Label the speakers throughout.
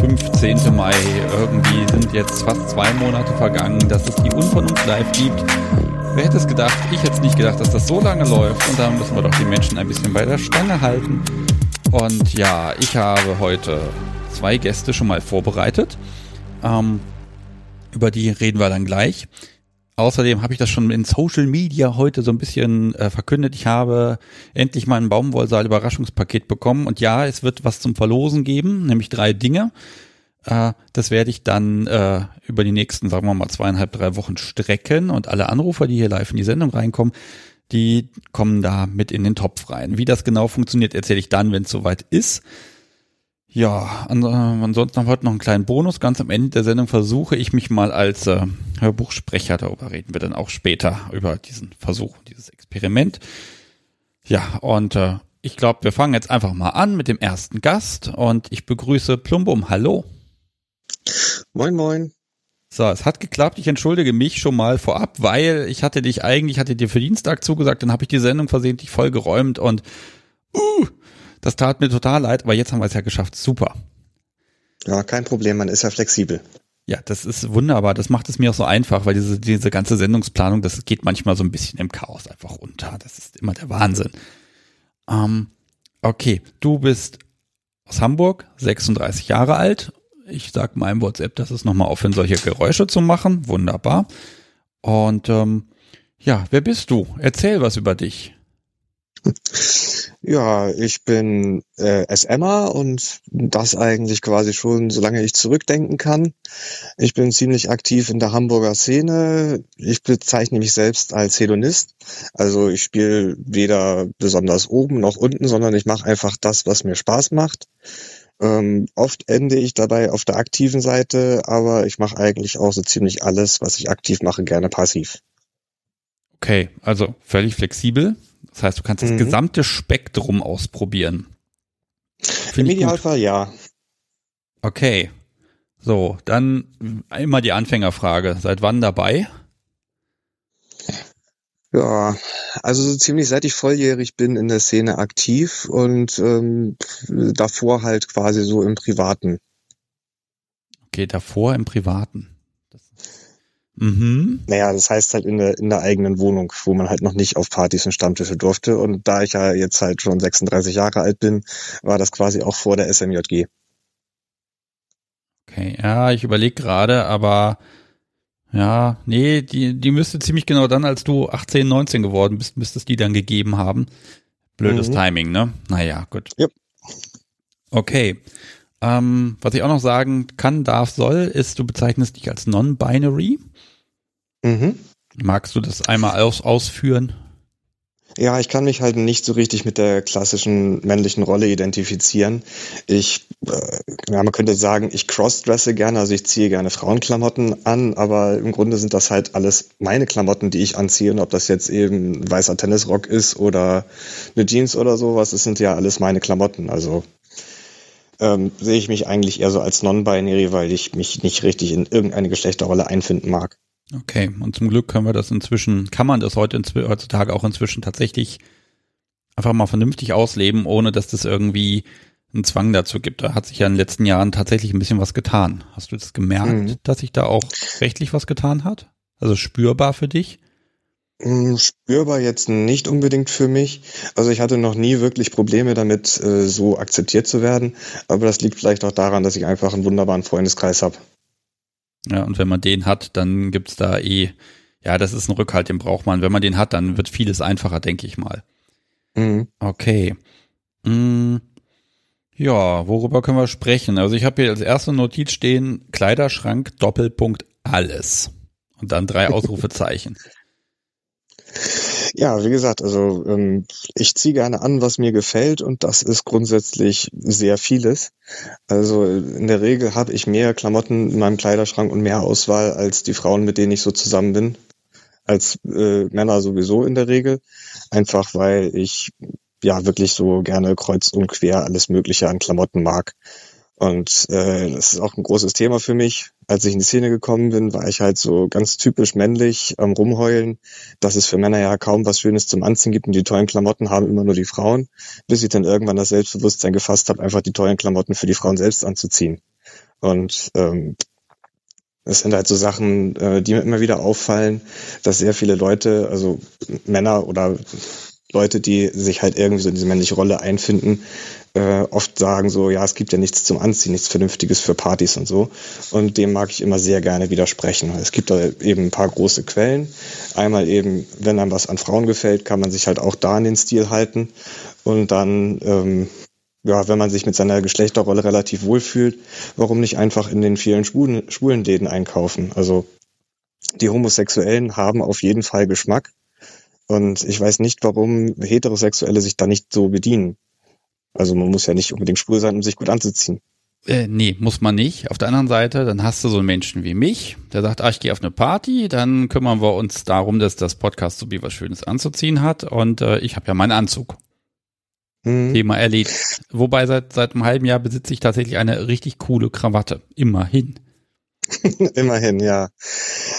Speaker 1: Freitagabend, der 15. Mai. Irgendwie sind jetzt fast zwei Monate vergangen, dass es die Unvernunft live gibt. Wer hätte es gedacht? Ich hätte es nicht gedacht, dass das so lange läuft. Und da müssen wir doch die Menschen ein bisschen bei der Stange halten. Und ja, ich habe heute zwei Gäste schon mal vorbereitet. Ähm, über die reden wir dann gleich. Außerdem habe ich das schon in Social Media heute so ein bisschen äh, verkündet. Ich habe endlich mein Baumwollsaal-Überraschungspaket bekommen. Und ja, es wird was zum Verlosen geben, nämlich drei Dinge. Äh, das werde ich dann äh, über die nächsten, sagen wir mal, zweieinhalb, drei Wochen strecken. Und alle Anrufer, die hier live in die Sendung reinkommen, die kommen da mit in den Topf rein. Wie das genau funktioniert, erzähle ich dann, wenn es soweit ist. Ja, äh, ansonsten haben wir heute noch einen kleinen Bonus. Ganz am Ende der Sendung versuche ich mich mal als äh, Hörbuchsprecher, darüber reden wir dann auch später, über diesen Versuch, dieses Experiment. Ja, und äh, ich glaube, wir fangen jetzt einfach mal an mit dem ersten Gast und ich begrüße Plumbum. Hallo.
Speaker 2: Moin, moin.
Speaker 1: So, es hat geklappt. Ich entschuldige mich schon mal vorab, weil ich hatte dich eigentlich, hatte dir für Dienstag zugesagt, dann habe ich die Sendung versehentlich voll geräumt und uh, das tat mir total leid, aber jetzt haben wir es ja geschafft. Super.
Speaker 2: Ja, kein Problem, man ist ja flexibel.
Speaker 1: Ja, das ist wunderbar. Das macht es mir auch so einfach, weil diese, diese ganze Sendungsplanung, das geht manchmal so ein bisschen im Chaos einfach unter. Das ist immer der Wahnsinn. Ähm, okay, du bist aus Hamburg, 36 Jahre alt. Ich sag meinem WhatsApp, dass es nochmal aufhören, solche Geräusche zu machen. Wunderbar. Und ähm, ja, wer bist du? Erzähl was über dich.
Speaker 2: Ja, ich bin äh, SMer und das eigentlich quasi schon, solange ich zurückdenken kann. Ich bin ziemlich aktiv in der Hamburger Szene. Ich bezeichne mich selbst als Hedonist. Also ich spiele weder besonders oben noch unten, sondern ich mache einfach das, was mir Spaß macht. Ähm, oft ende ich dabei auf der aktiven Seite, aber ich mache eigentlich auch so ziemlich alles, was ich aktiv mache, gerne passiv.
Speaker 1: Okay, also völlig flexibel. Das heißt, du kannst das mhm. gesamte Spektrum ausprobieren.
Speaker 2: Im Idealfall ja.
Speaker 1: Okay. So, dann immer die Anfängerfrage. Seit wann dabei?
Speaker 2: Ja, also so ziemlich seit ich volljährig bin in der Szene aktiv und ähm, davor halt quasi so im Privaten.
Speaker 1: Okay, davor im Privaten.
Speaker 2: Mhm. Naja, das heißt halt in der, in der eigenen Wohnung, wo man halt noch nicht auf Partys und Stammtische durfte. Und da ich ja jetzt halt schon 36 Jahre alt bin, war das quasi auch vor der SMJG.
Speaker 1: Okay, ja, ich überlege gerade, aber ja, nee, die, die müsste ziemlich genau dann, als du 18, 19 geworden bist, müsste es die dann gegeben haben. Blödes mhm. Timing, ne? Naja, gut.
Speaker 2: Yep.
Speaker 1: Okay. Ähm, was ich auch noch sagen kann, darf, soll, ist, du bezeichnest dich als non-binary. Mhm. Magst du das einmal aus, ausführen?
Speaker 2: Ja, ich kann mich halt nicht so richtig mit der klassischen männlichen Rolle identifizieren. Ich, äh, ja, man könnte sagen, ich crossdresse gerne, also ich ziehe gerne Frauenklamotten an, aber im Grunde sind das halt alles meine Klamotten, die ich anziehe. Und ob das jetzt eben ein weißer Tennisrock ist oder eine Jeans oder sowas, das sind ja alles meine Klamotten. Also ähm, sehe ich mich eigentlich eher so als non-binary, weil ich mich nicht richtig in irgendeine Geschlechterrolle einfinden mag.
Speaker 1: Okay, und zum Glück können wir das inzwischen, kann man das heute heutzutage auch inzwischen tatsächlich einfach mal vernünftig ausleben, ohne dass das irgendwie einen Zwang dazu gibt. Da hat sich ja in den letzten Jahren tatsächlich ein bisschen was getan. Hast du das gemerkt, mhm. dass sich da auch rechtlich was getan hat? Also spürbar für dich?
Speaker 2: Mm, spürbar jetzt nicht unbedingt für mich. Also ich hatte noch nie wirklich Probleme damit, äh, so akzeptiert zu werden. Aber das liegt vielleicht auch daran, dass ich einfach einen wunderbaren Freundeskreis habe.
Speaker 1: Ja, und wenn man den hat, dann gibt's da eh, ja, das ist ein Rückhalt, den braucht man. Wenn man den hat, dann wird vieles einfacher, denke ich mal. Mhm. Okay. Mhm. Ja, worüber können wir sprechen? Also ich habe hier als erste Notiz stehen, Kleiderschrank, Doppelpunkt, alles. Und dann drei Ausrufezeichen.
Speaker 2: Ja, wie gesagt, also ähm, ich ziehe gerne an, was mir gefällt und das ist grundsätzlich sehr vieles. Also in der Regel habe ich mehr Klamotten in meinem Kleiderschrank und mehr Auswahl als die Frauen, mit denen ich so zusammen bin, als äh, Männer sowieso in der Regel. Einfach weil ich ja wirklich so gerne kreuz und quer alles Mögliche an Klamotten mag. Und äh, das ist auch ein großes Thema für mich. als ich in die Szene gekommen bin, war ich halt so ganz typisch männlich am Rumheulen, dass es für Männer ja kaum was Schönes zum Anziehen gibt und die tollen Klamotten haben immer nur die Frauen, bis ich dann irgendwann das Selbstbewusstsein gefasst habe, einfach die tollen Klamotten für die Frauen selbst anzuziehen. Und ähm, das sind halt so Sachen, äh, die mir immer wieder auffallen, dass sehr viele Leute, also Männer oder Leute, die sich halt irgendwie so in diese männliche Rolle einfinden, äh, oft sagen so, ja, es gibt ja nichts zum Anziehen, nichts Vernünftiges für Partys und so. Und dem mag ich immer sehr gerne widersprechen. Es gibt da eben ein paar große Quellen. Einmal eben, wenn einem was an Frauen gefällt, kann man sich halt auch da an den Stil halten. Und dann ähm, ja, wenn man sich mit seiner Geschlechterrolle relativ wohlfühlt, warum nicht einfach in den vielen schwulen, schwulen Läden einkaufen? Also die Homosexuellen haben auf jeden Fall Geschmack. Und ich weiß nicht, warum Heterosexuelle sich da nicht so bedienen. Also man muss ja nicht unbedingt schwul sein, um sich gut anzuziehen.
Speaker 1: Äh, nee, muss man nicht. Auf der anderen Seite, dann hast du so einen Menschen wie mich, der sagt, ah, ich gehe auf eine Party, dann kümmern wir uns darum, dass das Podcast so wie was Schönes anzuziehen hat und äh, ich habe ja meinen Anzug. Mhm. Thema erledigt. Wobei seit, seit einem halben Jahr besitze ich tatsächlich eine richtig coole Krawatte. Immerhin.
Speaker 2: Immerhin, ja.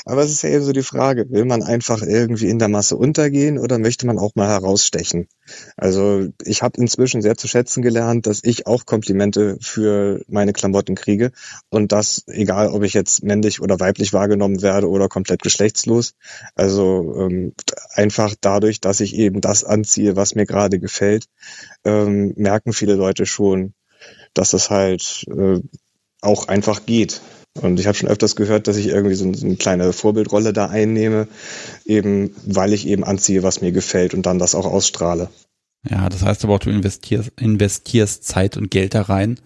Speaker 2: Aber es ist ja eben so die Frage, will man einfach irgendwie in der Masse untergehen oder möchte man auch mal herausstechen? Also ich habe inzwischen sehr zu schätzen gelernt, dass ich auch Komplimente für meine Klamotten kriege und das egal, ob ich jetzt männlich oder weiblich wahrgenommen werde oder komplett geschlechtslos. Also ähm, einfach dadurch, dass ich eben das anziehe, was mir gerade gefällt, ähm, merken viele Leute schon, dass es halt äh, auch einfach geht. Und ich habe schon öfters gehört, dass ich irgendwie so, eine kleine Vorbildrolle da einnehme, eben weil ich eben anziehe, was mir gefällt und dann das auch ausstrahle.
Speaker 1: Ja, das heißt aber auch, du investierst, investierst Zeit und Geld da rein.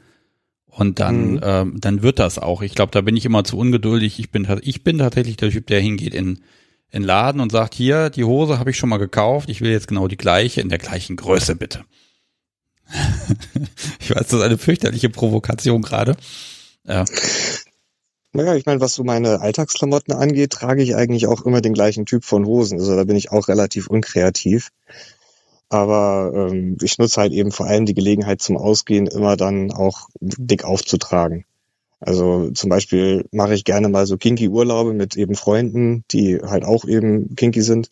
Speaker 1: Und dann, mhm. ähm, dann wird das auch. Ich glaube, da bin ich immer zu ungeduldig. Ich bin, ich bin tatsächlich der Typ, der hingeht in, in Laden und sagt, hier, die Hose habe ich schon mal gekauft. Ich will jetzt genau die gleiche, in der gleichen Größe, bitte. ich weiß, das ist eine fürchterliche Provokation gerade. Ja.
Speaker 2: Naja, ich meine, was so meine Alltagsklamotten angeht, trage ich eigentlich auch immer den gleichen Typ von Hosen. Also da bin ich auch relativ unkreativ. Aber ähm, ich nutze halt eben vor allem die Gelegenheit zum Ausgehen immer dann auch dick aufzutragen. Also zum Beispiel mache ich gerne mal so kinky Urlaube mit eben Freunden, die halt auch eben kinky sind.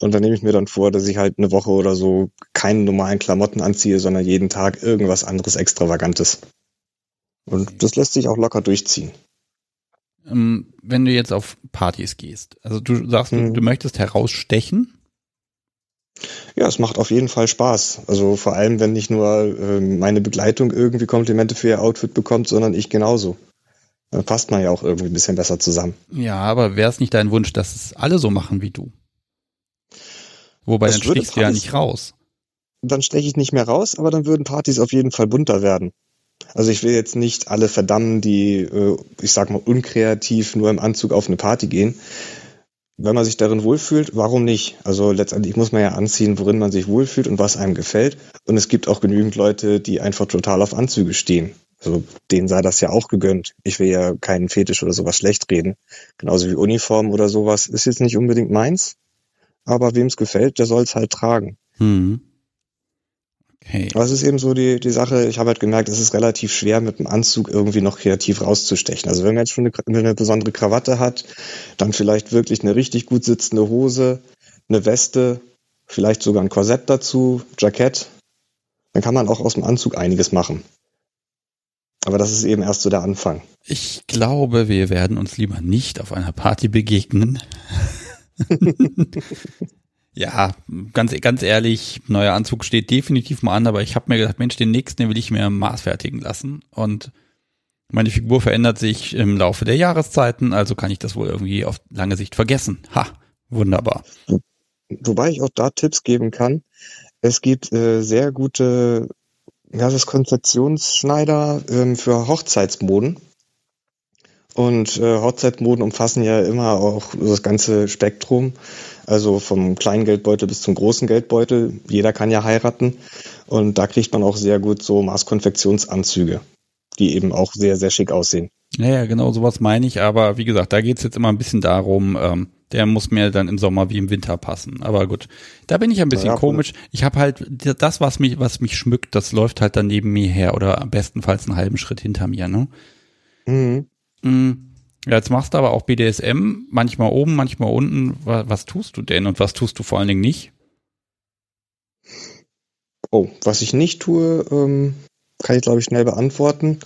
Speaker 2: Und dann nehme ich mir dann vor, dass ich halt eine Woche oder so keine normalen Klamotten anziehe, sondern jeden Tag irgendwas anderes Extravagantes. Und das lässt sich auch locker durchziehen
Speaker 1: wenn du jetzt auf Partys gehst? Also du sagst, mhm. du, du möchtest herausstechen?
Speaker 2: Ja, es macht auf jeden Fall Spaß. Also vor allem, wenn nicht nur äh, meine Begleitung irgendwie Komplimente für ihr Outfit bekommt, sondern ich genauso. Dann passt man ja auch irgendwie ein bisschen besser zusammen.
Speaker 1: Ja, aber wäre es nicht dein Wunsch, dass es alle so machen wie du? Wobei das dann stichst du ja nicht raus.
Speaker 2: Dann steche ich nicht mehr raus, aber dann würden Partys auf jeden Fall bunter werden. Also ich will jetzt nicht alle verdammen, die, äh, ich sag mal, unkreativ nur im Anzug auf eine Party gehen. Wenn man sich darin wohlfühlt, warum nicht? Also letztendlich muss man ja anziehen, worin man sich wohlfühlt und was einem gefällt. Und es gibt auch genügend Leute, die einfach total auf Anzüge stehen. Also denen sei das ja auch gegönnt. Ich will ja keinen Fetisch oder sowas schlecht reden. Genauso wie Uniform oder sowas ist jetzt nicht unbedingt meins. Aber wem es gefällt, der soll es halt tragen. Mhm. Okay. Aber es ist eben so die, die Sache, ich habe halt gemerkt, es ist relativ schwer, mit dem Anzug irgendwie noch kreativ rauszustechen. Also wenn man jetzt schon eine, eine besondere Krawatte hat, dann vielleicht wirklich eine richtig gut sitzende Hose, eine Weste, vielleicht sogar ein Korsett dazu, Jackett, dann kann man auch aus dem Anzug einiges machen. Aber das ist eben erst so der Anfang.
Speaker 1: Ich glaube, wir werden uns lieber nicht auf einer Party begegnen. Ja, ganz, ganz ehrlich, neuer Anzug steht definitiv mal an, aber ich habe mir gedacht, Mensch, den nächsten, den will ich mir maßfertigen lassen. Und meine Figur verändert sich im Laufe der Jahreszeiten, also kann ich das wohl irgendwie auf lange Sicht vergessen. Ha, wunderbar.
Speaker 2: Wobei ich auch da Tipps geben kann. Es gibt äh, sehr gute ja, das Konzeptionsschneider ähm, für Hochzeitsmoden. Und äh, Hochzeitsmoden umfassen ja immer auch das ganze Spektrum. Also vom kleinen Geldbeutel bis zum großen Geldbeutel. Jeder kann ja heiraten. Und da kriegt man auch sehr gut so Maßkonfektionsanzüge, die eben auch sehr, sehr schick aussehen.
Speaker 1: Ja, ja, genau sowas meine ich. Aber wie gesagt, da geht's jetzt immer ein bisschen darum, ähm, der muss mir dann im Sommer wie im Winter passen. Aber gut, da bin ich ein bisschen ja, komisch. Ich habe halt das, was mich, was mich schmückt, das läuft halt dann neben mir her oder bestenfalls einen halben Schritt hinter mir. Ne? Mhm. Ja, jetzt machst du aber auch BDSM, manchmal oben, manchmal unten. Was, was tust du denn und was tust du vor allen Dingen nicht?
Speaker 2: Oh, was ich nicht tue, ähm, kann ich glaube ich schnell beantworten.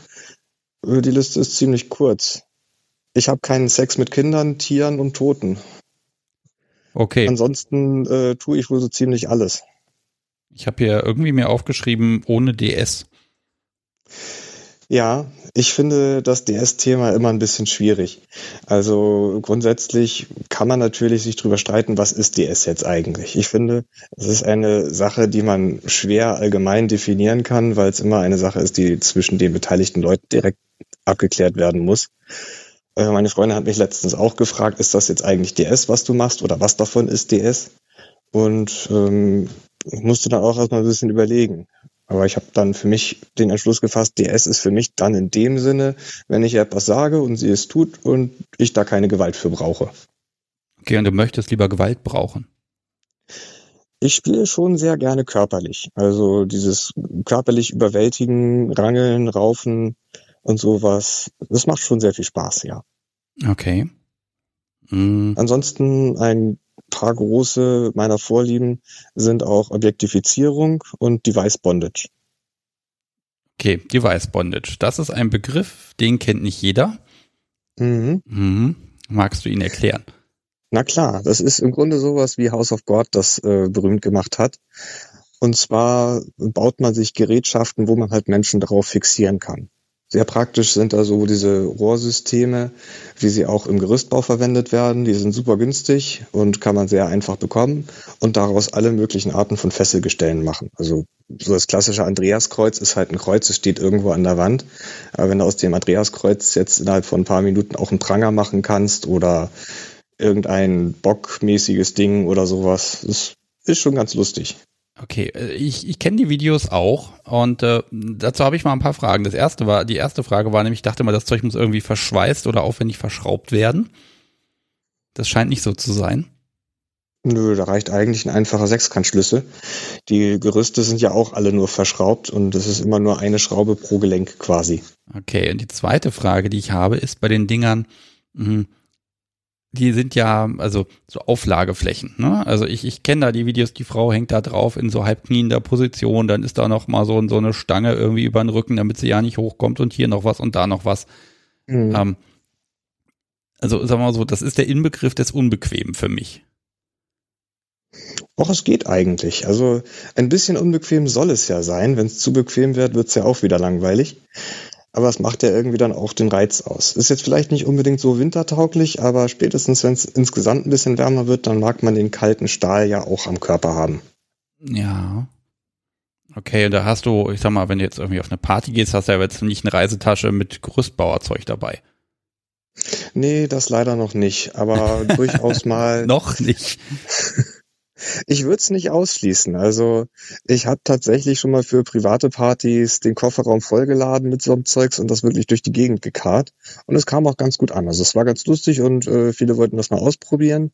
Speaker 2: Äh, die Liste ist ziemlich kurz. Ich habe keinen Sex mit Kindern, Tieren und Toten.
Speaker 1: Okay.
Speaker 2: Ansonsten äh, tue ich wohl so ziemlich alles.
Speaker 1: Ich habe hier irgendwie mir aufgeschrieben, ohne DS.
Speaker 2: Ja, ich finde das DS-Thema immer ein bisschen schwierig. Also grundsätzlich kann man natürlich sich darüber streiten, was ist DS jetzt eigentlich. Ich finde, es ist eine Sache, die man schwer allgemein definieren kann, weil es immer eine Sache ist, die zwischen den beteiligten Leuten direkt abgeklärt werden muss. Äh, meine Freundin hat mich letztens auch gefragt, ist das jetzt eigentlich DS, was du machst, oder was davon ist DS? Und ähm, musste dann auch erstmal ein bisschen überlegen. Aber ich habe dann für mich den Entschluss gefasst, DS ist für mich dann in dem Sinne, wenn ich etwas sage und sie es tut und ich da keine Gewalt für brauche.
Speaker 1: Okay, und du möchtest lieber Gewalt brauchen?
Speaker 2: Ich spiele schon sehr gerne körperlich. Also dieses körperlich überwältigen, rangeln, raufen und sowas, das macht schon sehr viel Spaß, ja.
Speaker 1: Okay.
Speaker 2: Mhm. Ansonsten ein paar große meiner Vorlieben sind auch Objektifizierung und Device Bondage.
Speaker 1: Okay, Device Bondage. Das ist ein Begriff, den kennt nicht jeder. Mhm. Mhm. Magst du ihn erklären?
Speaker 2: Na klar, das ist im Grunde sowas wie House of God das äh, berühmt gemacht hat. Und zwar baut man sich Gerätschaften, wo man halt Menschen darauf fixieren kann. Sehr praktisch sind also diese Rohrsysteme, wie sie auch im Gerüstbau verwendet werden. Die sind super günstig und kann man sehr einfach bekommen und daraus alle möglichen Arten von Fesselgestellen machen. Also so das klassische Andreaskreuz ist halt ein Kreuz, es steht irgendwo an der Wand. Aber wenn du aus dem Andreaskreuz jetzt innerhalb von ein paar Minuten auch einen Pranger machen kannst oder irgendein bockmäßiges Ding oder sowas, das ist schon ganz lustig.
Speaker 1: Okay, äh, ich, ich kenne die Videos auch und äh, dazu habe ich mal ein paar Fragen. Das erste war, die erste Frage war nämlich, ich dachte mal, das Zeug muss irgendwie verschweißt oder aufwendig verschraubt werden. Das scheint nicht so zu sein.
Speaker 2: Nö, da reicht eigentlich ein einfacher Sechskantschlüssel. Die Gerüste sind ja auch alle nur verschraubt und es ist immer nur eine Schraube pro Gelenk quasi.
Speaker 1: Okay, und die zweite Frage, die ich habe, ist bei den Dingern, mh, hm, die sind ja, also so Auflageflächen. Ne? Also ich, ich kenne da die Videos, die Frau hängt da drauf in so halb kniender Position, dann ist da noch mal so, so eine Stange irgendwie über den Rücken, damit sie ja nicht hochkommt und hier noch was und da noch was. Mhm. Ähm, also sagen wir mal so, das ist der Inbegriff des Unbequemen für mich.
Speaker 2: Och, es geht eigentlich. Also ein bisschen unbequem soll es ja sein. Wenn es zu bequem wird, wird es ja auch wieder langweilig aber es macht ja irgendwie dann auch den Reiz aus. Ist jetzt vielleicht nicht unbedingt so wintertauglich, aber spätestens, wenn es insgesamt ein bisschen wärmer wird, dann mag man den kalten Stahl ja auch am Körper haben.
Speaker 1: Ja. Okay, und da hast du, ich sag mal, wenn du jetzt irgendwie auf eine Party gehst, hast du ja jetzt nicht eine Reisetasche mit Gerüstbauerzeug dabei.
Speaker 2: Nee, das leider noch nicht, aber durchaus mal.
Speaker 1: noch nicht.
Speaker 2: Ich würde es nicht ausschließen. Also ich habe tatsächlich schon mal für private Partys den Kofferraum vollgeladen mit so einem Zeugs und das wirklich durch die Gegend gekarrt. Und es kam auch ganz gut an. Also es war ganz lustig und äh, viele wollten das mal ausprobieren.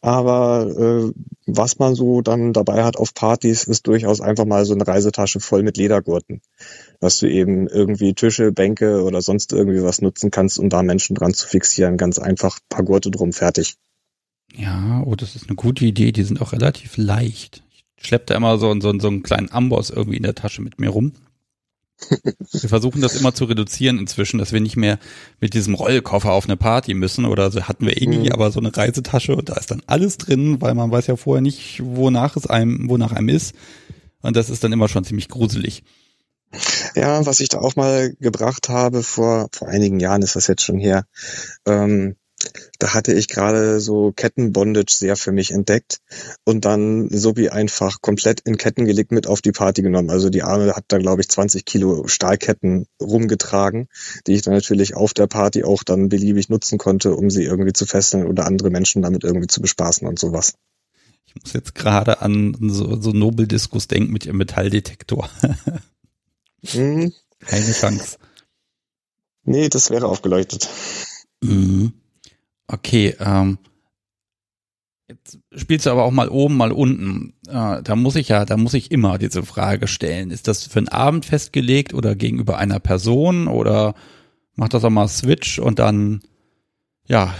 Speaker 2: Aber äh, was man so dann dabei hat auf Partys, ist durchaus einfach mal so eine Reisetasche voll mit Ledergurten. Dass du eben irgendwie Tische, Bänke oder sonst irgendwie was nutzen kannst, um da Menschen dran zu fixieren. Ganz einfach paar Gurte drum, fertig.
Speaker 1: Ja, oh, das ist eine gute Idee. Die sind auch relativ leicht. Ich schleppe da immer so, so, so einen kleinen Amboss irgendwie in der Tasche mit mir rum. Wir versuchen das immer zu reduzieren inzwischen, dass wir nicht mehr mit diesem Rollkoffer auf eine Party müssen oder so hatten wir eh nie, mhm. aber so eine Reisetasche und da ist dann alles drin, weil man weiß ja vorher nicht, wonach es einem, wonach einem ist. Und das ist dann immer schon ziemlich gruselig.
Speaker 2: Ja, was ich da auch mal gebracht habe, vor, vor einigen Jahren ist das jetzt schon her, ähm, da hatte ich gerade so Kettenbondage sehr für mich entdeckt und dann so wie einfach komplett in Ketten gelegt mit auf die Party genommen. Also die Arme hat da, glaube ich, 20 Kilo Stahlketten rumgetragen, die ich dann natürlich auf der Party auch dann beliebig nutzen konnte, um sie irgendwie zu fesseln oder andere Menschen damit irgendwie zu bespaßen und sowas.
Speaker 1: Ich muss jetzt gerade an so, so Nobeldiskus denken mit ihrem Metalldetektor. mhm. Keine Chance.
Speaker 2: Nee, das wäre aufgeleuchtet.
Speaker 1: Mhm. Okay, ähm, jetzt spielst du aber auch mal oben, mal unten. Äh, da muss ich ja, da muss ich immer diese Frage stellen. Ist das für einen Abend festgelegt oder gegenüber einer Person oder macht das auch mal Switch und dann ja,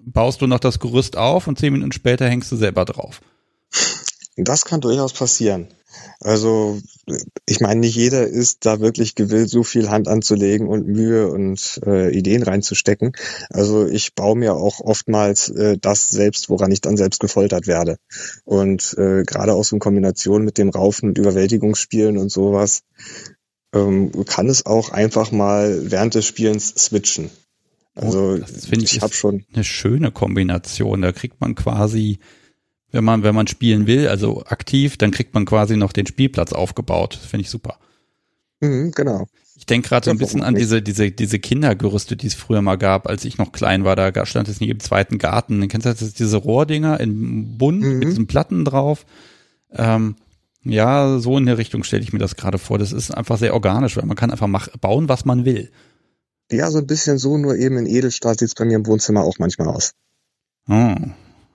Speaker 1: baust du noch das Gerüst auf und zehn Minuten später hängst du selber drauf.
Speaker 2: Das kann durchaus passieren. Also ich meine, nicht jeder ist da wirklich gewillt, so viel Hand anzulegen und Mühe und äh, Ideen reinzustecken. Also ich baue mir auch oftmals äh, das selbst, woran ich dann selbst gefoltert werde. Und äh, gerade auch so in Kombination mit dem Raufen und Überwältigungsspielen und sowas, ähm, kann es auch einfach mal während des Spielens switchen.
Speaker 1: Also oh, das finde ich, ich habe schon eine schöne Kombination. Da kriegt man quasi wenn man, wenn man spielen will, also aktiv, dann kriegt man quasi noch den Spielplatz aufgebaut. Finde ich super.
Speaker 2: Mhm, genau.
Speaker 1: Ich denke gerade so ein bisschen an diese, diese, diese Kindergerüste, die es früher mal gab, als ich noch klein war. Da stand es nicht im zweiten Garten. Dann kennst du das, diese Rohrdinger in bunt mhm. mit diesen Platten drauf. Ähm, ja, so in der Richtung stelle ich mir das gerade vor. Das ist einfach sehr organisch, weil man kann einfach mach, bauen, was man will.
Speaker 2: Ja, so ein bisschen so, nur eben in Edelstahl sieht es bei mir im Wohnzimmer auch manchmal aus.
Speaker 1: Oh,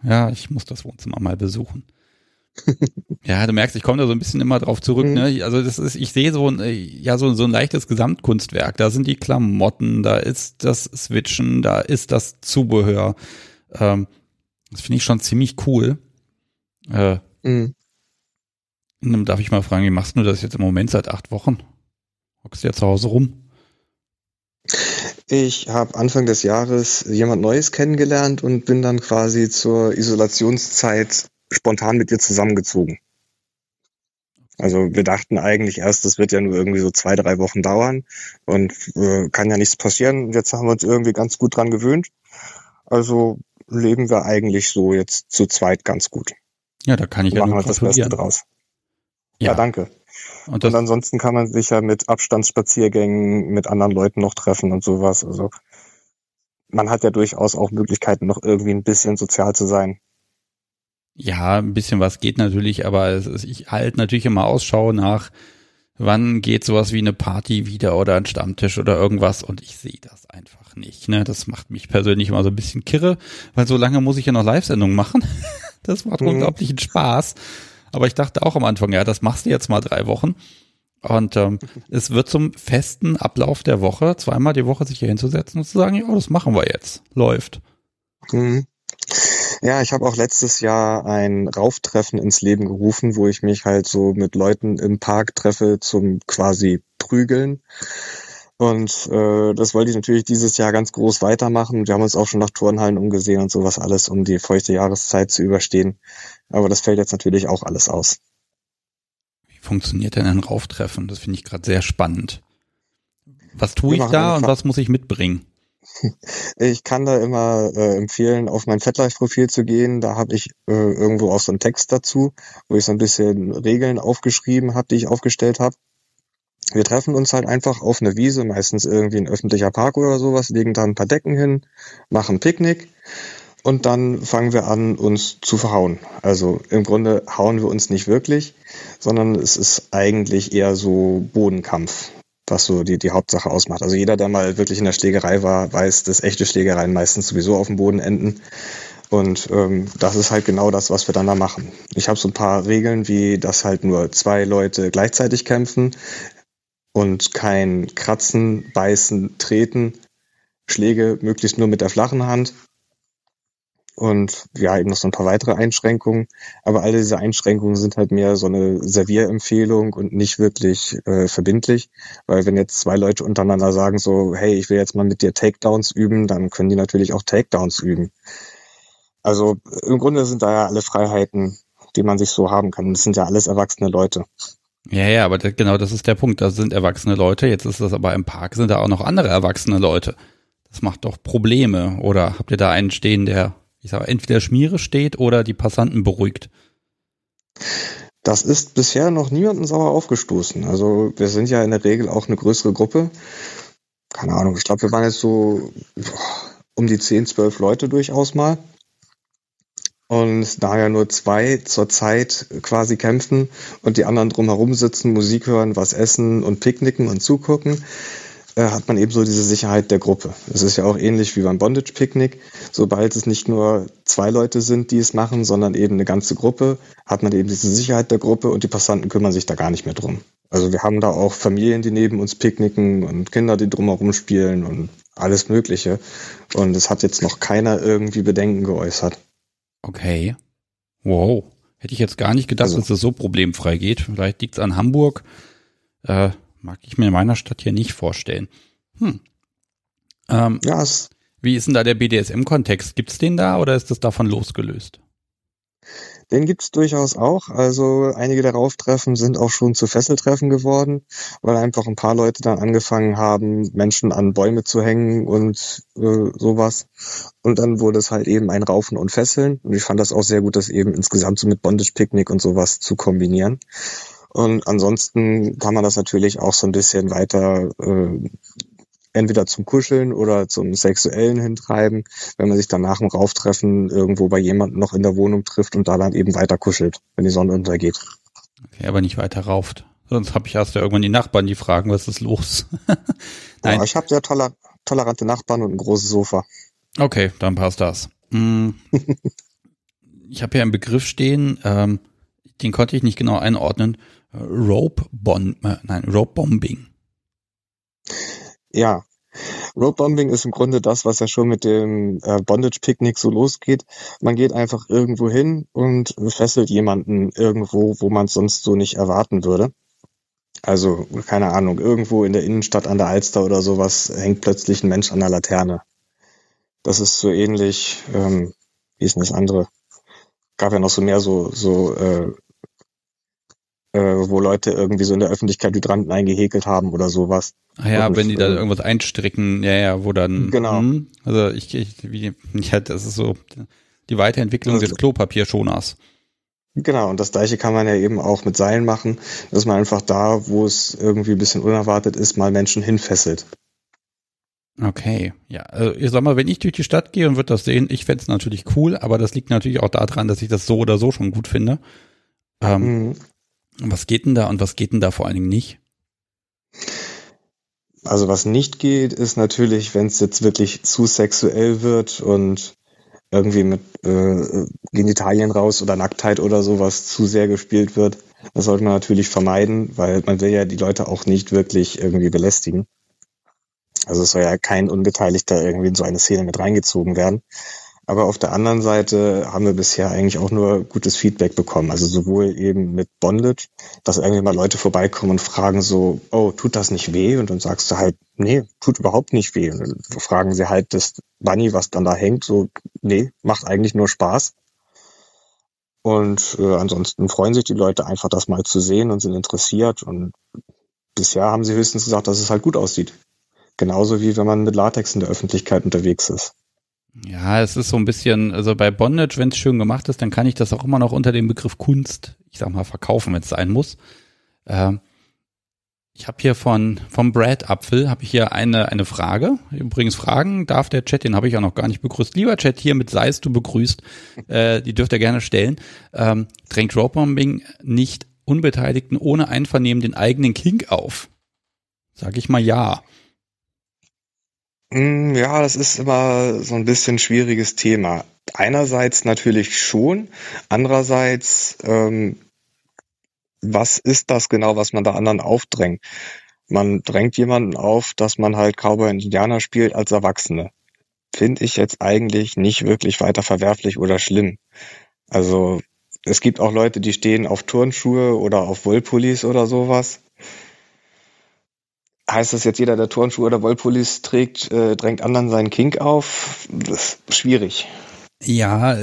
Speaker 1: ja, ich muss das Wohnzimmer mal besuchen. ja, du merkst, ich komme da so ein bisschen immer drauf zurück. Mhm. Ne? Also das ist, ich sehe so ein, ja so, so ein leichtes Gesamtkunstwerk. Da sind die Klamotten, da ist das Switchen, da ist das Zubehör. Ähm, das finde ich schon ziemlich cool. Äh, mhm. Dann darf ich mal fragen, wie machst du das jetzt im Moment seit acht Wochen? Hockst du ja zu Hause rum?
Speaker 2: Ich habe Anfang des Jahres jemand Neues kennengelernt und bin dann quasi zur Isolationszeit spontan mit ihr zusammengezogen. Also wir dachten eigentlich erst, das wird ja nur irgendwie so zwei, drei Wochen dauern und äh, kann ja nichts passieren. Jetzt haben wir uns irgendwie ganz gut dran gewöhnt. Also leben wir eigentlich so jetzt zu zweit ganz gut.
Speaker 1: Ja, da kann ich ja
Speaker 2: nur halt das Beste draus. Ja, ja danke. Und, und, ansonsten kann man sich ja mit Abstandsspaziergängen mit anderen Leuten noch treffen und sowas. Also man hat ja durchaus auch Möglichkeiten, noch irgendwie ein bisschen sozial zu sein.
Speaker 1: Ja, ein bisschen was geht natürlich, aber ist, ich halte natürlich immer Ausschau nach, wann geht sowas wie eine Party wieder oder ein Stammtisch oder irgendwas und ich sehe das einfach nicht. Ne? Das macht mich persönlich immer so ein bisschen kirre, weil so lange muss ich ja noch Live-Sendungen machen. Das macht mhm. unglaublichen Spaß. Aber ich dachte auch am Anfang, ja, das machst du jetzt mal drei Wochen. Und ähm, es wird zum festen Ablauf der Woche, zweimal die Woche sich hier hinzusetzen und zu sagen, ja, das machen wir jetzt. Läuft.
Speaker 2: Mhm. Ja, ich habe auch letztes Jahr ein Rauftreffen ins Leben gerufen, wo ich mich halt so mit Leuten im Park treffe zum quasi Prügeln. Und äh, das wollte ich natürlich dieses Jahr ganz groß weitermachen. Wir haben uns auch schon nach Turnhallen umgesehen und sowas alles, um die feuchte Jahreszeit zu überstehen. Aber das fällt jetzt natürlich auch alles aus.
Speaker 1: Wie funktioniert denn ein Rauftreffen? Das finde ich gerade sehr spannend. Was tue ich da und was muss ich mitbringen?
Speaker 2: Ich kann da immer äh, empfehlen, auf mein FetLife-Profil zu gehen. Da habe ich äh, irgendwo auch so einen Text dazu, wo ich so ein bisschen Regeln aufgeschrieben habe, die ich aufgestellt habe. Wir treffen uns halt einfach auf eine Wiese, meistens irgendwie ein öffentlicher Park oder sowas, legen da ein paar Decken hin, machen Picknick und dann fangen wir an, uns zu verhauen. Also im Grunde hauen wir uns nicht wirklich, sondern es ist eigentlich eher so Bodenkampf, was so die, die Hauptsache ausmacht. Also jeder, der mal wirklich in der Schlägerei war, weiß, dass echte Schlägereien meistens sowieso auf dem Boden enden. Und ähm, das ist halt genau das, was wir dann da machen. Ich habe so ein paar Regeln, wie dass halt nur zwei Leute gleichzeitig kämpfen und kein Kratzen, Beißen, Treten, Schläge möglichst nur mit der flachen Hand und ja, eben noch so ein paar weitere Einschränkungen. Aber alle diese Einschränkungen sind halt mehr so eine Servierempfehlung und nicht wirklich äh, verbindlich. Weil wenn jetzt zwei Leute untereinander sagen so, hey, ich will jetzt mal mit dir Takedowns üben, dann können die natürlich auch Takedowns üben. Also im Grunde sind da ja alle Freiheiten, die man sich so haben kann. Das sind ja alles erwachsene Leute.
Speaker 1: Ja, ja, aber das, genau das ist der Punkt. Das sind erwachsene Leute. Jetzt ist das aber im Park sind da auch noch andere erwachsene Leute. Das macht doch Probleme. Oder habt ihr da einen stehen, der, ich sag, entweder Schmiere steht oder die Passanten beruhigt?
Speaker 2: Das ist bisher noch niemanden sauer aufgestoßen. Also wir sind ja in der Regel auch eine größere Gruppe. Keine Ahnung, ich glaube, wir waren jetzt so um die 10, 12 Leute durchaus mal und da ja nur zwei zur Zeit quasi kämpfen und die anderen drumherum sitzen, Musik hören, was essen und picknicken und zugucken, hat man eben so diese Sicherheit der Gruppe. Es ist ja auch ähnlich wie beim Bondage-Picknick. Sobald es nicht nur zwei Leute sind, die es machen, sondern eben eine ganze Gruppe, hat man eben diese Sicherheit der Gruppe und die Passanten kümmern sich da gar nicht mehr drum. Also wir haben da auch Familien, die neben uns picknicken und Kinder, die drumherum spielen und alles Mögliche. Und es hat jetzt noch keiner irgendwie Bedenken geäußert.
Speaker 1: Okay. Wow. Hätte ich jetzt gar nicht gedacht, also, dass das so problemfrei geht. Vielleicht liegt es an Hamburg. Äh, mag ich mir in meiner Stadt hier nicht vorstellen. Hm. Ähm, ja, es wie ist denn da der BDSM-Kontext? Gibt es den da oder ist das davon losgelöst?
Speaker 2: Den gibt's durchaus auch. Also einige der Rauftreffen sind auch schon zu Fesseltreffen geworden, weil einfach ein paar Leute dann angefangen haben, Menschen an Bäume zu hängen und äh, sowas. Und dann wurde es halt eben ein Raufen und Fesseln. Und ich fand das auch sehr gut, das eben insgesamt so mit Bondage-Picknick und sowas zu kombinieren. Und ansonsten kann man das natürlich auch so ein bisschen weiter äh, entweder zum Kuscheln oder zum sexuellen hintreiben, wenn man sich dann nach dem Rauftreffen irgendwo bei jemandem noch in der Wohnung trifft und da dann eben weiter kuschelt, wenn die Sonne untergeht.
Speaker 1: Okay, aber nicht weiter rauft. Sonst habe ich erst ja irgendwann die Nachbarn, die fragen, was ist los?
Speaker 2: Nein. Ja, ich habe sehr toler tolerante Nachbarn und ein großes Sofa.
Speaker 1: Okay, dann passt das. Mm. ich habe hier einen Begriff stehen, ähm, den konnte ich nicht genau einordnen. Rope Bomb, äh, nein, Rope Bombing.
Speaker 2: Ja, Rope-Bombing ist im Grunde das, was ja schon mit dem äh, Bondage-Picknick so losgeht. Man geht einfach irgendwo hin und fesselt jemanden irgendwo, wo man es sonst so nicht erwarten würde. Also, keine Ahnung, irgendwo in der Innenstadt an der Alster oder sowas hängt plötzlich ein Mensch an der Laterne. Das ist so ähnlich, ähm, wie ist denn das andere? Gab ja noch so mehr so, so äh, äh, wo Leute irgendwie so in der Öffentlichkeit Hydranten eingehäkelt haben oder sowas.
Speaker 1: Ah ja, und, wenn die da äh, irgendwas einstricken, ja, ja, wo dann.
Speaker 2: Genau. Mh,
Speaker 1: also ich, ich wie, ja, das ist so die Weiterentwicklung also, des Klopapierschoners.
Speaker 2: Genau, und das gleiche kann man ja eben auch mit Seilen machen, dass man einfach da, wo es irgendwie ein bisschen unerwartet ist, mal Menschen hinfesselt.
Speaker 1: Okay, ja. Also ich sag mal, wenn ich durch die Stadt gehe und würde das sehen, ich fände es natürlich cool, aber das liegt natürlich auch daran, dass ich das so oder so schon gut finde. Ähm, mhm. Was geht denn da und was geht denn da vor allen Dingen nicht?
Speaker 2: Also was nicht geht, ist natürlich, wenn es jetzt wirklich zu sexuell wird und irgendwie mit äh, Genitalien raus oder Nacktheit oder sowas zu sehr gespielt wird. Das sollte man natürlich vermeiden, weil man will ja die Leute auch nicht wirklich irgendwie belästigen. Also es soll ja kein Unbeteiligter irgendwie in so eine Szene mit reingezogen werden. Aber auf der anderen Seite haben wir bisher eigentlich auch nur gutes Feedback bekommen. Also sowohl eben mit Bondage, dass irgendwie mal Leute vorbeikommen und fragen so, oh, tut das nicht weh? Und dann sagst du halt, nee, tut überhaupt nicht weh. Und dann fragen sie halt das Bunny, was dann da hängt, so, nee, macht eigentlich nur Spaß. Und äh, ansonsten freuen sich die Leute einfach, das mal zu sehen und sind interessiert. Und bisher haben sie höchstens gesagt, dass es halt gut aussieht. Genauso wie wenn man mit Latex in der Öffentlichkeit unterwegs ist.
Speaker 1: Ja, es ist so ein bisschen, also bei Bondage, wenn es schön gemacht ist, dann kann ich das auch immer noch unter dem Begriff Kunst, ich sag mal, verkaufen, wenn es sein muss. Äh, ich habe hier von vom Brad Apfel habe ich hier eine eine Frage. Übrigens Fragen darf der Chat, den habe ich auch noch gar nicht begrüßt. Lieber Chat, hiermit seist du begrüßt. Äh, die dürft ihr gerne stellen. Ähm, drängt Dropbombing nicht Unbeteiligten ohne Einvernehmen den eigenen Kink auf? Sag ich mal ja.
Speaker 2: Hm, ja, das ist immer so ein bisschen schwieriges Thema. Einerseits natürlich schon, andererseits, ähm, was ist das genau, was man da anderen aufdrängt? Man drängt jemanden auf, dass man halt Cowboy und Indianer spielt als Erwachsene. Finde ich jetzt eigentlich nicht wirklich weiter verwerflich oder schlimm. Also es gibt auch Leute, die stehen auf Turnschuhe oder auf Wollpullis oder sowas heißt das jetzt, jeder, der Turnschuhe oder Wollpullis trägt, äh, drängt anderen seinen Kink auf? Das ist schwierig.
Speaker 1: Ja,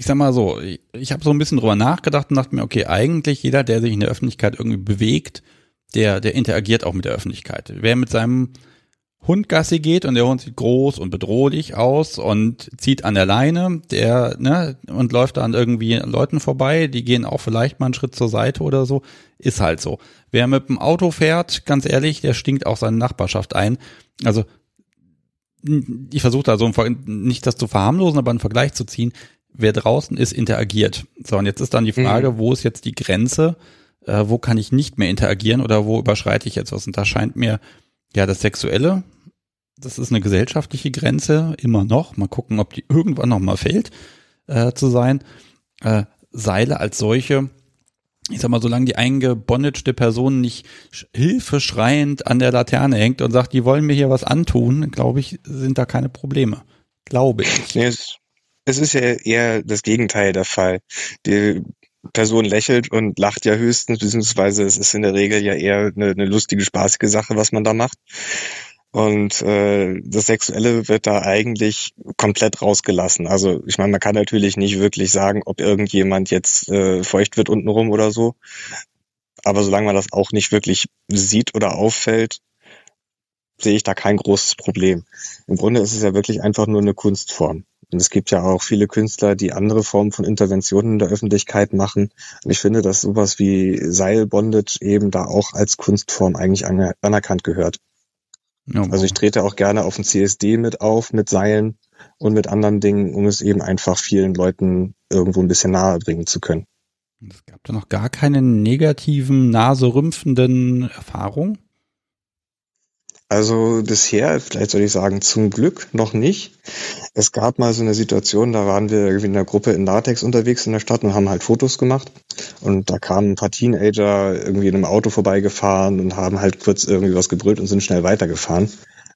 Speaker 1: ich sag mal so, ich, ich habe so ein bisschen drüber nachgedacht und dachte mir, okay, eigentlich jeder, der sich in der Öffentlichkeit irgendwie bewegt, der, der interagiert auch mit der Öffentlichkeit. Wer mit seinem Hund Gassi geht und der Hund sieht groß und bedrohlich aus und zieht an der Leine, der, ne, und läuft dann irgendwie Leuten vorbei, die gehen auch vielleicht mal einen Schritt zur Seite oder so, ist halt so. Wer mit dem Auto fährt, ganz ehrlich, der stinkt auch seine Nachbarschaft ein. Also, ich versuche da so ein, nicht das zu verharmlosen, aber einen Vergleich zu ziehen. Wer draußen ist, interagiert. So, und jetzt ist dann die Frage, mhm. wo ist jetzt die Grenze? Äh, wo kann ich nicht mehr interagieren oder wo überschreite ich jetzt was? Und da scheint mir ja, das Sexuelle, das ist eine gesellschaftliche Grenze, immer noch. Mal gucken, ob die irgendwann noch mal fällt, äh, zu sein. Äh, Seile als solche ich sag mal, solange die eingebondete Person nicht hilfeschreiend an der Laterne hängt und sagt, die wollen mir hier was antun, glaube ich, sind da keine Probleme. Glaube ich.
Speaker 2: Es, es ist ja eher das Gegenteil der Fall. Die Person lächelt und lacht ja höchstens, beziehungsweise es ist in der Regel ja eher eine, eine lustige, spaßige Sache, was man da macht. Und äh, das Sexuelle wird da eigentlich komplett rausgelassen. Also ich meine, man kann natürlich nicht wirklich sagen, ob irgendjemand jetzt äh, feucht wird untenrum oder so. Aber solange man das auch nicht wirklich sieht oder auffällt, sehe ich da kein großes Problem. Im Grunde ist es ja wirklich einfach nur eine Kunstform. Und es gibt ja auch viele Künstler, die andere Formen von Interventionen in der Öffentlichkeit machen. Und ich finde, dass sowas wie Seilbondage eben da auch als Kunstform eigentlich anerkannt gehört. Ja, also ich trete auch gerne auf dem CSD mit auf, mit Seilen und mit anderen Dingen, um es eben einfach vielen Leuten irgendwo ein bisschen nahe bringen zu können.
Speaker 1: Es gab da noch gar keine negativen, naserümpfenden Erfahrungen?
Speaker 2: Also bisher, vielleicht soll ich sagen, zum Glück noch nicht. Es gab mal so eine Situation, da waren wir irgendwie in einer Gruppe in Latex unterwegs in der Stadt und haben halt Fotos gemacht. Und da kamen ein paar Teenager irgendwie in einem Auto vorbeigefahren und haben halt kurz irgendwie was gebrüllt und sind schnell weitergefahren.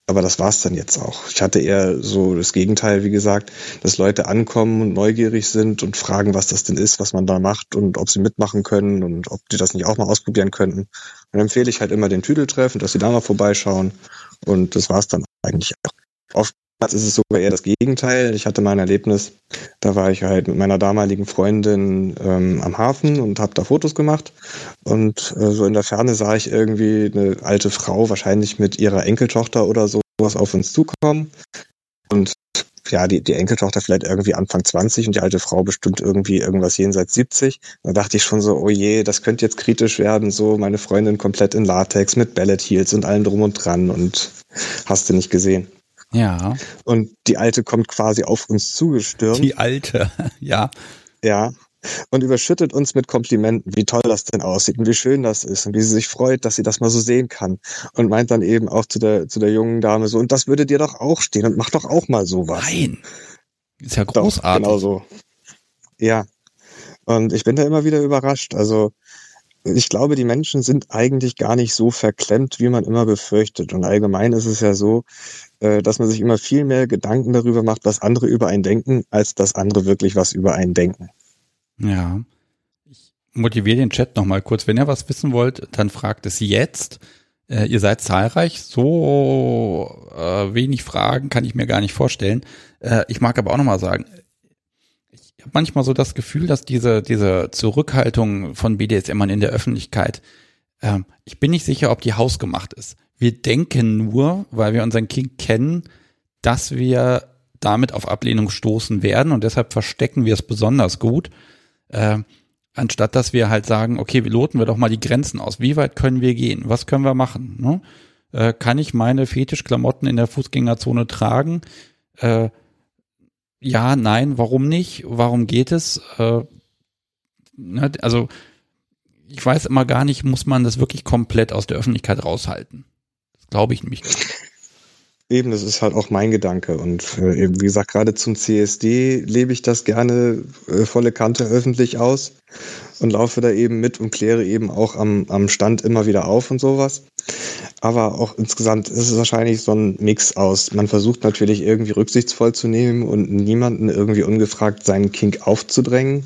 Speaker 2: Aber das war's dann jetzt auch. Ich hatte eher so das Gegenteil, wie gesagt, dass Leute ankommen und neugierig sind und fragen, was das denn ist, was man da macht und ob sie mitmachen können und ob die das nicht auch mal ausprobieren könnten. Dann empfehle ich halt immer den Tüdeltreff und dass sie da mal vorbeischauen. Und das war's dann eigentlich auch. Oftmals ist es sogar eher das Gegenteil. Ich hatte mal ein Erlebnis, da war ich halt mit meiner damaligen Freundin ähm, am Hafen und habe da Fotos gemacht. Und äh, so in der Ferne sah ich irgendwie eine alte Frau, wahrscheinlich mit ihrer Enkeltochter oder sowas auf uns zukommen. Und ja, die, die Enkeltochter vielleicht irgendwie Anfang 20 und die alte Frau bestimmt irgendwie irgendwas jenseits 70. Da dachte ich schon so, oh je, das könnte jetzt kritisch werden, so meine Freundin komplett in Latex mit Ballet Heels und allem drum und dran und hast du nicht gesehen.
Speaker 1: Ja.
Speaker 2: Und die Alte kommt quasi auf uns zugestürmt.
Speaker 1: Die Alte, ja.
Speaker 2: Ja. Und überschüttet uns mit Komplimenten, wie toll das denn aussieht und wie schön das ist und wie sie sich freut, dass sie das mal so sehen kann. Und meint dann eben auch zu der, zu der jungen Dame so, und das würde dir doch auch stehen und mach doch auch mal sowas.
Speaker 1: Nein. Ist ja großartig.
Speaker 2: Doch, genau so. Ja. Und ich bin da immer wieder überrascht. Also, ich glaube, die Menschen sind eigentlich gar nicht so verklemmt, wie man immer befürchtet. Und allgemein ist es ja so, äh, dass man sich immer viel mehr Gedanken darüber macht, was andere über einen denken, als dass andere wirklich was über einen denken.
Speaker 1: Ja. Ich motiviere den Chat nochmal kurz. Wenn ihr was wissen wollt, dann fragt es jetzt. Äh, ihr seid zahlreich. So äh, wenig Fragen kann ich mir gar nicht vorstellen. Äh, ich mag aber auch nochmal sagen, ich habe manchmal so das Gefühl, dass diese, diese Zurückhaltung von BDSMern in der Öffentlichkeit, äh, ich bin nicht sicher, ob die hausgemacht ist. Wir denken nur, weil wir unseren King kennen, dass wir damit auf Ablehnung stoßen werden und deshalb verstecken wir es besonders gut, äh, anstatt dass wir halt sagen, okay, loten wir doch mal die Grenzen aus. Wie weit können wir gehen? Was können wir machen? Ne? Äh, kann ich meine Fetischklamotten in der Fußgängerzone tragen? Äh, ja, nein, warum nicht? Warum geht es? Äh, ne, also ich weiß immer gar nicht, muss man das wirklich komplett aus der Öffentlichkeit raushalten? Das glaube ich nämlich nicht.
Speaker 2: Eben, das ist halt auch mein Gedanke. Und äh, eben, wie gesagt, gerade zum CSD lebe ich das gerne äh, volle Kante öffentlich aus und laufe da eben mit und kläre eben auch am, am Stand immer wieder auf und sowas. Aber auch insgesamt ist es wahrscheinlich so ein Mix aus. Man versucht natürlich irgendwie rücksichtsvoll zu nehmen und niemanden irgendwie ungefragt seinen Kink aufzudrängen.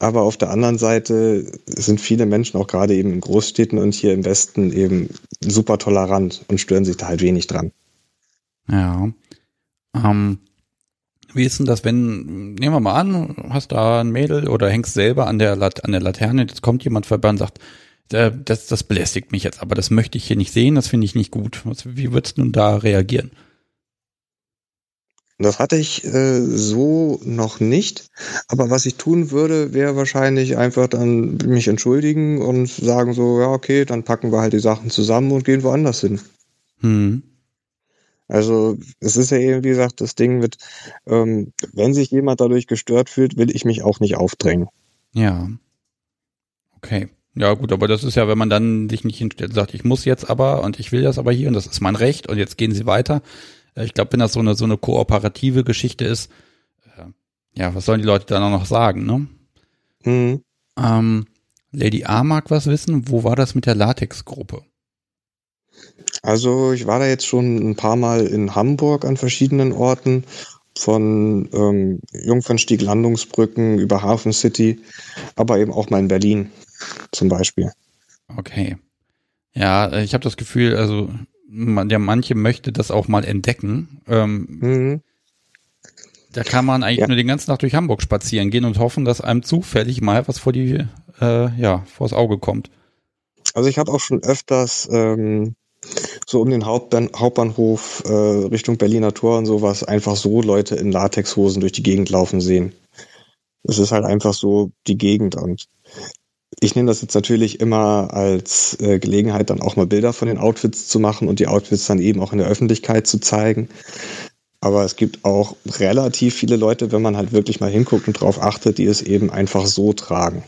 Speaker 2: Aber auf der anderen Seite sind viele Menschen auch gerade eben in Großstädten und hier im Westen eben super tolerant und stören sich da halt wenig dran.
Speaker 1: Ja. Ähm, wie ist denn das, wenn, nehmen wir mal an, hast da ein Mädel oder hängst selber an der, Lat an der Laterne, jetzt kommt jemand vorbei und sagt, äh, das, das belästigt mich jetzt, aber das möchte ich hier nicht sehen, das finde ich nicht gut. Wie würdest du nun da reagieren?
Speaker 2: Das hatte ich äh, so noch nicht. Aber was ich tun würde, wäre wahrscheinlich einfach dann mich entschuldigen und sagen so, ja, okay, dann packen wir halt die Sachen zusammen und gehen woanders hin. Hm. Also es ist ja eben, wie gesagt, das Ding mit, ähm, wenn sich jemand dadurch gestört fühlt, will ich mich auch nicht aufdrängen.
Speaker 1: Ja. Okay. Ja, gut, aber das ist ja, wenn man dann sich nicht hinstellt, sagt, ich muss jetzt aber und ich will das aber hier und das ist mein Recht und jetzt gehen sie weiter. Äh, ich glaube, wenn das so eine so eine kooperative Geschichte ist, äh, ja, was sollen die Leute dann auch noch sagen, ne? Mhm. Ähm, Lady A mag was wissen. Wo war das mit der Latex-Gruppe?
Speaker 2: Also ich war da jetzt schon ein paar Mal in Hamburg an verschiedenen Orten, von ähm, Jungfernstieg Landungsbrücken über Hafen City, aber eben auch mal in Berlin zum Beispiel.
Speaker 1: Okay. Ja, ich habe das Gefühl, also man, ja, manche möchte das auch mal entdecken. Ähm, mhm. Da kann man eigentlich ja. nur den ganzen Tag durch Hamburg spazieren gehen und hoffen, dass einem zufällig mal was vor die, äh, ja, vors Auge kommt.
Speaker 2: Also ich habe auch schon öfters ähm, so um den Hauptbahn Hauptbahnhof äh, Richtung Berliner Tor und sowas einfach so Leute in Latexhosen durch die Gegend laufen sehen. Es ist halt einfach so die Gegend und ich nehme das jetzt natürlich immer als äh, Gelegenheit, dann auch mal Bilder von den Outfits zu machen und die Outfits dann eben auch in der Öffentlichkeit zu zeigen. Aber es gibt auch relativ viele Leute, wenn man halt wirklich mal hinguckt und drauf achtet, die es eben einfach so tragen.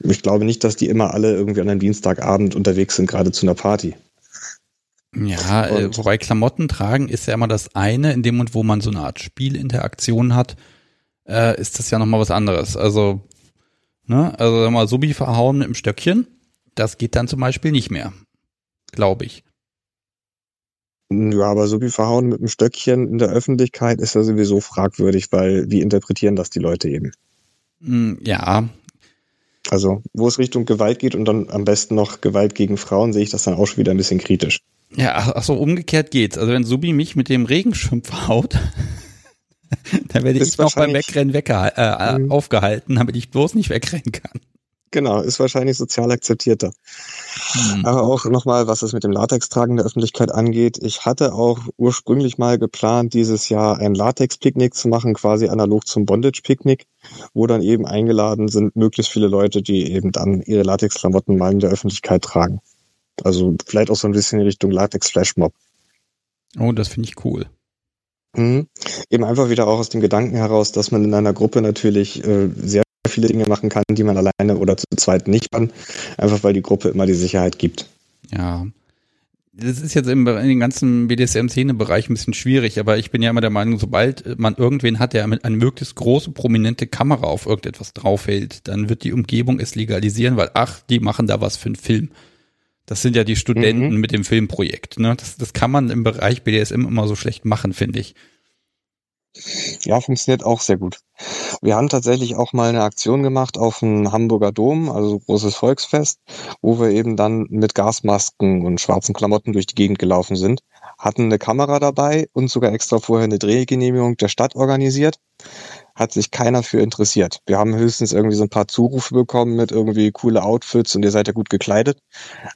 Speaker 2: Ich glaube nicht, dass die immer alle irgendwie an einem Dienstagabend unterwegs sind, gerade zu einer Party.
Speaker 1: Ja, äh, wobei Klamotten tragen ist ja immer das eine, in dem Moment, wo man so eine Art Spielinteraktion hat, äh, ist das ja nochmal was anderes. Also, ne, also mal Subi verhauen mit dem Stöckchen, das geht dann zum Beispiel nicht mehr. Glaube ich.
Speaker 2: Ja, aber so wie verhauen mit dem Stöckchen in der Öffentlichkeit ist ja sowieso fragwürdig, weil wie interpretieren das die Leute eben?
Speaker 1: Hm, ja.
Speaker 2: Also, wo es Richtung Gewalt geht und dann am besten noch Gewalt gegen Frauen, sehe ich das dann auch schon wieder ein bisschen kritisch.
Speaker 1: Ja, ach, so, umgekehrt geht's. Also wenn Subi mich mit dem Regenschirm verhaut, dann werde ich noch beim Wegrennen weggeha äh, mhm. aufgehalten, damit ich bloß nicht wegrennen kann.
Speaker 2: Genau, ist wahrscheinlich sozial akzeptierter. Mhm. Aber auch nochmal, was es mit dem Latextragen der Öffentlichkeit angeht. Ich hatte auch ursprünglich mal geplant, dieses Jahr ein Latex-Picknick zu machen, quasi analog zum Bondage-Picknick, wo dann eben eingeladen sind möglichst viele Leute, die eben dann ihre Latex-Klamotten mal in der Öffentlichkeit tragen. Also vielleicht auch so ein bisschen in Richtung Latex-Flashmob.
Speaker 1: Oh, das finde ich cool.
Speaker 2: Mhm. Eben einfach wieder auch aus dem Gedanken heraus, dass man in einer Gruppe natürlich äh, sehr viele Dinge machen kann, die man alleine oder zu zweit nicht kann, einfach weil die Gruppe immer die Sicherheit gibt.
Speaker 1: Ja. Das ist jetzt im, in den ganzen BDSM-Szene-Bereich ein bisschen schwierig, aber ich bin ja immer der Meinung, sobald man irgendwen hat, der eine möglichst große, prominente Kamera auf irgendetwas draufhält, dann wird die Umgebung es legalisieren, weil ach, die machen da was für einen Film. Das sind ja die Studenten mhm. mit dem Filmprojekt. Ne? Das, das kann man im Bereich BDSM immer so schlecht machen, finde ich.
Speaker 2: Ja, funktioniert auch sehr gut. Wir haben tatsächlich auch mal eine Aktion gemacht auf dem Hamburger Dom, also großes Volksfest, wo wir eben dann mit Gasmasken und schwarzen Klamotten durch die Gegend gelaufen sind, hatten eine Kamera dabei und sogar extra vorher eine Drehgenehmigung der Stadt organisiert. Hat sich keiner für interessiert. Wir haben höchstens irgendwie so ein paar Zurufe bekommen mit irgendwie coole Outfits und ihr seid ja gut gekleidet.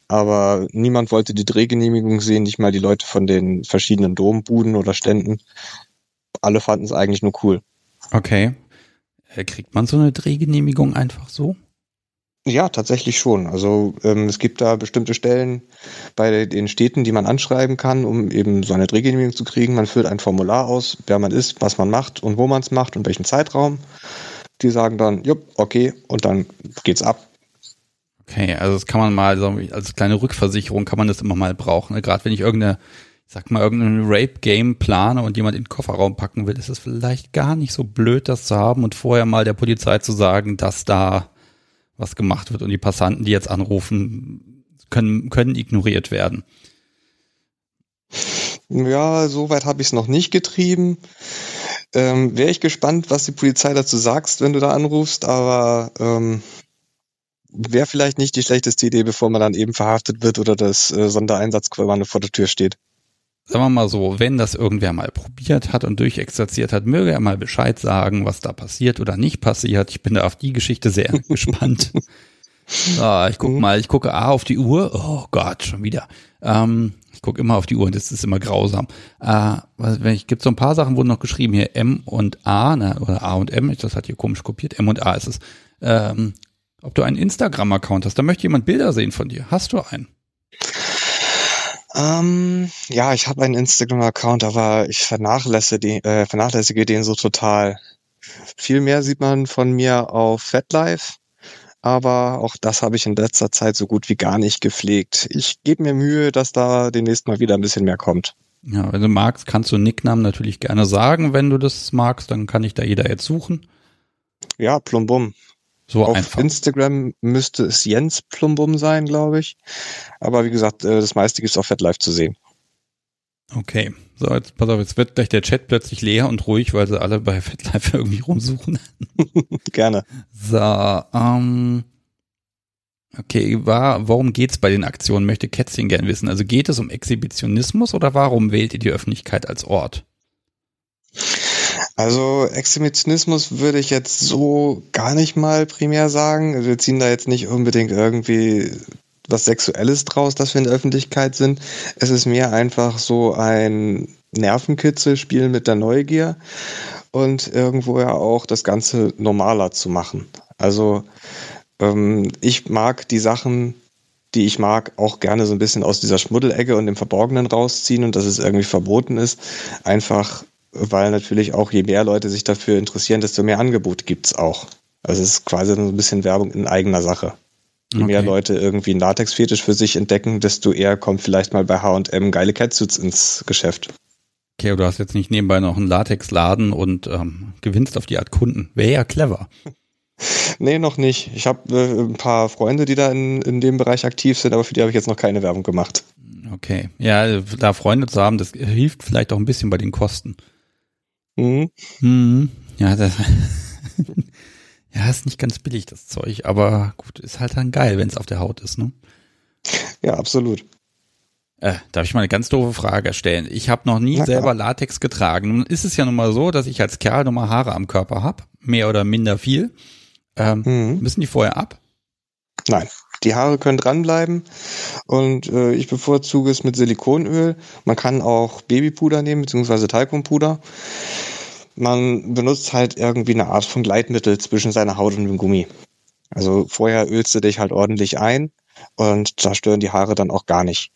Speaker 2: Aber niemand wollte die Drehgenehmigung sehen, nicht mal die Leute von den verschiedenen Dombuden oder Ständen alle fanden es eigentlich nur cool.
Speaker 1: Okay. Äh, kriegt man so eine Drehgenehmigung einfach so?
Speaker 2: Ja, tatsächlich schon. Also ähm, es gibt da bestimmte Stellen bei den Städten, die man anschreiben kann, um eben so eine Drehgenehmigung zu kriegen. Man füllt ein Formular aus, wer man ist, was man macht und wo man es macht und welchen Zeitraum. Die sagen dann, jupp, okay, und dann geht's ab.
Speaker 1: Okay, also das kann man mal, so als kleine Rückversicherung kann man das immer mal brauchen. Ne? Gerade wenn ich irgendeine sag mal, irgendein Rape-Game plane und jemand in den Kofferraum packen will, ist es vielleicht gar nicht so blöd, das zu haben und vorher mal der Polizei zu sagen, dass da was gemacht wird und die Passanten, die jetzt anrufen, können, können ignoriert werden.
Speaker 2: Ja, soweit habe ich es noch nicht getrieben. Ähm, Wäre ich gespannt, was die Polizei dazu sagst, wenn du da anrufst, aber ähm, wäre vielleicht nicht die schlechteste Idee, bevor man dann eben verhaftet wird oder das äh, Sondereinsatzkommando vor der Tür steht
Speaker 1: sagen wir mal so, wenn das irgendwer mal probiert hat und durchexerziert hat, möge er mal Bescheid sagen, was da passiert oder nicht passiert. Ich bin da auf die Geschichte sehr gespannt. Ah, ich guck mhm. mal, ich gucke A auf die Uhr. Oh Gott, schon wieder. Ähm, ich gucke immer auf die Uhr und das ist immer grausam. Äh, wenn ich gibt so ein paar Sachen wurden noch geschrieben hier M und A, ne, oder A und M. Das hat hier komisch kopiert. M und A ist es. Ähm, ob du einen Instagram-Account hast, da möchte jemand Bilder sehen von dir. Hast du einen?
Speaker 2: Ähm, ja, ich habe einen Instagram-Account, aber ich vernachlässige, die, äh, vernachlässige den so total. Viel mehr sieht man von mir auf FatLife, aber auch das habe ich in letzter Zeit so gut wie gar nicht gepflegt. Ich gebe mir Mühe, dass da demnächst mal wieder ein bisschen mehr kommt.
Speaker 1: Ja, wenn du magst, kannst du Nicknamen natürlich gerne sagen. Wenn du das magst, dann kann ich da jeder jetzt suchen.
Speaker 2: Ja, Plumbum. So Auf einfach. Instagram müsste es Jens Plumbum sein, glaube ich. Aber wie gesagt, äh, das meiste gibt es auf FetLife zu sehen.
Speaker 1: Okay, so jetzt pass auf, jetzt wird gleich der Chat plötzlich leer und ruhig, weil sie alle bei FetLife irgendwie rumsuchen.
Speaker 2: Gerne.
Speaker 1: So, ähm, okay, war, worum geht's bei den Aktionen, möchte Kätzchen gern wissen. Also geht es um Exhibitionismus oder warum wählt ihr die Öffentlichkeit als Ort?
Speaker 2: Also Exhibitionismus würde ich jetzt so gar nicht mal primär sagen. Wir ziehen da jetzt nicht unbedingt irgendwie was Sexuelles draus, dass wir in der Öffentlichkeit sind. Es ist mehr einfach so ein Nervenkitzel, Spielen mit der Neugier und irgendwo ja auch das Ganze normaler zu machen. Also ähm, ich mag die Sachen, die ich mag, auch gerne so ein bisschen aus dieser Schmuddelecke und dem Verborgenen rausziehen und dass es irgendwie verboten ist. Einfach, weil natürlich auch je mehr Leute sich dafür interessieren, desto mehr Angebot gibt's auch. Also es ist quasi so ein bisschen Werbung in eigener Sache. Je okay. mehr Leute irgendwie einen Latex-Fetisch für sich entdecken, desto eher kommt vielleicht mal bei H&M geile Catsuits ins Geschäft.
Speaker 1: Okay, aber du hast jetzt nicht nebenbei noch einen Latex-Laden und ähm, gewinnst auf die Art Kunden. Wäre ja clever.
Speaker 2: Nee, noch nicht. Ich habe äh, ein paar Freunde, die da in, in dem Bereich aktiv sind, aber für die habe ich jetzt noch keine Werbung gemacht.
Speaker 1: Okay. Ja, da Freunde zu haben, das hilft vielleicht auch ein bisschen bei den Kosten. Mhm. Mhm. Ja, das Ja, ist nicht ganz billig, das Zeug, aber gut, ist halt dann geil, wenn es auf der Haut ist, ne?
Speaker 2: Ja, absolut.
Speaker 1: Äh, darf ich mal eine ganz doofe Frage stellen? Ich habe noch nie Na, selber Latex getragen. Nun ist es ja nun mal so, dass ich als Kerl nun mal Haare am Körper habe, mehr oder minder viel. Ähm, mhm. Müssen die vorher ab?
Speaker 2: Nein, die Haare können dranbleiben und äh, ich bevorzuge es mit Silikonöl. Man kann auch Babypuder nehmen, beziehungsweise Talkumpuder man benutzt halt irgendwie eine Art von Gleitmittel zwischen seiner Haut und dem Gummi. Also vorher ölst du dich halt ordentlich ein und da stören die Haare dann auch gar nicht.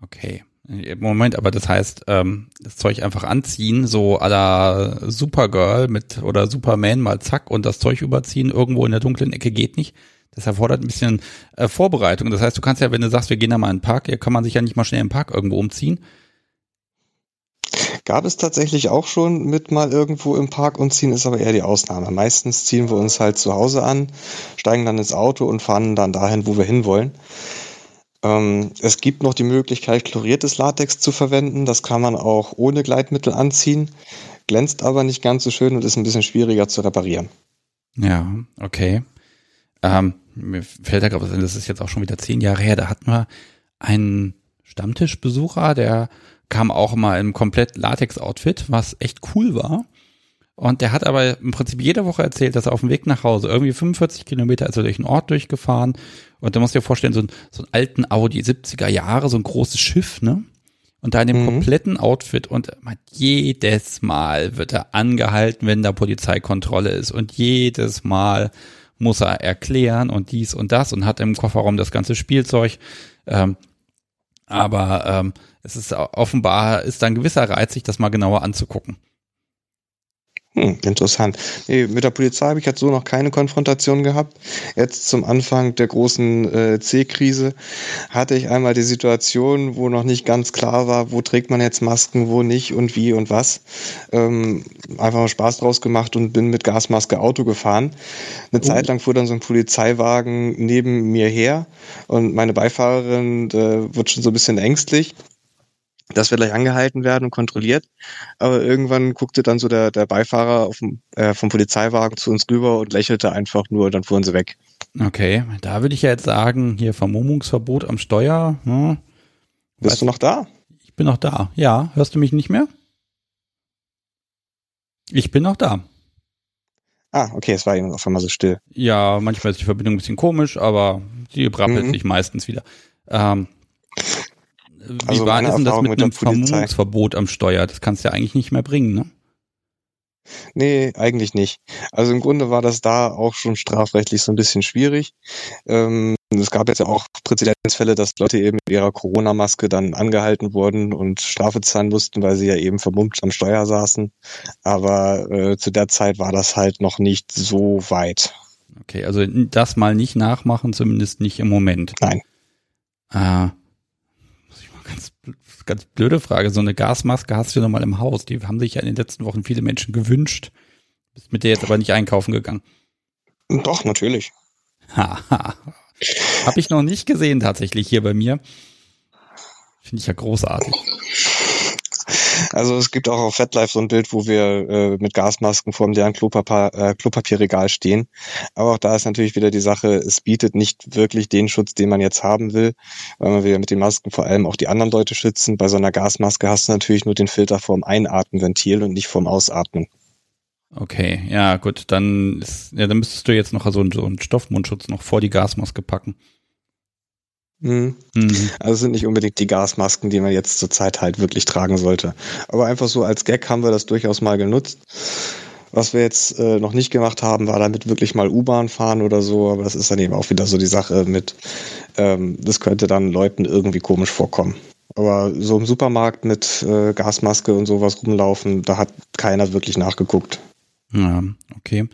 Speaker 1: Okay. Moment, aber das heißt, ähm, das Zeug einfach anziehen, so à la Supergirl mit oder Superman mal zack und das Zeug überziehen irgendwo in der dunklen Ecke geht nicht. Das erfordert ein bisschen äh, Vorbereitung. Das heißt, du kannst ja, wenn du sagst, wir gehen da mal in den Park, ja, kann man sich ja nicht mal schnell im Park irgendwo umziehen.
Speaker 2: Gab es tatsächlich auch schon mit mal irgendwo im Park und ziehen, ist aber eher die Ausnahme. Meistens ziehen wir uns halt zu Hause an, steigen dann ins Auto und fahren dann dahin, wo wir hinwollen. Ähm, es gibt noch die Möglichkeit, chloriertes Latex zu verwenden. Das kann man auch ohne Gleitmittel anziehen, glänzt aber nicht ganz so schön und ist ein bisschen schwieriger zu reparieren.
Speaker 1: Ja, okay. Ähm, mir fällt da gerade was ein, das ist jetzt auch schon wieder zehn Jahre her, da hatten wir einen Stammtischbesucher, der kam auch mal im komplett Latex-Outfit, was echt cool war. Und der hat aber im Prinzip jede Woche erzählt, dass er auf dem Weg nach Hause irgendwie 45 Kilometer ist er durch einen Ort durchgefahren. Und da musst du dir vorstellen, so, ein, so einen alten Audi 70er Jahre, so ein großes Schiff, ne? Und da in dem mhm. kompletten Outfit und jedes Mal wird er angehalten, wenn da Polizeikontrolle ist. Und jedes Mal muss er erklären und dies und das und hat im Kofferraum das ganze Spielzeug. Ähm, aber ähm, es ist offenbar ist da ein gewisser Reiz, sich das mal genauer anzugucken.
Speaker 2: Hm, interessant. Nee, mit der Polizei habe ich jetzt so noch keine Konfrontation gehabt. Jetzt zum Anfang der großen äh, C-Krise hatte ich einmal die Situation, wo noch nicht ganz klar war, wo trägt man jetzt Masken, wo nicht und wie und was. Ähm, einfach mal Spaß draus gemacht und bin mit Gasmaske Auto gefahren. Eine oh. Zeit lang fuhr dann so ein Polizeiwagen neben mir her und meine Beifahrerin äh, wird schon so ein bisschen ängstlich dass wir gleich angehalten werden und kontrolliert. Aber irgendwann guckte dann so der, der Beifahrer dem, äh, vom Polizeiwagen zu uns rüber und lächelte einfach nur, dann fuhren sie weg.
Speaker 1: Okay, da würde ich ja jetzt sagen, hier Vermummungsverbot am Steuer. Hm.
Speaker 2: Bist weißt, du noch da?
Speaker 1: Ich bin noch da. Ja, hörst du mich nicht mehr? Ich bin noch da.
Speaker 2: Ah, okay, es war eben auf einmal so still.
Speaker 1: Ja, manchmal ist die Verbindung ein bisschen komisch, aber die brabbelt mhm. sich meistens wieder. Ähm, wie also war denn das mit, mit einem Vermummungsverbot am Steuer? Das kannst du ja eigentlich nicht mehr bringen, ne?
Speaker 2: Nee, eigentlich nicht. Also im Grunde war das da auch schon strafrechtlich so ein bisschen schwierig. Ähm, es gab jetzt ja auch Präzedenzfälle, dass Leute eben mit ihrer Corona-Maske dann angehalten wurden und Strafe zahlen mussten, weil sie ja eben vermummt am Steuer saßen. Aber äh, zu der Zeit war das halt noch nicht so weit.
Speaker 1: Okay, also das mal nicht nachmachen, zumindest nicht im Moment.
Speaker 2: Nein.
Speaker 1: Ganz, ganz blöde Frage. So eine Gasmaske hast du noch mal im Haus. Die haben sich ja in den letzten Wochen viele Menschen gewünscht. Bist mit der jetzt aber nicht einkaufen gegangen.
Speaker 2: Doch, natürlich.
Speaker 1: Haha. Habe ich noch nicht gesehen tatsächlich hier bei mir. Finde ich ja großartig.
Speaker 2: Also es gibt auch auf FetLife so ein Bild, wo wir äh, mit Gasmasken vor dem leeren Klopapier, äh, Klopapierregal stehen. Aber auch da ist natürlich wieder die Sache, es bietet nicht wirklich den Schutz, den man jetzt haben will, weil man will ja mit den Masken vor allem auch die anderen Leute schützen. Bei so einer Gasmaske hast du natürlich nur den Filter vorm Einatmenventil und nicht vorm Ausatmen.
Speaker 1: Okay, ja gut, dann ist, ja, dann müsstest du jetzt noch so, so einen Stoffmundschutz noch vor die Gasmaske packen.
Speaker 2: Mhm. Mhm. Also sind nicht unbedingt die Gasmasken, die man jetzt zur Zeit halt wirklich tragen sollte. Aber einfach so als Gag haben wir das durchaus mal genutzt. Was wir jetzt äh, noch nicht gemacht haben, war damit wirklich mal U-Bahn fahren oder so, aber das ist dann eben auch wieder so die Sache mit, ähm, das könnte dann Leuten irgendwie komisch vorkommen. Aber so im Supermarkt mit äh, Gasmaske und sowas rumlaufen, da hat keiner wirklich nachgeguckt.
Speaker 1: Ja, okay.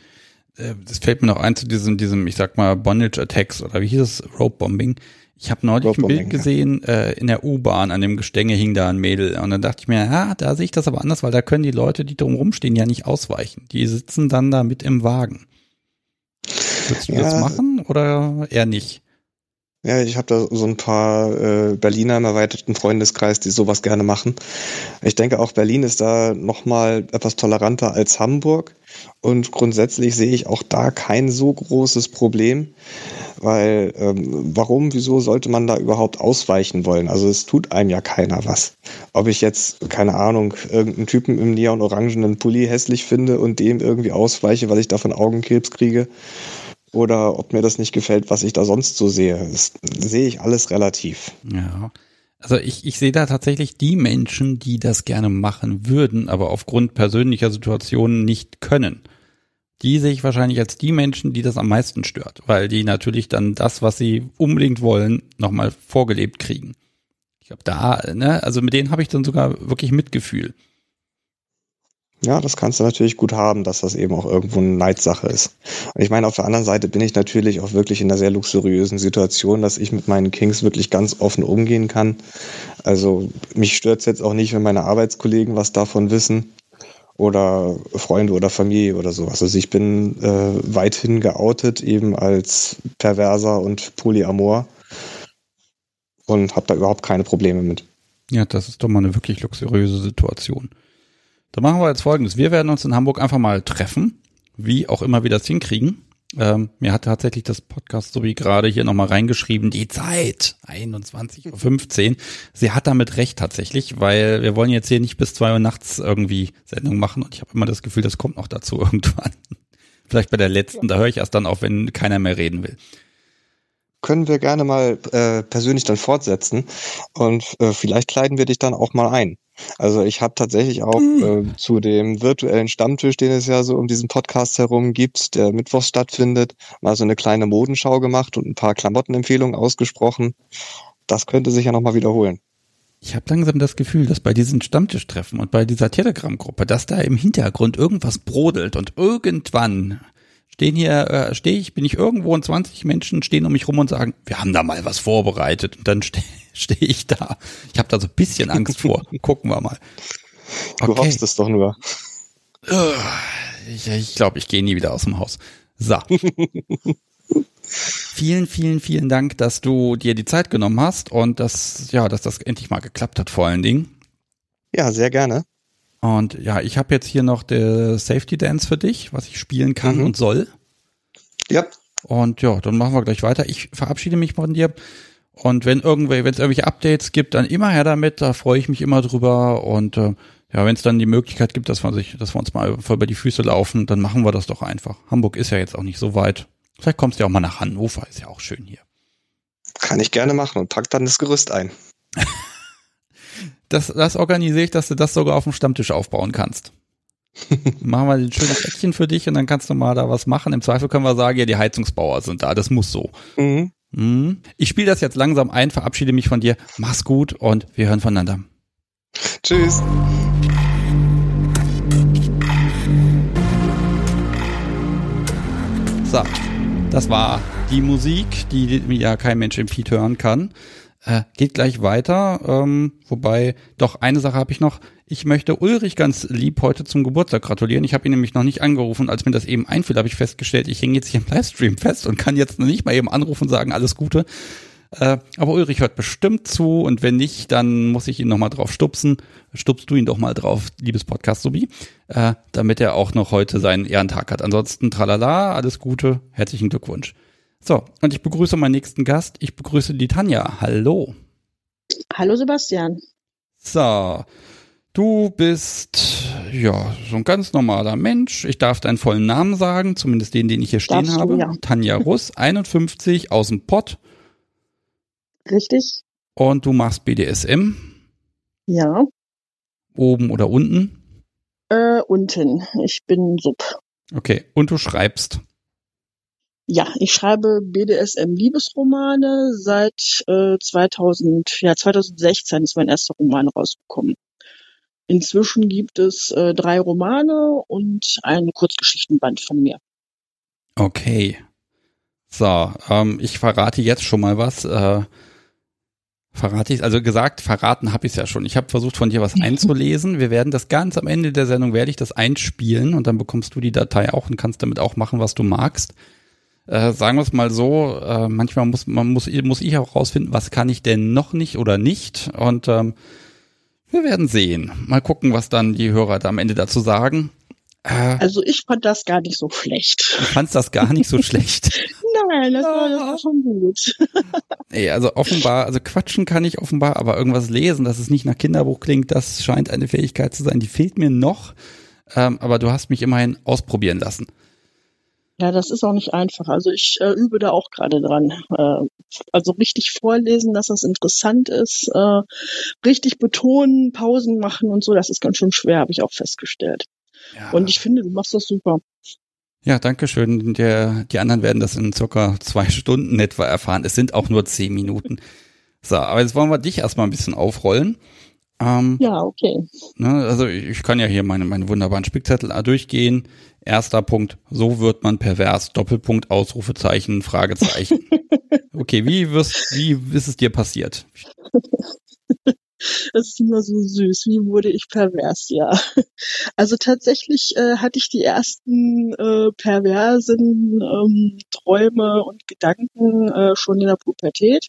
Speaker 1: Äh, das fällt mir noch ein zu diesem, diesem, ich sag mal, Bondage Attacks oder wie hieß es? Rope Bombing. Ich habe neulich ein Bild gesehen, äh, in der U-Bahn, an dem Gestänge hing da ein Mädel. Und dann dachte ich mir, ja, da sehe ich das aber anders, weil da können die Leute, die drum rumstehen, ja nicht ausweichen. Die sitzen dann da mit im Wagen. Würdest du ja. das machen oder eher nicht?
Speaker 2: Ja, ich habe da so ein paar äh, Berliner im erweiterten Freundeskreis, die sowas gerne machen. Ich denke, auch Berlin ist da nochmal etwas toleranter als Hamburg. Und grundsätzlich sehe ich auch da kein so großes Problem, weil ähm, warum, wieso sollte man da überhaupt ausweichen wollen? Also es tut einem ja keiner was. Ob ich jetzt, keine Ahnung, irgendeinen Typen im neon-orangenen Pulli hässlich finde und dem irgendwie ausweiche, weil ich davon Augenkrebs kriege, oder ob mir das nicht gefällt, was ich da sonst so sehe. Das sehe ich alles relativ.
Speaker 1: Ja. Also ich, ich sehe da tatsächlich die Menschen, die das gerne machen würden, aber aufgrund persönlicher Situationen nicht können. Die sehe ich wahrscheinlich als die Menschen, die das am meisten stört, weil die natürlich dann das, was sie unbedingt wollen, nochmal vorgelebt kriegen. Ich glaube, da, ne, also mit denen habe ich dann sogar wirklich Mitgefühl.
Speaker 2: Ja, das kannst du natürlich gut haben, dass das eben auch irgendwo eine Neidsache ist. Und ich meine, auf der anderen Seite bin ich natürlich auch wirklich in einer sehr luxuriösen Situation, dass ich mit meinen Kings wirklich ganz offen umgehen kann. Also mich stört es jetzt auch nicht, wenn meine Arbeitskollegen was davon wissen oder Freunde oder Familie oder sowas. Also ich bin äh, weithin geoutet eben als Perverser und Polyamor und habe da überhaupt keine Probleme mit.
Speaker 1: Ja, das ist doch mal eine wirklich luxuriöse Situation. Dann machen wir jetzt folgendes. Wir werden uns in Hamburg einfach mal treffen, wie auch immer wir das hinkriegen. Ähm, mir hat tatsächlich das Podcast so wie gerade hier nochmal reingeschrieben, die Zeit, 21.15 Uhr. Sie hat damit recht tatsächlich, weil wir wollen jetzt hier nicht bis zwei Uhr nachts irgendwie Sendung machen und ich habe immer das Gefühl, das kommt noch dazu irgendwann. Vielleicht bei der letzten, da höre ich erst dann auf, wenn keiner mehr reden will
Speaker 2: können wir gerne mal äh, persönlich dann fortsetzen und äh, vielleicht kleiden wir dich dann auch mal ein. Also ich habe tatsächlich auch mhm. äh, zu dem virtuellen Stammtisch, den es ja so um diesen Podcast herum gibt, der mittwochs stattfindet, mal so eine kleine Modenschau gemacht und ein paar Klamottenempfehlungen ausgesprochen. Das könnte sich ja nochmal wiederholen.
Speaker 1: Ich habe langsam das Gefühl, dass bei diesen Stammtischtreffen und bei dieser Telegram-Gruppe, dass da im Hintergrund irgendwas brodelt und irgendwann stehen hier, äh, stehe ich, bin ich irgendwo und 20 Menschen stehen um mich rum und sagen, wir haben da mal was vorbereitet. Und dann stehe steh ich da. Ich habe da so ein bisschen Angst vor. Gucken wir mal.
Speaker 2: Okay. Du hoffst es doch nur.
Speaker 1: Ich glaube, ich, glaub, ich gehe nie wieder aus dem Haus. So. vielen, vielen, vielen Dank, dass du dir die Zeit genommen hast und dass, ja, dass das endlich mal geklappt hat, vor allen Dingen.
Speaker 2: Ja, sehr gerne.
Speaker 1: Und ja, ich habe jetzt hier noch der Safety Dance für dich, was ich spielen kann mhm. und soll.
Speaker 2: Ja.
Speaker 1: Und ja, dann machen wir gleich weiter. Ich verabschiede mich von dir. Und wenn irgendwelche, wenn es irgendwelche Updates gibt, dann immer her damit. Da freue ich mich immer drüber. Und äh, ja, wenn es dann die Möglichkeit gibt, dass wir sich, dass wir uns mal voll über die Füße laufen, dann machen wir das doch einfach. Hamburg ist ja jetzt auch nicht so weit. Vielleicht kommst du ja auch mal nach Hannover, ist ja auch schön hier.
Speaker 2: Kann ich gerne machen und pack dann das Gerüst ein.
Speaker 1: das, das organisiere ich, dass du das sogar auf dem Stammtisch aufbauen kannst. machen wir ein schönes Eckchen für dich und dann kannst du mal da was machen. Im Zweifel können wir sagen, ja, die Heizungsbauer sind da, das muss so. Mhm. Mhm. Ich spiele das jetzt langsam ein, verabschiede mich von dir. Mach's gut und wir hören voneinander.
Speaker 2: Tschüss.
Speaker 1: So, das war die Musik, die ja kein Mensch im Feed hören kann. Äh, geht gleich weiter. Ähm, wobei, doch, eine Sache habe ich noch. Ich möchte Ulrich ganz lieb heute zum Geburtstag gratulieren. Ich habe ihn nämlich noch nicht angerufen. Als mir das eben einfiel, habe ich festgestellt, ich hänge jetzt hier im Livestream fest und kann jetzt nicht mal eben anrufen und sagen, alles Gute. Äh, aber Ulrich hört bestimmt zu und wenn nicht, dann muss ich ihn nochmal drauf stupsen. Stupst du ihn doch mal drauf, liebes Podcast-Sobi, äh, damit er auch noch heute seinen Ehrentag hat. Ansonsten, tralala, alles Gute, herzlichen Glückwunsch. So, und ich begrüße meinen nächsten Gast. Ich begrüße die Tanja. Hallo.
Speaker 3: Hallo Sebastian.
Speaker 1: So, du bist ja so ein ganz normaler Mensch. Ich darf deinen vollen Namen sagen, zumindest den, den ich hier stehen Darfst habe. Du, ja. Tanja Russ, 51, aus dem Pott.
Speaker 3: Richtig.
Speaker 1: Und du machst BDSM?
Speaker 3: Ja.
Speaker 1: Oben oder unten?
Speaker 3: Äh, unten. Ich bin Sub.
Speaker 1: Okay. Und du schreibst?
Speaker 3: Ja, ich schreibe BDSM-Liebesromane seit äh, 2000, ja 2016 ist mein erster Roman rausgekommen. Inzwischen gibt es äh, drei Romane und einen Kurzgeschichtenband von mir.
Speaker 1: Okay. So, ähm, ich verrate jetzt schon mal was. Äh, verrate ich, also gesagt, verraten habe ich es ja schon. Ich habe versucht, von dir was einzulesen. Wir werden das ganz am Ende der Sendung, werde ich das einspielen und dann bekommst du die Datei auch und kannst damit auch machen, was du magst äh, sagen wir es mal so, äh, manchmal muss man muss, muss ich auch rausfinden, was kann ich denn noch nicht oder nicht. Und ähm, wir werden sehen. Mal gucken, was dann die Hörer da am Ende dazu sagen.
Speaker 3: Äh, also ich fand das gar nicht so schlecht.
Speaker 1: Du fandst das gar nicht so schlecht.
Speaker 3: Nein, das war, das war schon gut.
Speaker 1: nee, also offenbar, also quatschen kann ich offenbar, aber irgendwas lesen, dass es nicht nach Kinderbuch klingt, das scheint eine Fähigkeit zu sein, die fehlt mir noch. Ähm, aber du hast mich immerhin ausprobieren lassen.
Speaker 3: Ja, das ist auch nicht einfach. Also ich äh, übe da auch gerade dran. Äh, also richtig vorlesen, dass das interessant ist, äh, richtig betonen, Pausen machen und so, das ist ganz schön schwer, habe ich auch festgestellt. Ja. Und ich finde, du machst das super.
Speaker 1: Ja, danke schön. Der, die anderen werden das in circa zwei Stunden etwa erfahren. Es sind auch nur zehn Minuten. So, aber jetzt wollen wir dich erstmal ein bisschen aufrollen.
Speaker 3: Ähm, ja, okay.
Speaker 1: Ne, also ich kann ja hier meine, meine wunderbaren Spickzettel durchgehen. Erster Punkt, so wird man pervers. Doppelpunkt, Ausrufezeichen, Fragezeichen. Okay, wie wirst, wie ist es dir passiert?
Speaker 3: Das ist immer so süß. Wie wurde ich pervers? Ja. Also tatsächlich äh, hatte ich die ersten äh, perversen ähm, Träume und Gedanken äh, schon in der Pubertät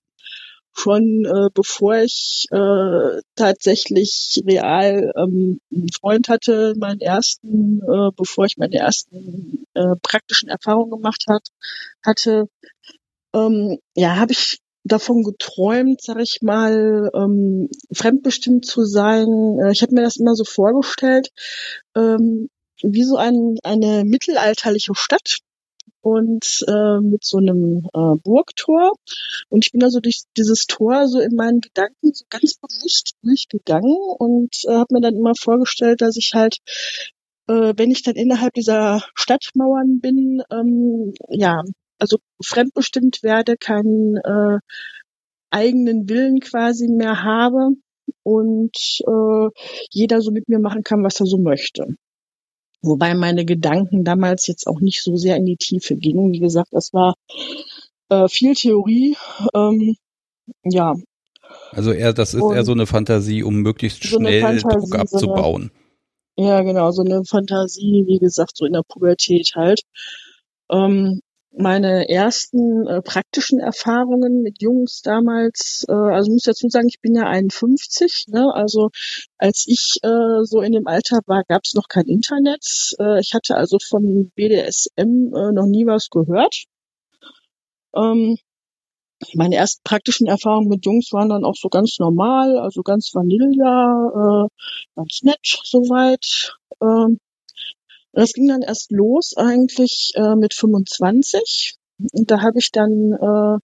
Speaker 3: schon äh, bevor ich äh, tatsächlich real ähm, einen Freund hatte, meinen ersten, äh, bevor ich meine ersten äh, praktischen Erfahrungen gemacht hat, hatte, ähm, ja, habe ich davon geträumt, sag ich mal, ähm, fremdbestimmt zu sein. Äh, ich habe mir das immer so vorgestellt, ähm, wie so ein, eine mittelalterliche Stadt, und äh, mit so einem äh, Burgtor. Und ich bin also durch dieses Tor so in meinen Gedanken so ganz bewusst durchgegangen und äh, habe mir dann immer vorgestellt, dass ich halt, äh, wenn ich dann innerhalb dieser Stadtmauern bin, ähm, ja, also fremdbestimmt werde, keinen äh, eigenen Willen quasi mehr habe und äh, jeder so mit mir machen kann, was er so möchte. Wobei meine Gedanken damals jetzt auch nicht so sehr in die Tiefe gingen. Wie gesagt, das war äh, viel Theorie. Ähm, ja.
Speaker 1: Also eher, das ist Und eher so eine Fantasie, um möglichst so schnell Fantasie, Druck abzubauen.
Speaker 3: So eine, ja, genau, so eine Fantasie, wie gesagt, so in der Pubertät halt. Ähm, meine ersten äh, praktischen Erfahrungen mit Jungs damals, äh, also ich muss dazu sagen, ich bin ja 51, ne? also als ich äh, so in dem Alter war, gab es noch kein Internet. Äh, ich hatte also von BDSM äh, noch nie was gehört. Ähm, meine ersten praktischen Erfahrungen mit Jungs waren dann auch so ganz normal, also ganz Vanilla, äh, ganz nett soweit. Ähm, das ging dann erst los eigentlich äh, mit 25. Und da habe ich dann äh,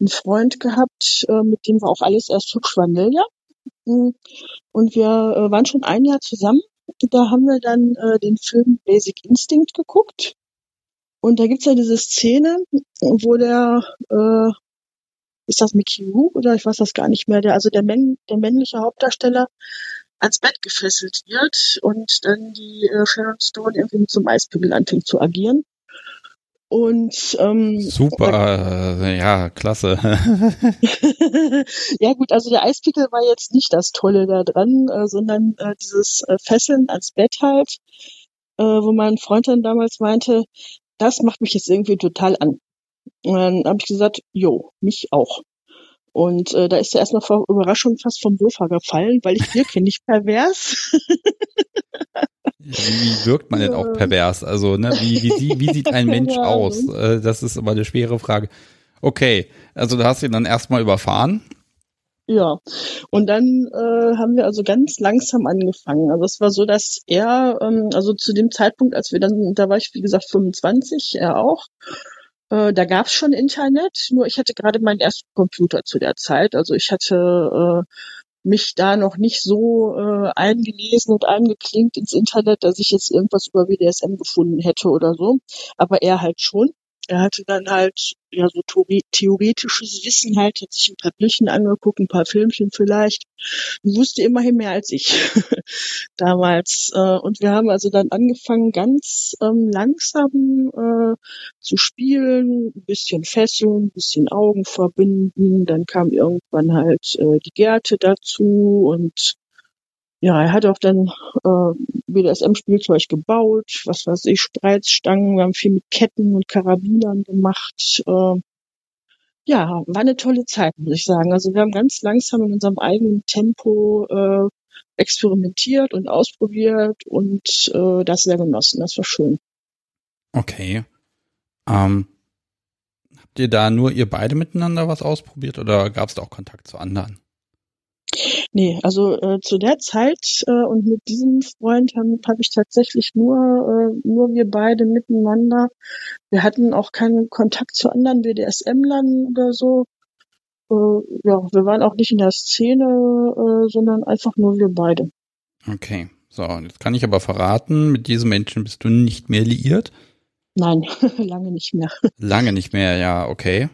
Speaker 3: einen Freund gehabt, äh, mit dem war auch alles erst hübsch Vanilla. Mm. Und wir äh, waren schon ein Jahr zusammen. Da haben wir dann äh, den Film Basic Instinct geguckt. Und da gibt's ja diese Szene, wo der, äh, ist das Mickey Rook oder ich weiß das gar nicht mehr, der, also der, Männ, der männliche Hauptdarsteller ans Bett gefesselt wird und dann die äh, Sharon Stone irgendwie einem Eispickel anfängt zu agieren. Und ähm,
Speaker 1: super, äh, ja, klasse.
Speaker 3: ja gut, also der Eispickel war jetzt nicht das Tolle da dran, äh, sondern äh, dieses äh, Fesseln ans Bett halt, äh, wo mein Freund dann damals meinte, das macht mich jetzt irgendwie total an. Und dann habe ich gesagt, jo, mich auch. Und äh, da ist er erstmal vor Überraschung fast vom Sofa gefallen, weil ich wirke nicht pervers.
Speaker 1: Wie wirkt man denn auch pervers? Also, ne, wie, wie, wie sieht ein Mensch ja. aus? Äh, das ist immer eine schwere Frage. Okay, also du hast ihn dann erstmal überfahren.
Speaker 3: Ja, und dann äh, haben wir also ganz langsam angefangen. Also es war so, dass er, ähm, also zu dem Zeitpunkt, als wir dann, da war ich wie gesagt 25, er auch. Äh, da gab es schon Internet, nur ich hatte gerade meinen ersten Computer zu der Zeit. Also ich hatte äh, mich da noch nicht so äh, eingelesen und eingeklinkt ins Internet, dass ich jetzt irgendwas über BDSM gefunden hätte oder so. Aber er halt schon er hatte dann halt ja so theoretisches Wissen halt, hat sich ein paar Bildchen angeguckt, ein paar Filmchen vielleicht, wusste immerhin mehr als ich damals. Äh, und wir haben also dann angefangen, ganz ähm, langsam äh, zu spielen, ein bisschen fesseln, ein bisschen Augen verbinden. Dann kam irgendwann halt äh, die Gärte dazu und ja, er hat auch dann äh, BDSM-Spielzeug gebaut, was weiß ich, Spreizstangen, wir haben viel mit Ketten und Karabinern gemacht. Äh, ja, war eine tolle Zeit, muss ich sagen. Also wir haben ganz langsam in unserem eigenen Tempo äh, experimentiert und ausprobiert und äh, das sehr genossen. Das war schön.
Speaker 1: Okay. Ähm, habt ihr da nur ihr beide miteinander was ausprobiert oder gab es da auch Kontakt zu anderen?
Speaker 3: Nee, also äh, zu der Zeit äh, und mit diesem Freund habe hab ich tatsächlich nur, äh, nur wir beide miteinander. Wir hatten auch keinen Kontakt zu anderen BDSM-Lern oder so. Äh, ja, wir waren auch nicht in der Szene, äh, sondern einfach nur wir beide.
Speaker 1: Okay, so, jetzt kann ich aber verraten, mit diesen Menschen bist du nicht mehr liiert?
Speaker 3: Nein, lange nicht mehr.
Speaker 1: Lange nicht mehr, ja, okay.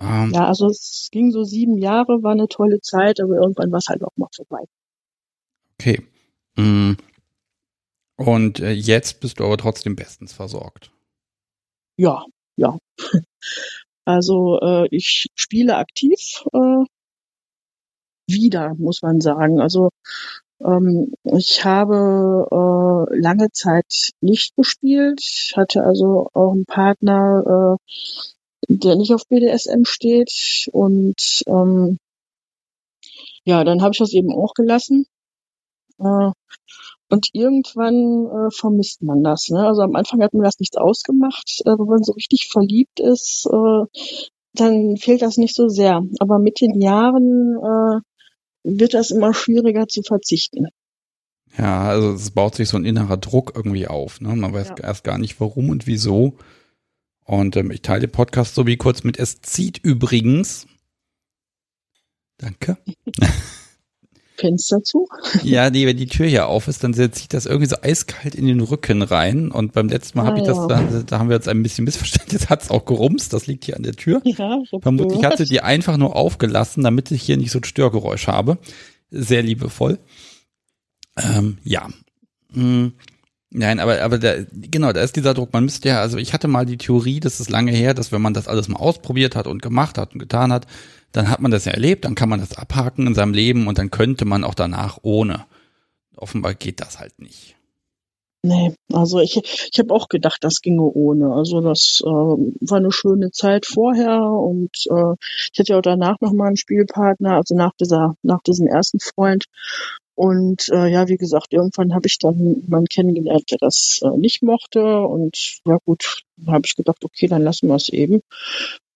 Speaker 3: Ähm, ja, also es ging so sieben Jahre, war eine tolle Zeit, aber irgendwann war es halt auch mal vorbei.
Speaker 1: Okay. Mm. Und äh, jetzt bist du aber trotzdem bestens versorgt.
Speaker 3: Ja, ja. Also äh, ich spiele aktiv äh, wieder, muss man sagen. Also ähm, ich habe äh, lange Zeit nicht gespielt, hatte also auch einen Partner, äh, der nicht auf BDSM steht. Und ähm, ja, dann habe ich das eben auch gelassen. Äh, und irgendwann äh, vermisst man das. Ne? Also am Anfang hat mir das nichts ausgemacht. Äh, wenn man so richtig verliebt ist, äh, dann fehlt das nicht so sehr. Aber mit den Jahren äh, wird das immer schwieriger zu verzichten.
Speaker 1: Ja, also es baut sich so ein innerer Druck irgendwie auf. Ne? Man weiß ja. erst gar nicht warum und wieso. Und ähm, ich teile den Podcast so wie kurz mit. Es zieht übrigens. Danke.
Speaker 3: Fenster zu?
Speaker 1: ja, nee, wenn die Tür hier auf ist, dann zieht das irgendwie so eiskalt in den Rücken rein. Und beim letzten Mal ah, habe ich ja. das, da, da haben wir jetzt ein bisschen missverstanden. Jetzt hat es auch gerumst, das liegt hier an der Tür. Ja, Vermutlich hat sie die einfach nur aufgelassen, damit ich hier nicht so ein Störgeräusch habe. Sehr liebevoll. Ähm, ja. Hm. Nein, aber, aber da, genau, da ist dieser Druck. Man müsste ja, also ich hatte mal die Theorie, das ist lange her, dass wenn man das alles mal ausprobiert hat und gemacht hat und getan hat, dann hat man das ja erlebt, dann kann man das abhaken in seinem Leben und dann könnte man auch danach ohne. Offenbar geht das halt nicht.
Speaker 3: Nee, also ich, ich habe auch gedacht, das ginge ohne. Also das äh, war eine schöne Zeit vorher und äh, ich hatte ja auch danach nochmal einen Spielpartner, also nach dieser, nach diesem ersten Freund. Und äh, ja, wie gesagt, irgendwann habe ich dann jemanden kennengelernt, der das äh, nicht mochte. Und ja gut, habe ich gedacht, okay, dann lassen wir es eben.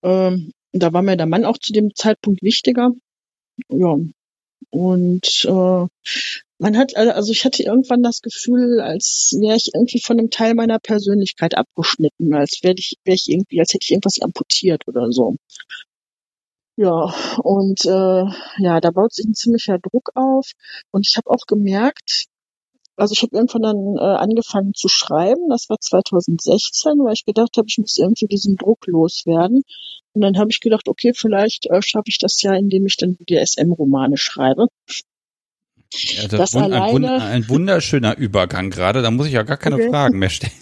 Speaker 3: Ähm, da war mir der Mann auch zu dem Zeitpunkt wichtiger. Ja. Und äh, man hat, also ich hatte irgendwann das Gefühl, als wäre ich irgendwie von einem Teil meiner Persönlichkeit abgeschnitten, als wäre ich, wäre ich irgendwie, als hätte ich irgendwas amputiert oder so. Ja, und äh, ja, da baut sich ein ziemlicher Druck auf. Und ich habe auch gemerkt, also ich habe irgendwann dann äh, angefangen zu schreiben, das war 2016, weil ich gedacht habe, ich muss irgendwie diesen Druck loswerden. Und dann habe ich gedacht, okay, vielleicht äh, schaffe ich das ja, indem ich dann BDSM-Romane schreibe.
Speaker 1: Ja, das, das alleine, ein, ein, wunderschöner Übergang gerade, da muss ich ja gar keine okay. Fragen mehr stellen.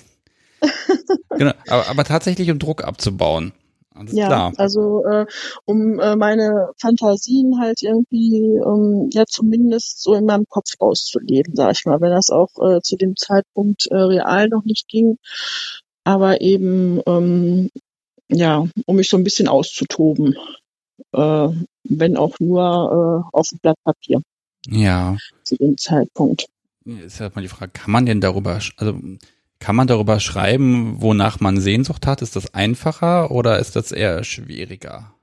Speaker 1: genau, aber, aber tatsächlich um Druck abzubauen.
Speaker 3: Alles ja, klar. also äh, um äh, meine Fantasien halt irgendwie um, ja zumindest so in meinem Kopf auszuleben, sag ich mal, wenn das auch äh, zu dem Zeitpunkt äh, real noch nicht ging, aber eben ähm, ja, um mich so ein bisschen auszutoben, äh, wenn auch nur äh, auf dem Blatt Papier.
Speaker 1: Ja.
Speaker 3: Zu dem Zeitpunkt.
Speaker 1: Ist ja mal die Frage, kann man denn darüber, also kann man darüber schreiben, wonach man Sehnsucht hat? Ist das einfacher oder ist das eher schwieriger?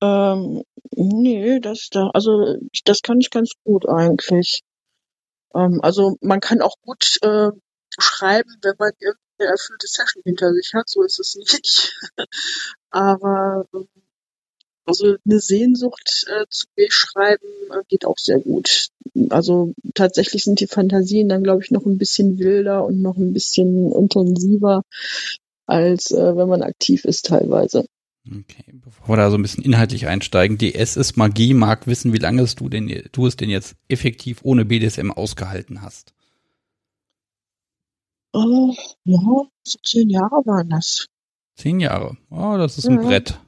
Speaker 3: Ähm, nee, das da, also das kann ich ganz gut eigentlich. Ähm, also man kann auch gut äh, schreiben, wenn man irgendeine erfüllte Session hinter sich hat, so ist es nicht. Aber ähm, also eine Sehnsucht äh, zu beschreiben äh, geht auch sehr gut. Also tatsächlich sind die Fantasien dann, glaube ich, noch ein bisschen wilder und noch ein bisschen intensiver, als äh, wenn man aktiv ist teilweise.
Speaker 1: Okay, bevor wir da so ein bisschen inhaltlich einsteigen, die S ist Magie, mag wissen, wie lange du, denn, du es denn jetzt effektiv ohne BDSM ausgehalten hast.
Speaker 3: Oh, ja, so zehn Jahre waren das.
Speaker 1: Zehn Jahre, oh, das ist ein ja. Brett.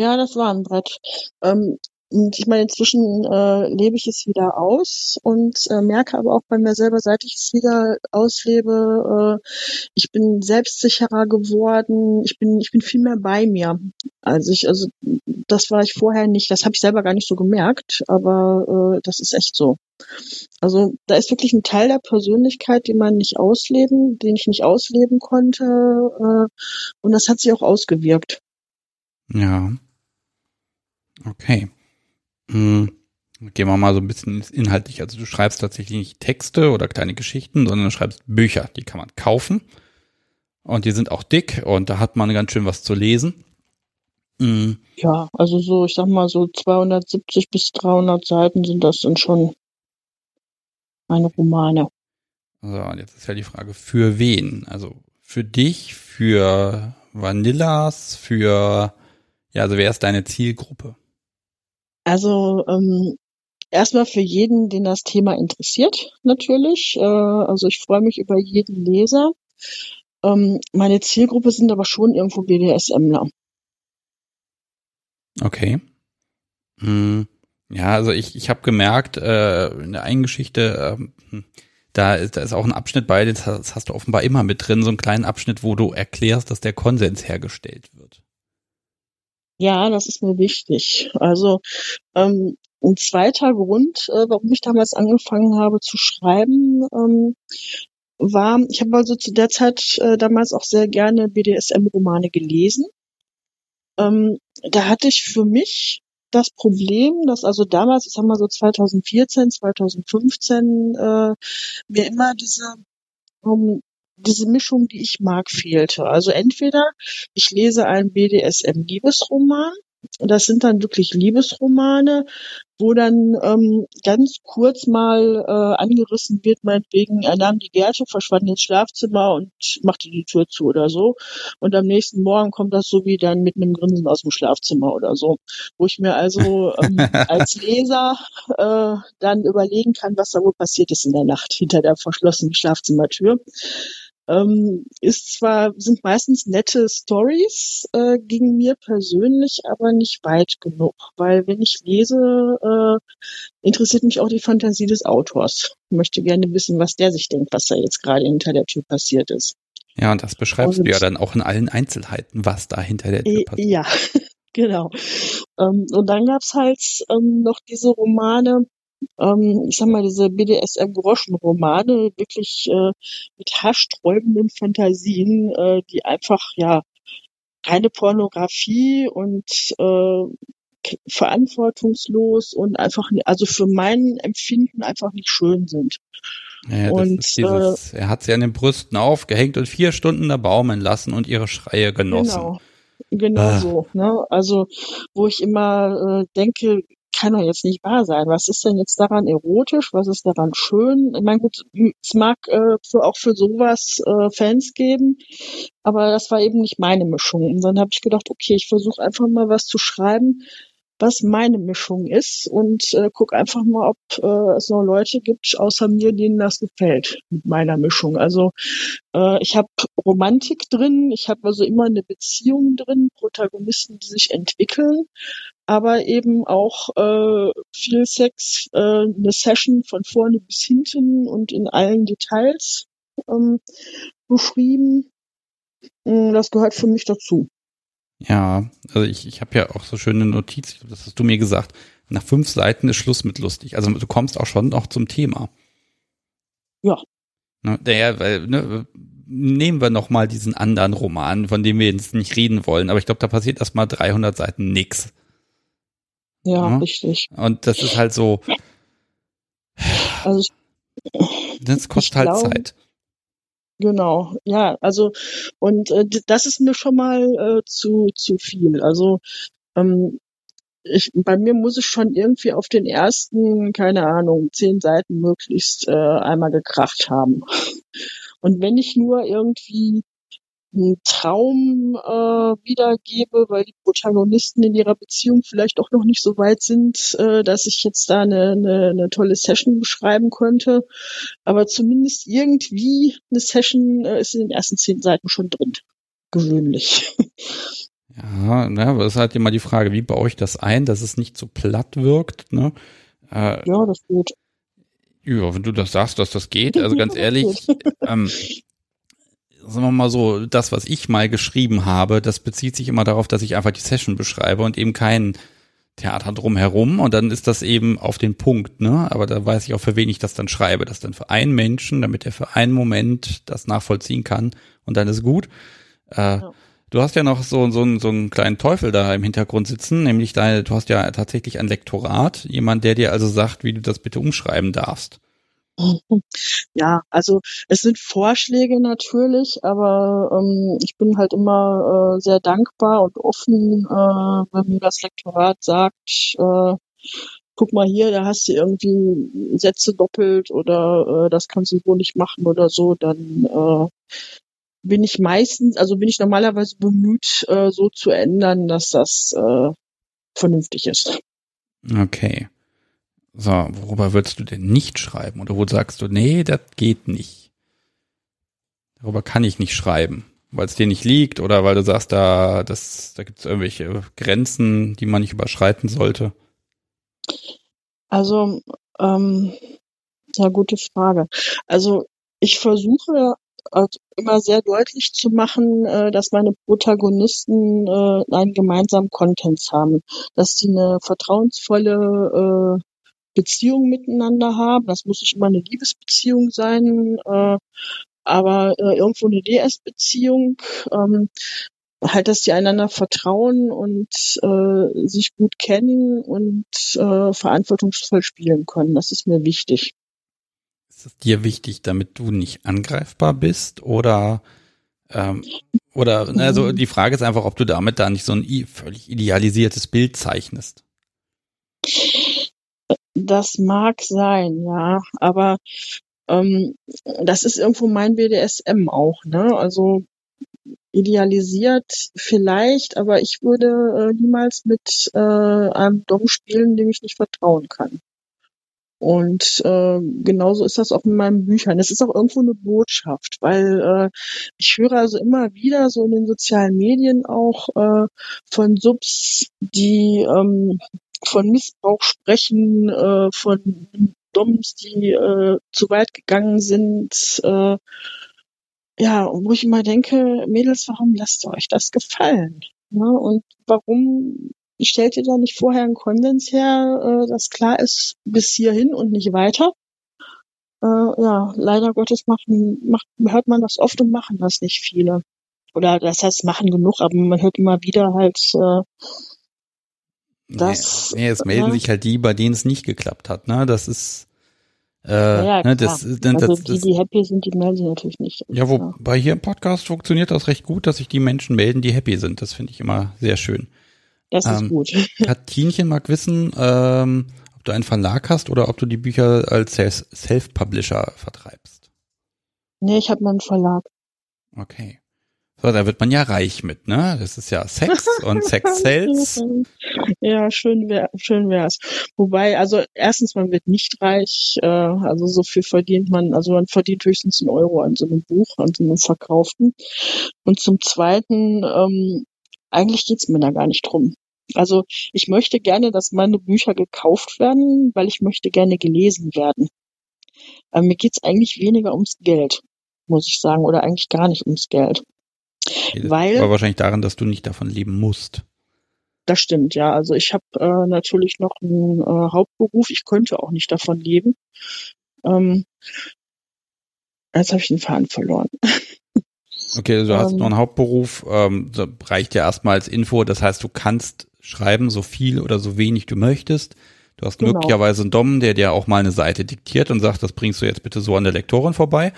Speaker 3: Ja, das war ein Brett. Ähm, und ich meine, inzwischen äh, lebe ich es wieder aus und äh, merke aber auch bei mir selber, seit ich es wieder auslebe, äh, ich bin selbstsicherer geworden. Ich bin, ich bin viel mehr bei mir. Also ich, also das war ich vorher nicht. Das habe ich selber gar nicht so gemerkt, aber äh, das ist echt so. Also da ist wirklich ein Teil der Persönlichkeit, den man nicht ausleben, den ich nicht ausleben konnte, äh, und das hat sich auch ausgewirkt.
Speaker 1: Ja. Okay. Hm. Gehen wir mal so ein bisschen inhaltlich. Also du schreibst tatsächlich nicht Texte oder kleine Geschichten, sondern du schreibst Bücher. Die kann man kaufen. Und die sind auch dick und da hat man ganz schön was zu lesen.
Speaker 3: Mhm. Ja, also so, ich sag mal so 270 bis 300 Seiten sind das dann schon meine Romane.
Speaker 1: So, und jetzt ist ja die Frage, für wen? Also für dich, für Vanillas, für, ja, also wer ist deine Zielgruppe?
Speaker 3: Also ähm, erstmal für jeden, den das Thema interessiert, natürlich. Äh, also ich freue mich über jeden Leser. Ähm, meine Zielgruppe sind aber schon irgendwo BDSMler.
Speaker 1: Okay. Hm. Ja, also ich, ich habe gemerkt, äh, in der einen Geschichte, äh, da, ist, da ist auch ein Abschnitt bei, das hast du offenbar immer mit drin, so einen kleinen Abschnitt, wo du erklärst, dass der Konsens hergestellt wird.
Speaker 3: Ja, das ist mir wichtig. Also ähm, ein zweiter Grund, äh, warum ich damals angefangen habe zu schreiben, ähm, war, ich habe also zu der Zeit äh, damals auch sehr gerne BDSM-Romane gelesen. Ähm, da hatte ich für mich das Problem, dass also damals, ich sag mal so 2014, 2015, äh, mir immer diese um, diese Mischung, die ich mag, fehlte. Also entweder ich lese einen BDSM-Liebesroman, und das sind dann wirklich Liebesromane, wo dann ähm, ganz kurz mal äh, angerissen wird, meinetwegen, er nahm die Gerte, verschwand ins Schlafzimmer und machte die Tür zu oder so. Und am nächsten Morgen kommt das so wie dann mit einem Grinsen aus dem Schlafzimmer oder so. Wo ich mir also ähm, als Leser äh, dann überlegen kann, was da wohl passiert ist in der Nacht hinter der verschlossenen Schlafzimmertür. Ähm, ist zwar, sind meistens nette Stories, äh, gegen mir persönlich aber nicht weit genug, weil wenn ich lese, äh, interessiert mich auch die Fantasie des Autors. Ich möchte gerne wissen, was der sich denkt, was da jetzt gerade hinter der Tür passiert ist.
Speaker 1: Ja, und das beschreibst und, du ja dann auch in allen Einzelheiten, was da hinter der Tür passiert.
Speaker 3: Ja, genau. Ähm, und dann gab's halt ähm, noch diese Romane, ähm, ich sag mal, diese BDSM-Groschen-Romane wirklich äh, mit haarsträubenden Fantasien, äh, die einfach, ja, keine Pornografie und äh, verantwortungslos und einfach, also für mein Empfinden einfach nicht schön sind.
Speaker 1: Ja, und, dieses, äh, er hat sie an den Brüsten aufgehängt und vier Stunden da baumeln lassen und ihre Schreie genossen.
Speaker 3: Genau. Genau ah. so. Ne? Also, wo ich immer äh, denke, kann doch jetzt nicht wahr sein. Was ist denn jetzt daran erotisch? Was ist daran schön? Ich meine, gut, es mag äh, für, auch für sowas äh, Fans geben, aber das war eben nicht meine Mischung. Und dann habe ich gedacht, okay, ich versuche einfach mal was zu schreiben, was meine Mischung ist und äh, guck einfach mal, ob äh, es noch Leute gibt außer mir, denen das gefällt mit meiner Mischung. Also äh, ich habe Romantik drin, ich habe also immer eine Beziehung drin, Protagonisten, die sich entwickeln, aber eben auch äh, viel Sex, äh, eine Session von vorne bis hinten und in allen Details ähm, beschrieben. Mm, das gehört für mich dazu.
Speaker 1: Ja, also ich, ich habe ja auch so schöne Notizen, das hast du mir gesagt. Nach fünf Seiten ist Schluss mit lustig. Also du kommst auch schon noch zum Thema.
Speaker 3: Ja.
Speaker 1: Ne, der, weil, ne, nehmen wir noch mal diesen anderen Roman, von dem wir jetzt nicht reden wollen. Aber ich glaube, da passiert erst mal 300 Seiten nix.
Speaker 3: Ja, ja, richtig.
Speaker 1: Und das ist halt so. Also ich, das kostet halt glaube, Zeit.
Speaker 3: Genau, ja, also und äh, das ist mir schon mal äh, zu zu viel. Also ähm, ich, bei mir muss es schon irgendwie auf den ersten, keine Ahnung, zehn Seiten möglichst äh, einmal gekracht haben. Und wenn ich nur irgendwie einen Traum äh, wiedergebe, weil die Protagonisten in ihrer Beziehung vielleicht auch noch nicht so weit sind, äh, dass ich jetzt da eine, eine, eine tolle Session beschreiben könnte. Aber zumindest irgendwie eine Session äh, ist in den ersten zehn Seiten schon drin. Gewöhnlich.
Speaker 1: Ja, ne, aber das ist halt immer die Frage, wie baue ich das ein, dass es nicht so platt wirkt, ne?
Speaker 3: Äh, ja, das geht.
Speaker 1: Ja, wenn du das sagst, dass das geht, also ganz ehrlich, ähm, sagen wir mal so, das, was ich mal geschrieben habe, das bezieht sich immer darauf, dass ich einfach die Session beschreibe und eben kein Theater drumherum und dann ist das eben auf den Punkt, ne? Aber da weiß ich auch, für wen ich das dann schreibe. Das dann für einen Menschen, damit er für einen Moment das nachvollziehen kann und dann ist gut. Äh, ja. Du hast ja noch so, so, so einen kleinen Teufel da im Hintergrund sitzen, nämlich deine, du hast ja tatsächlich ein Lektorat, jemand, der dir also sagt, wie du das bitte umschreiben darfst.
Speaker 3: Ja, also es sind Vorschläge natürlich, aber ähm, ich bin halt immer äh, sehr dankbar und offen, äh, wenn mir das Lektorat sagt, äh, guck mal hier, da hast du irgendwie Sätze doppelt oder äh, das kannst du so nicht machen oder so, dann äh, bin ich meistens, also bin ich normalerweise bemüht, äh, so zu ändern, dass das äh, vernünftig ist.
Speaker 1: Okay. So, worüber würdest du denn nicht schreiben? Oder wo sagst du, nee, das geht nicht? Darüber kann ich nicht schreiben, weil es dir nicht liegt oder weil du sagst, da, das, da gibt es irgendwelche Grenzen, die man nicht überschreiten sollte?
Speaker 3: Also, ähm, ja, gute Frage. Also ich versuche also immer sehr deutlich zu machen, äh, dass meine Protagonisten äh, einen gemeinsamen Content haben, dass sie eine vertrauensvolle äh, Beziehung miteinander haben. Das muss nicht immer eine Liebesbeziehung sein, äh, aber äh, irgendwo eine DS-Beziehung. Ähm, halt, dass die einander vertrauen und äh, sich gut kennen und äh, verantwortungsvoll spielen können. Das ist mir wichtig.
Speaker 1: Ist es dir wichtig, damit du nicht angreifbar bist oder ähm, oder also die Frage ist einfach, ob du damit da nicht so ein völlig idealisiertes Bild zeichnest.
Speaker 3: Das mag sein, ja, aber ähm, das ist irgendwo mein BDSM auch, ne? Also idealisiert vielleicht, aber ich würde äh, niemals mit äh, einem Dom spielen, dem ich nicht vertrauen kann. Und äh, genauso ist das auch in meinen Büchern. Es ist auch irgendwo eine Botschaft, weil äh, ich höre also immer wieder so in den sozialen Medien auch äh, von Subs, die ähm, von Missbrauch sprechen, äh, von Doms, die äh, zu weit gegangen sind. Äh, ja, wo ich immer denke, Mädels, warum lasst ihr euch das gefallen? Ja, und warum stellt ihr da nicht vorher einen Konsens her, äh, dass klar ist, bis hierhin und nicht weiter? Äh, ja, leider Gottes machen, macht, hört man das oft und machen das nicht viele. Oder das heißt, machen genug, aber man hört immer wieder halt, äh,
Speaker 1: das, nee, es melden ja. sich halt die, bei denen es nicht geklappt hat. Ne? Das ist äh, ja, ne, das,
Speaker 3: das, also das, die, die happy sind, die melden sich natürlich nicht.
Speaker 1: Ja, wo bei hier im Podcast funktioniert das recht gut, dass sich die Menschen melden, die happy sind. Das finde ich immer sehr schön.
Speaker 3: Das ähm, ist gut.
Speaker 1: Katinchen mag wissen, ähm, ob du einen Verlag hast oder ob du die Bücher als Self-Publisher vertreibst.
Speaker 3: Nee, ich habe meinen Verlag.
Speaker 1: Okay. So, da wird man ja reich mit, ne? Das ist ja Sex und Sex sells.
Speaker 3: Ja, schön wär, schön wär's. Wobei, also erstens, man wird nicht reich, äh, also so viel verdient man, also man verdient höchstens einen Euro an so einem Buch, an so einem verkauften. Und zum Zweiten, ähm, eigentlich geht's mir da gar nicht drum. Also ich möchte gerne, dass meine Bücher gekauft werden, weil ich möchte gerne gelesen werden. Aber mir geht's eigentlich weniger ums Geld, muss ich sagen, oder eigentlich gar nicht ums Geld.
Speaker 1: Okay, weil aber wahrscheinlich daran, dass du nicht davon leben musst.
Speaker 3: Das stimmt, ja. Also ich habe äh, natürlich noch einen äh, Hauptberuf. Ich könnte auch nicht davon leben. Ähm, jetzt habe ich den Faden verloren.
Speaker 1: Okay, also du hast ähm, noch einen Hauptberuf, ähm, reicht ja erstmal als Info. Das heißt, du kannst schreiben, so viel oder so wenig du möchtest. Du hast genau. möglicherweise einen Dom, der dir auch mal eine Seite diktiert und sagt, das bringst du jetzt bitte so an der Lektorin vorbei.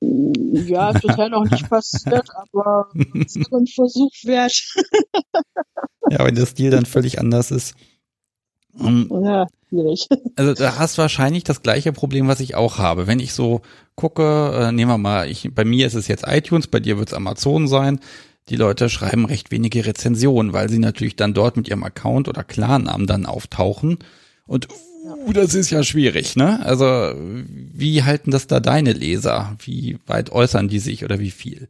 Speaker 3: Ja, bisher noch nicht passiert, aber es ist ein Versuch wert.
Speaker 1: ja, wenn der Stil dann völlig anders ist.
Speaker 3: Um, ja, schwierig.
Speaker 1: Also da hast du wahrscheinlich das gleiche Problem, was ich auch habe. Wenn ich so gucke, äh, nehmen wir mal, ich, bei mir ist es jetzt iTunes, bei dir wird es Amazon sein. Die Leute schreiben recht wenige Rezensionen, weil sie natürlich dann dort mit ihrem Account oder Klarnamen dann auftauchen. Und Uh, das ist ja schwierig, ne? Also, wie halten das da deine Leser? Wie weit äußern die sich oder wie viel?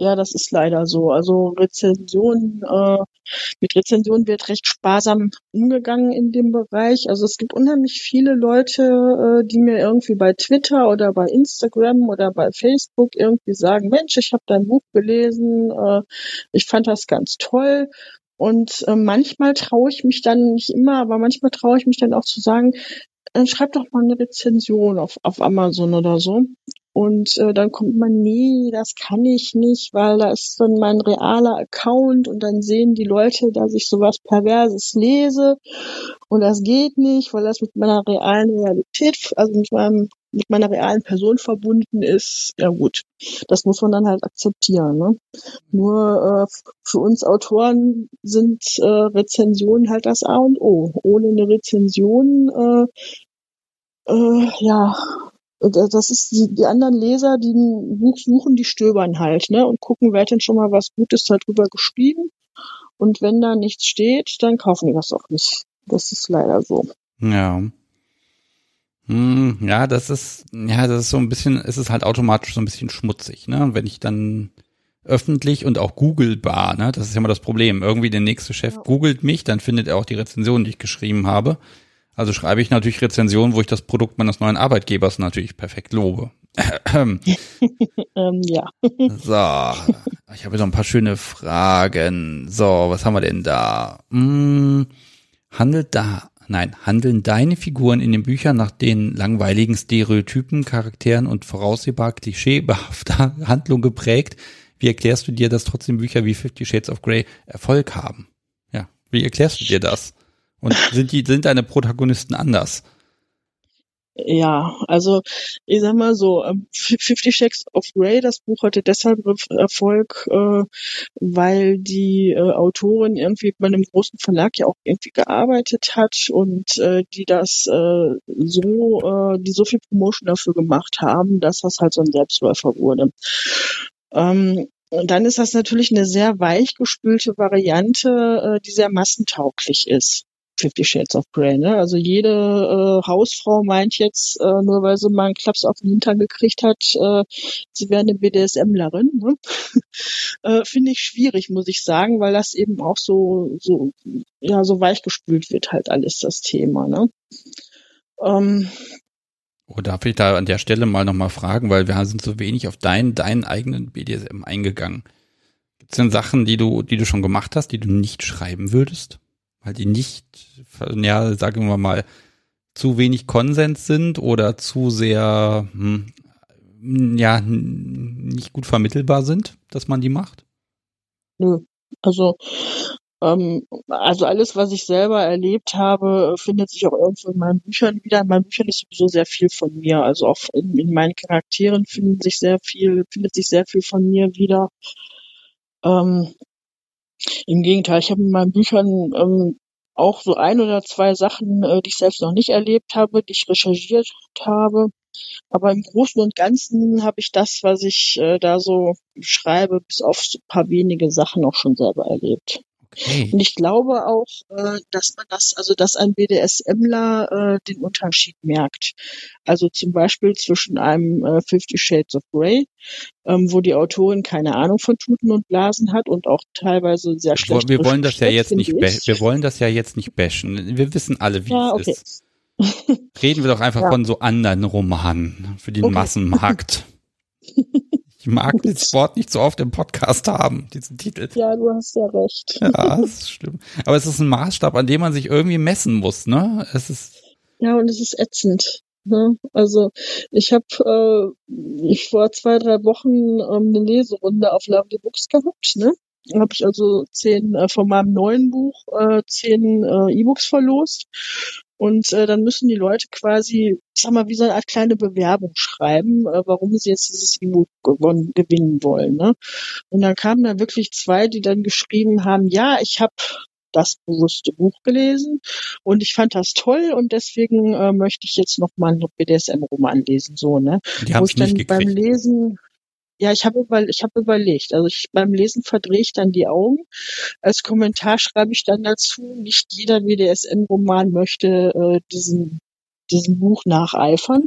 Speaker 3: Ja, das ist leider so. Also Rezensionen, äh, mit Rezensionen wird recht sparsam umgegangen in dem Bereich. Also es gibt unheimlich viele Leute, äh, die mir irgendwie bei Twitter oder bei Instagram oder bei Facebook irgendwie sagen, Mensch, ich habe dein Buch gelesen, äh, ich fand das ganz toll. Und äh, manchmal traue ich mich dann, nicht immer, aber manchmal traue ich mich dann auch zu sagen, äh, schreib doch mal eine Rezension auf, auf Amazon oder so. Und äh, dann kommt man, nee, das kann ich nicht, weil da ist dann mein realer Account und dann sehen die Leute, dass ich sowas Perverses lese und das geht nicht, weil das mit meiner realen Realität, also mit meinem mit meiner realen Person verbunden ist, ja gut, das muss man dann halt akzeptieren. Ne? Nur äh, für uns Autoren sind äh, Rezensionen halt das A und O. Ohne eine Rezension, äh, äh, ja, das ist die, die anderen Leser, die ein Buch suchen, die stöbern halt, ne, und gucken, wer hat denn schon mal was Gutes darüber geschrieben. Und wenn da nichts steht, dann kaufen die das auch nicht. Das ist leider so.
Speaker 1: Ja. Hm, ja, das ist, ja, das ist so ein bisschen, es ist halt automatisch so ein bisschen schmutzig, ne? Und wenn ich dann öffentlich und auch googelbar, ne? Das ist ja immer das Problem. Irgendwie der nächste Chef googelt mich, dann findet er auch die Rezension, die ich geschrieben habe. Also schreibe ich natürlich Rezensionen, wo ich das Produkt meines neuen Arbeitgebers natürlich perfekt lobe.
Speaker 3: ähm, ja.
Speaker 1: So, ich habe noch ein paar schöne Fragen. So, was haben wir denn da? Hm, handelt da Nein, handeln deine Figuren in den Büchern nach den langweiligen Stereotypen, Charakteren und voraussehbar klischeebehafter Handlung geprägt? Wie erklärst du dir, dass trotzdem Bücher wie Fifty Shades of Grey Erfolg haben? Ja, wie erklärst du dir das? Und sind die, sind deine Protagonisten anders?
Speaker 3: Ja, also ich sag mal so, ähm, Fifty Shades of Grey, das Buch hatte deshalb Erfolg, äh, weil die äh, Autorin irgendwie bei einem großen Verlag ja auch irgendwie gearbeitet hat und äh, die das so, die so viel Promotion dafür gemacht haben, dass das halt so ein Selbstläufer wurde. Ähm, und dann ist das natürlich eine sehr weichgespülte Variante, die sehr massentauglich ist. Fifty Shades of Grey. Ne? Also jede äh, Hausfrau meint jetzt, äh, nur weil sie mal einen Klaps auf den Hintern gekriegt hat, äh, sie wäre eine BDSMlerin. Ne? äh, Finde ich schwierig, muss ich sagen, weil das eben auch so, so, ja, so weichgespült wird halt alles das Thema. Ne? Ähm,
Speaker 1: Oh, darf ich da an der Stelle mal nochmal fragen, weil wir sind so wenig auf deinen, deinen eigenen BDSM eingegangen. Gibt es denn Sachen, die du, die du schon gemacht hast, die du nicht schreiben würdest? Weil die nicht, ja, sagen wir mal, zu wenig Konsens sind oder zu sehr, hm, ja, nicht gut vermittelbar sind, dass man die macht?
Speaker 3: Nö. Also, ähm, also alles, was ich selber erlebt habe, findet sich auch irgendwo in meinen Büchern wieder. In meinen Büchern ist sowieso sehr viel von mir. Also auch in, in meinen Charakteren findet sich sehr viel, findet sich sehr viel von mir wieder. Ähm, im Gegenteil, ich habe in meinen Büchern ähm, auch so ein oder zwei Sachen, äh, die ich selbst noch nicht erlebt habe, die ich recherchiert habe. Aber im Großen und Ganzen habe ich das, was ich äh, da so schreibe, bis auf so ein paar wenige Sachen auch schon selber erlebt. Okay. Und ich glaube auch, äh, dass man das, also dass ein BDSMler äh, den Unterschied merkt. Also zum Beispiel zwischen einem äh, Fifty Shades of Grey, ähm, wo die Autorin keine Ahnung von Tuten und Blasen hat und auch teilweise sehr schlecht.
Speaker 1: Wir wollen das ja jetzt nicht, wir wollen das ja jetzt nicht bashen. Wir wissen alle, wie ja, okay. es ist. Reden wir doch einfach ja. von so anderen Romanen für den okay. Massenmarkt. Ich mag das Wort nicht so oft im Podcast haben, diesen Titel.
Speaker 3: Ja, du hast ja recht.
Speaker 1: Ja, das ist schlimm. Aber es ist ein Maßstab, an dem man sich irgendwie messen muss, ne? Es ist
Speaker 3: ja, und es ist ätzend. Ne? Also ich habe äh, vor zwei, drei Wochen ähm, eine Leserunde auf Lovely Books gehabt, ne? habe ich also zehn äh, von meinem neuen Buch äh, zehn äh, E-Books verlost und äh, dann müssen die Leute quasi, ich sag mal, wie so eine Art kleine Bewerbung schreiben, äh, warum sie jetzt dieses E-Book gewinnen wollen. Ne? Und dann kamen da wirklich zwei, die dann geschrieben haben, ja, ich habe das bewusste Buch gelesen und ich fand das toll und deswegen äh, möchte ich jetzt noch mal einen BDSM-Roman lesen, so ne.
Speaker 1: Die Wo ich dann beim
Speaker 3: Lesen ja, ich habe über, hab überlegt. Also ich, beim Lesen verdrehe ich dann die Augen. Als Kommentar schreibe ich dann dazu, nicht jeder WDSM-Roman möchte äh, diesen diesem Buch nacheifern.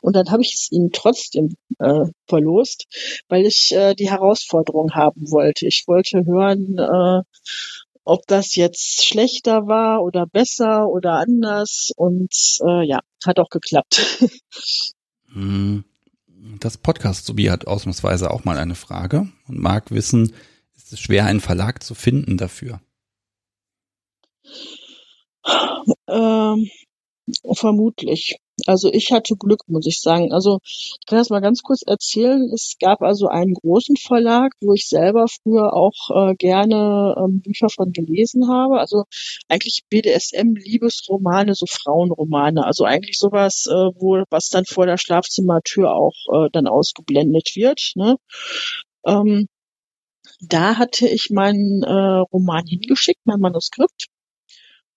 Speaker 3: Und dann habe ich es ihnen trotzdem äh, verlost, weil ich äh, die Herausforderung haben wollte. Ich wollte hören, äh, ob das jetzt schlechter war oder besser oder anders. Und äh, ja, hat auch geklappt.
Speaker 1: Hm. Das Podcast Sobi hat ausnahmsweise auch mal eine Frage und mag wissen, ist es schwer, einen Verlag zu finden dafür?
Speaker 3: Ähm, vermutlich. Also ich hatte Glück, muss ich sagen. Also ich kann das mal ganz kurz erzählen. Es gab also einen großen Verlag, wo ich selber früher auch äh, gerne ähm, Bücher von gelesen habe. Also eigentlich BDSM, Liebesromane, so Frauenromane. Also eigentlich sowas, äh, wo was dann vor der Schlafzimmertür auch äh, dann ausgeblendet wird. Ne? Ähm, da hatte ich meinen äh, Roman hingeschickt, mein Manuskript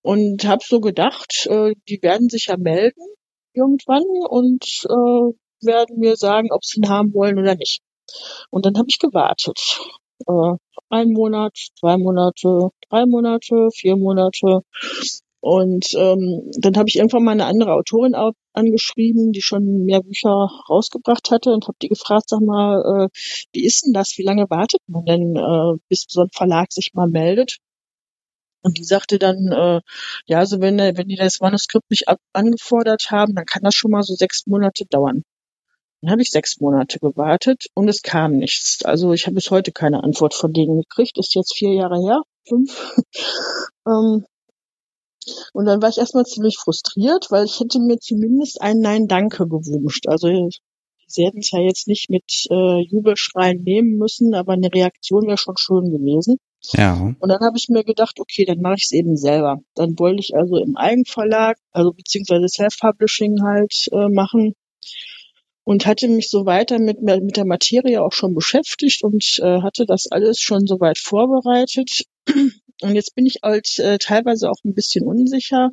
Speaker 3: und habe so gedacht, äh, die werden sich ja melden irgendwann und äh, werden mir sagen, ob sie ihn haben wollen oder nicht. Und dann habe ich gewartet. Äh, ein Monat, zwei Monate, drei Monate, vier Monate. Und ähm, dann habe ich irgendwann mal eine andere Autorin angeschrieben, die schon mehr Bücher rausgebracht hatte und habe die gefragt, sag mal, äh, wie ist denn das? Wie lange wartet man denn, äh, bis so ein Verlag sich mal meldet? Und die sagte dann, äh, ja, also wenn, wenn die das Manuskript nicht ab angefordert haben, dann kann das schon mal so sechs Monate dauern. Dann habe ich sechs Monate gewartet und es kam nichts. Also ich habe bis heute keine Antwort von denen gekriegt. Ist jetzt vier Jahre her, fünf. ähm, und dann war ich erstmal ziemlich frustriert, weil ich hätte mir zumindest ein Nein-Danke gewünscht. Also sie hätten es ja jetzt nicht mit äh, Jubelschreien nehmen müssen, aber eine Reaktion wäre schon schön gewesen.
Speaker 1: Ja.
Speaker 3: Und dann habe ich mir gedacht, okay, dann mache ich es eben selber. Dann wollte ich also im Eigenverlag, also beziehungsweise Self-Publishing halt äh, machen und hatte mich so weiter mit, mit der Materie auch schon beschäftigt und äh, hatte das alles schon soweit vorbereitet. Und jetzt bin ich halt äh, teilweise auch ein bisschen unsicher.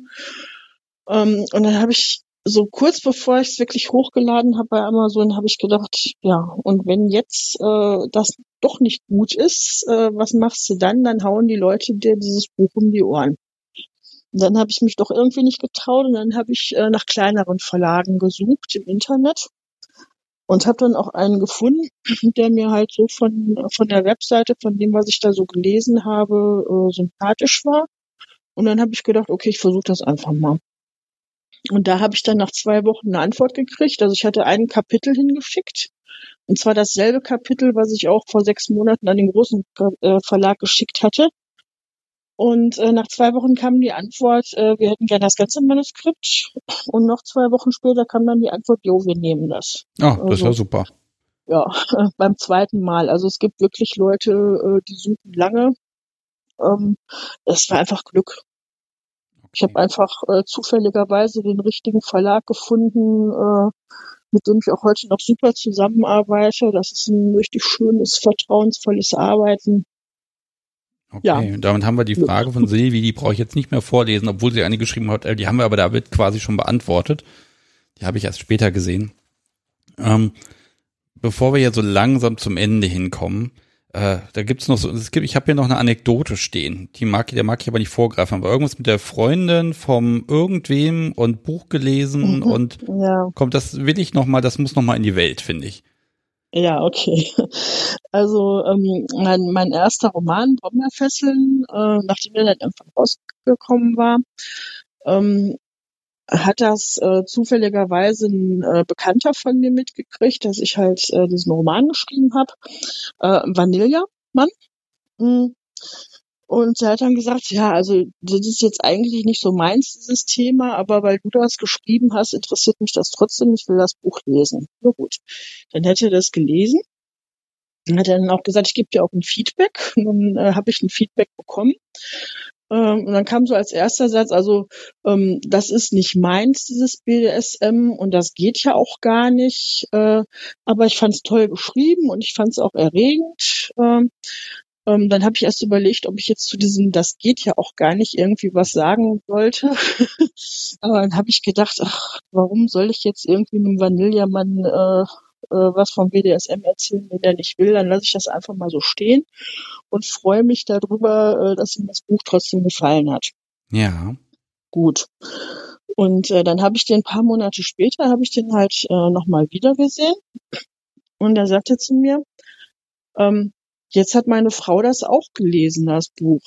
Speaker 3: Ähm, und dann habe ich so kurz bevor ich es wirklich hochgeladen habe bei Amazon, habe ich gedacht, ja, und wenn jetzt äh, das doch nicht gut ist, äh, was machst du dann? Dann hauen die Leute dir dieses Buch um die Ohren. Dann habe ich mich doch irgendwie nicht getraut und dann habe ich äh, nach kleineren Verlagen gesucht im Internet und habe dann auch einen gefunden, der mir halt so von von der Webseite, von dem, was ich da so gelesen habe, äh, sympathisch war. Und dann habe ich gedacht, okay, ich versuche das einfach mal. Und da habe ich dann nach zwei Wochen eine Antwort gekriegt. Also ich hatte ein Kapitel hingeschickt. Und zwar dasselbe Kapitel, was ich auch vor sechs Monaten an den großen äh, Verlag geschickt hatte. Und äh, nach zwei Wochen kam die Antwort, äh, wir hätten gerne das ganze Manuskript. Und noch zwei Wochen später kam dann die Antwort, jo, wir nehmen das.
Speaker 1: Ah, das also, war super.
Speaker 3: Ja, beim zweiten Mal. Also es gibt wirklich Leute, äh, die suchen lange. Ähm, das war einfach Glück. Ich habe einfach äh, zufälligerweise den richtigen Verlag gefunden, äh, mit dem ich auch heute noch super zusammenarbeite. Das ist ein richtig schönes, vertrauensvolles Arbeiten.
Speaker 1: Okay, ja. damit haben wir die Frage von Silvi, die brauche ich jetzt nicht mehr vorlesen, obwohl sie eine geschrieben hat, äh, die haben wir aber damit quasi schon beantwortet. Die habe ich erst später gesehen. Ähm, bevor wir ja so langsam zum Ende hinkommen, äh, da gibt's noch so, es gibt, ich habe hier noch eine Anekdote stehen, die mag, der mag ich aber nicht vorgreifen, aber irgendwas mit der Freundin vom irgendwem und Buch gelesen mhm, und ja. kommt, das will ich noch mal, das muss noch mal in die Welt, finde ich.
Speaker 3: Ja, okay. Also ähm, mein, mein erster Roman, Brombeerfesseln, äh, nachdem er dann einfach rausgekommen war, ähm, hat das äh, zufälligerweise ein äh, Bekannter von mir mitgekriegt, dass ich halt äh, diesen Roman geschrieben habe, äh, Vanilla Mann. Mhm. Und er hat dann gesagt, ja, also das ist jetzt eigentlich nicht so meins, dieses Thema, aber weil du das geschrieben hast, interessiert mich das trotzdem, ich will das Buch lesen. Na gut. Dann hätte er das gelesen. Dann hat er dann auch gesagt, ich gebe dir auch ein Feedback. Und dann äh, habe ich ein Feedback bekommen. Ähm, und dann kam so als erster Satz, also ähm, das ist nicht meins, dieses BDSM, und das geht ja auch gar nicht. Äh, aber ich fand es toll geschrieben und ich fand es auch erregend. Ähm, ähm, dann habe ich erst überlegt, ob ich jetzt zu diesem, das geht ja auch gar nicht, irgendwie was sagen sollte. aber dann habe ich gedacht, ach, warum soll ich jetzt irgendwie einem äh, äh, was vom BDSM erzählen, wenn der nicht will, dann lasse ich das einfach mal so stehen und freue mich darüber, äh, dass ihm das Buch trotzdem gefallen hat.
Speaker 1: Ja.
Speaker 3: Gut. Und äh, dann habe ich den ein paar Monate später, habe ich den halt äh, nochmal wieder gesehen. Und er sagte zu mir, ähm, jetzt hat meine Frau das auch gelesen, das Buch.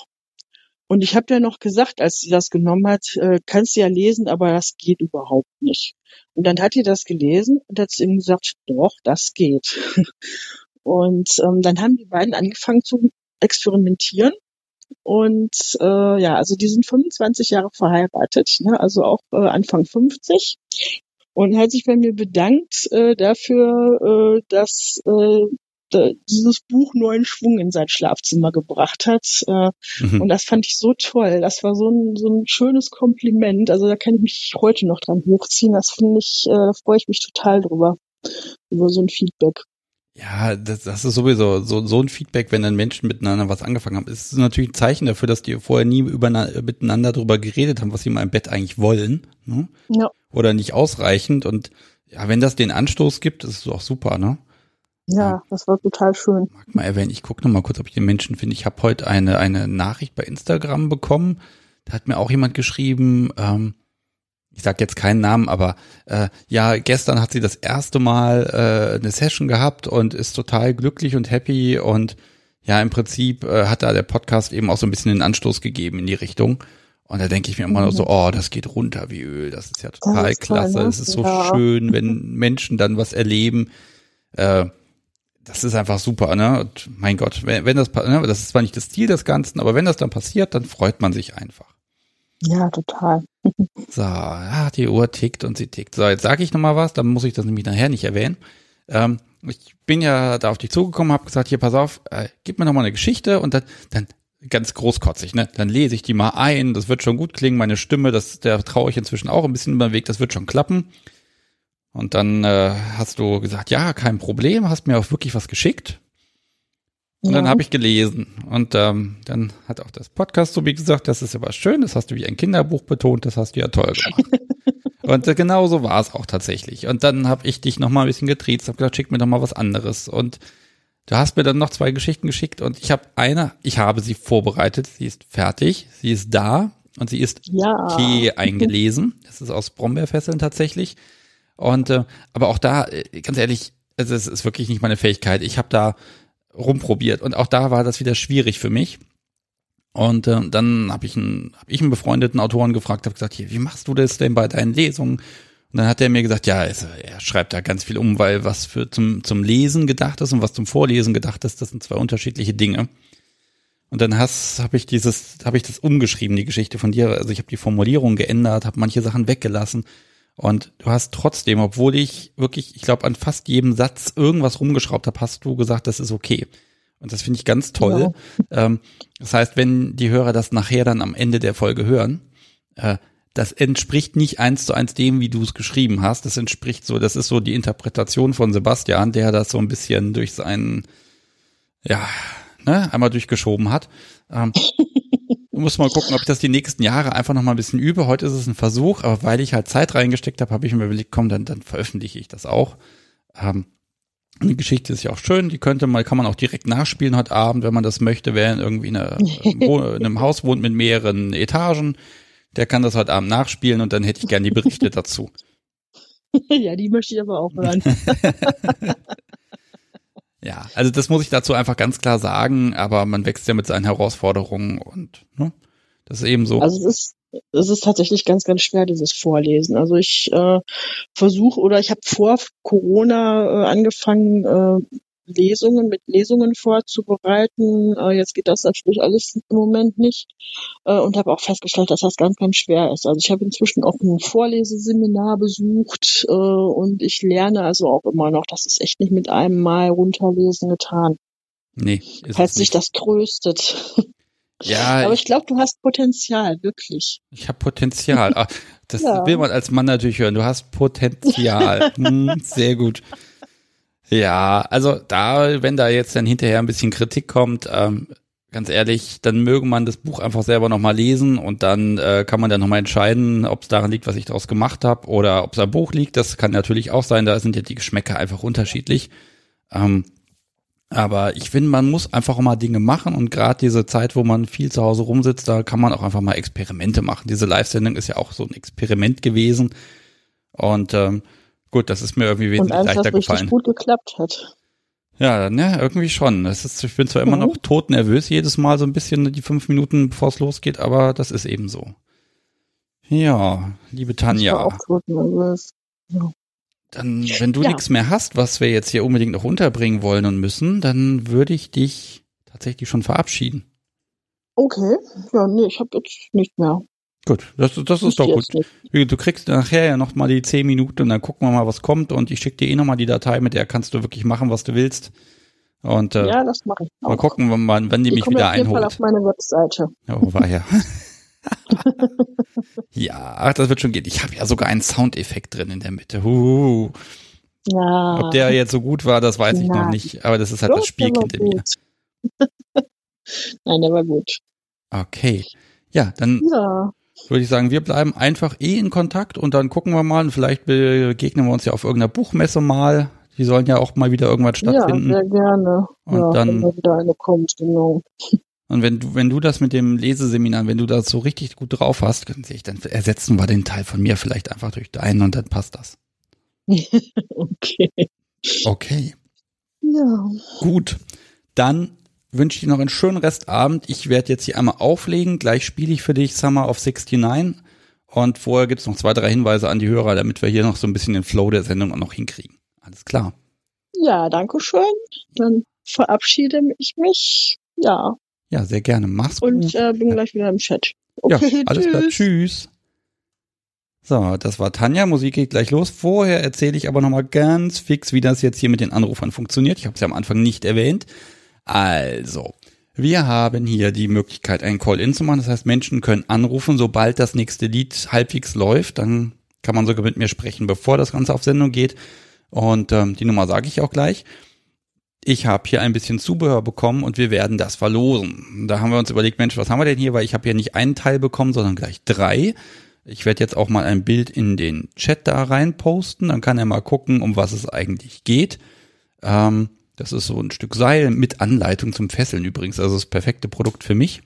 Speaker 3: Und ich habe ja noch gesagt, als sie das genommen hat, äh, kannst du ja lesen, aber das geht überhaupt nicht. Und dann hat sie das gelesen und hat ihm gesagt, doch, das geht. Und ähm, dann haben die beiden angefangen zu experimentieren. Und äh, ja, also die sind 25 Jahre verheiratet, ne? also auch äh, Anfang 50. Und hat sich bei mir bedankt äh, dafür, äh, dass äh, dieses Buch neuen Schwung in sein Schlafzimmer gebracht hat. Äh, mhm. Und das fand ich so toll. Das war so ein, so ein schönes Kompliment. Also da kann ich mich heute noch dran hochziehen. Das finde ich, äh, da freue ich mich total drüber, über so ein Feedback.
Speaker 1: Ja, das, das ist sowieso so, so ein Feedback, wenn dann Menschen miteinander was angefangen haben. ist natürlich ein Zeichen dafür, dass die vorher nie miteinander darüber geredet haben, was sie mal im Bett eigentlich wollen. Ne? Ja. Oder nicht ausreichend. Und ja, wenn das den Anstoß gibt, ist es auch super, ne?
Speaker 3: Ja, das war total schön.
Speaker 1: Mag mal erwähnen, ich gucke noch mal kurz, ob ich den Menschen finde. Ich habe heute eine, eine Nachricht bei Instagram bekommen. Da hat mir auch jemand geschrieben, ähm, ich sag jetzt keinen Namen, aber äh, ja, gestern hat sie das erste Mal äh, eine Session gehabt und ist total glücklich und happy und ja, im Prinzip äh, hat da der Podcast eben auch so ein bisschen den Anstoß gegeben in die Richtung. Und da denke ich mir immer mhm. noch so, oh, das geht runter wie Öl, das ist ja total ist klasse, toll, ne? es ist so ja. schön, wenn Menschen dann was erleben. Äh, das ist einfach super, ne? Und mein Gott, wenn, wenn das, ne, das ist zwar nicht das Ziel des Ganzen, aber wenn das dann passiert, dann freut man sich einfach.
Speaker 3: Ja, total.
Speaker 1: so, ja, die Uhr tickt und sie tickt. So, jetzt sage ich nochmal was, dann muss ich das nämlich nachher nicht erwähnen. Ähm, ich bin ja da auf dich zugekommen, habe gesagt, hier, pass auf, äh, gib mir nochmal eine Geschichte und dann, dann ganz großkotzig, ne? Dann lese ich die mal ein, das wird schon gut klingen, meine Stimme, das, der traue ich inzwischen auch ein bisschen über den Weg, das wird schon klappen. Und dann äh, hast du gesagt, ja, kein Problem, hast mir auch wirklich was geschickt. Und ja. dann habe ich gelesen. Und ähm, dann hat auch das Podcast so wie gesagt, das ist ja was schön, das hast du wie ein Kinderbuch betont, das hast du ja toll gemacht. und äh, genau so war es auch tatsächlich. Und dann habe ich dich noch mal ein bisschen getriezt, habe gesagt, schick mir doch mal was anderes. Und du hast mir dann noch zwei Geschichten geschickt und ich habe eine, ich habe sie vorbereitet, sie ist fertig, sie ist da und sie ist ja. Tee eingelesen. Das ist aus Brombeerfesseln tatsächlich. Und äh, aber auch da, äh, ganz ehrlich, also es ist wirklich nicht meine Fähigkeit. Ich habe da rumprobiert und auch da war das wieder schwierig für mich. Und äh, dann habe ich einen, hab ich einen befreundeten Autoren gefragt, habe gesagt, hier, wie machst du das denn bei deinen Lesungen? Und dann hat er mir gesagt, ja, es, er schreibt da ganz viel um, weil was für zum, zum Lesen gedacht ist und was zum Vorlesen gedacht ist, das sind zwei unterschiedliche Dinge. Und dann habe ich dieses, habe ich das umgeschrieben, die Geschichte von dir. Also ich habe die Formulierung geändert, habe manche Sachen weggelassen und du hast trotzdem, obwohl ich wirklich, ich glaube, an fast jedem Satz irgendwas rumgeschraubt habe, hast du gesagt, das ist okay. Und das finde ich ganz toll. Ja. Ähm, das heißt, wenn die Hörer das nachher dann am Ende der Folge hören, äh, das entspricht nicht eins zu eins dem, wie du es geschrieben hast. Das entspricht so, das ist so die Interpretation von Sebastian, der das so ein bisschen durch seinen, ja, ne, einmal durchgeschoben hat. Ähm, muss mal gucken, ob ich das die nächsten Jahre einfach noch mal ein bisschen übe. Heute ist es ein Versuch, aber weil ich halt Zeit reingesteckt habe, habe ich mir überlegt, komm, dann, dann veröffentliche ich das auch. Ähm, die Geschichte ist ja auch schön, die könnte man, kann man auch direkt nachspielen heute Abend, wenn man das möchte, wer irgendwie in, einer, in einem Haus wohnt mit mehreren Etagen, der kann das heute Abend nachspielen und dann hätte ich gerne die Berichte dazu.
Speaker 3: ja, die möchte ich aber auch hören.
Speaker 1: ja, also das muss ich dazu einfach ganz klar sagen, aber man wächst ja mit seinen Herausforderungen und ne, das ist eben so.
Speaker 3: Also es ist es ist tatsächlich ganz, ganz schwer, dieses Vorlesen. Also ich äh, versuche oder ich habe vor Corona äh, angefangen, äh, Lesungen mit Lesungen vorzubereiten. Äh, jetzt geht das natürlich alles im Moment nicht äh, und habe auch festgestellt, dass das ganz, ganz schwer ist. Also ich habe inzwischen auch ein Vorleseseminar besucht äh, und ich lerne also auch immer noch, das ist echt nicht mit einem Mal runterlesen getan.
Speaker 1: Nee.
Speaker 3: Falls sich das tröstet.
Speaker 1: Ja.
Speaker 3: Aber ich glaube, du hast Potenzial, wirklich.
Speaker 1: Ich habe Potenzial. Ach, das ja. will man als Mann natürlich hören. Du hast Potenzial. hm, sehr gut. Ja, also da, wenn da jetzt dann hinterher ein bisschen Kritik kommt, ähm, ganz ehrlich, dann möge man das Buch einfach selber nochmal lesen und dann äh, kann man dann nochmal entscheiden, ob es daran liegt, was ich daraus gemacht habe oder ob es am Buch liegt. Das kann natürlich auch sein, da sind ja die Geschmäcker einfach unterschiedlich. Ähm, aber ich finde, man muss einfach mal Dinge machen und gerade diese Zeit, wo man viel zu Hause rumsitzt, da kann man auch einfach mal Experimente machen. Diese Live-Sendung ist ja auch so ein Experiment gewesen. Und ähm, gut, das ist mir irgendwie wesentlich und eins, leichter was gefallen.
Speaker 3: gut geklappt hat.
Speaker 1: Ja, ne, irgendwie schon. Das ist, ich bin zwar immer mhm. noch tot nervös jedes Mal so ein bisschen die fünf Minuten, bevor es losgeht, aber das ist eben so. Ja, liebe Tanja. Ich war auch tot nervös. Ja. Dann, wenn du ja. nichts mehr hast, was wir jetzt hier unbedingt noch unterbringen wollen und müssen, dann würde ich dich tatsächlich schon verabschieden.
Speaker 3: Okay, ja, nee, ich habe jetzt nicht mehr.
Speaker 1: Gut, das, das ist doch gut. Du kriegst nachher ja noch mal die zehn Minuten und dann gucken wir mal, was kommt und ich schicke dir eh noch mal die Datei, mit der kannst du wirklich machen, was du willst. Und äh,
Speaker 3: ja, das mache ich. Auch.
Speaker 1: Mal gucken, wann, wann die, die mich wieder einholt. Fall
Speaker 3: auf meine Webseite.
Speaker 1: Oh, war ja. ja, ach, das wird schon gehen. Ich habe ja sogar einen Soundeffekt drin in der Mitte. Uh. Ja. Ob der jetzt so gut war, das weiß ich noch nicht. Aber das ist halt Doch, das Spielkind in mir.
Speaker 3: Nein, der war gut.
Speaker 1: Okay. Ja, dann ja. Würde ich sagen, wir bleiben einfach eh in Kontakt und dann gucken wir mal und vielleicht begegnen wir uns ja auf irgendeiner Buchmesse mal. Die sollen ja auch mal wieder irgendwas stattfinden.
Speaker 3: Ja, sehr gerne.
Speaker 1: Und ja, dann
Speaker 3: wenn wieder eine kommt, genau.
Speaker 1: Und wenn du, wenn du das mit dem Leseseminar, wenn du das so richtig gut drauf hast, dann ersetzen wir den Teil von mir vielleicht einfach durch deinen und dann passt das.
Speaker 3: okay.
Speaker 1: Okay.
Speaker 3: Ja.
Speaker 1: Gut. Dann wünsche dir noch einen schönen Restabend. Ich werde jetzt hier einmal auflegen. Gleich spiele ich für dich Summer of 69. Und vorher gibt's noch zwei, drei Hinweise an die Hörer, damit wir hier noch so ein bisschen den Flow der Sendung auch noch hinkriegen. Alles klar.
Speaker 3: Ja, danke schön. Dann verabschiede ich mich. Ja,
Speaker 1: ja, sehr gerne. Mach's
Speaker 3: gut. Und äh, bin gleich wieder im Chat. Okay,
Speaker 1: ja, alles tschüss. klar. Tschüss. So, das war Tanja. Musik geht gleich los. Vorher erzähle ich aber nochmal ganz fix, wie das jetzt hier mit den Anrufern funktioniert. Ich habe es ja am Anfang nicht erwähnt. Also, wir haben hier die Möglichkeit, einen Call-In zu machen. Das heißt, Menschen können anrufen, sobald das nächste Lied halbwegs läuft. Dann kann man sogar mit mir sprechen, bevor das Ganze auf Sendung geht. Und ähm, die Nummer sage ich auch gleich ich habe hier ein bisschen Zubehör bekommen und wir werden das verlosen. Da haben wir uns überlegt, Mensch, was haben wir denn hier? Weil ich habe hier nicht einen Teil bekommen, sondern gleich drei. Ich werde jetzt auch mal ein Bild in den Chat da rein posten. Dann kann er mal gucken, um was es eigentlich geht. Ähm, das ist so ein Stück Seil mit Anleitung zum Fesseln übrigens. Also das perfekte Produkt für mich.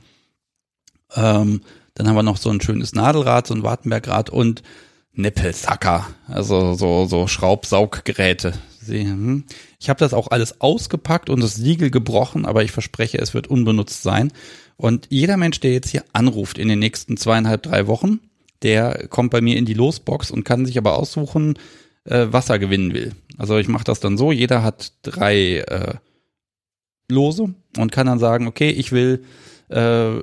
Speaker 1: Ähm, dann haben wir noch so ein schönes Nadelrad, so ein Wartenbergrad und Nippelsacker. Also so, so Schraubsauggeräte. Hm. Ich habe das auch alles ausgepackt und das Siegel gebrochen, aber ich verspreche, es wird unbenutzt sein. Und jeder Mensch, der jetzt hier anruft in den nächsten zweieinhalb, drei Wochen, der kommt bei mir in die Losbox und kann sich aber aussuchen, äh, was er gewinnen will. Also ich mache das dann so, jeder hat drei äh, Lose und kann dann sagen, okay, ich will äh,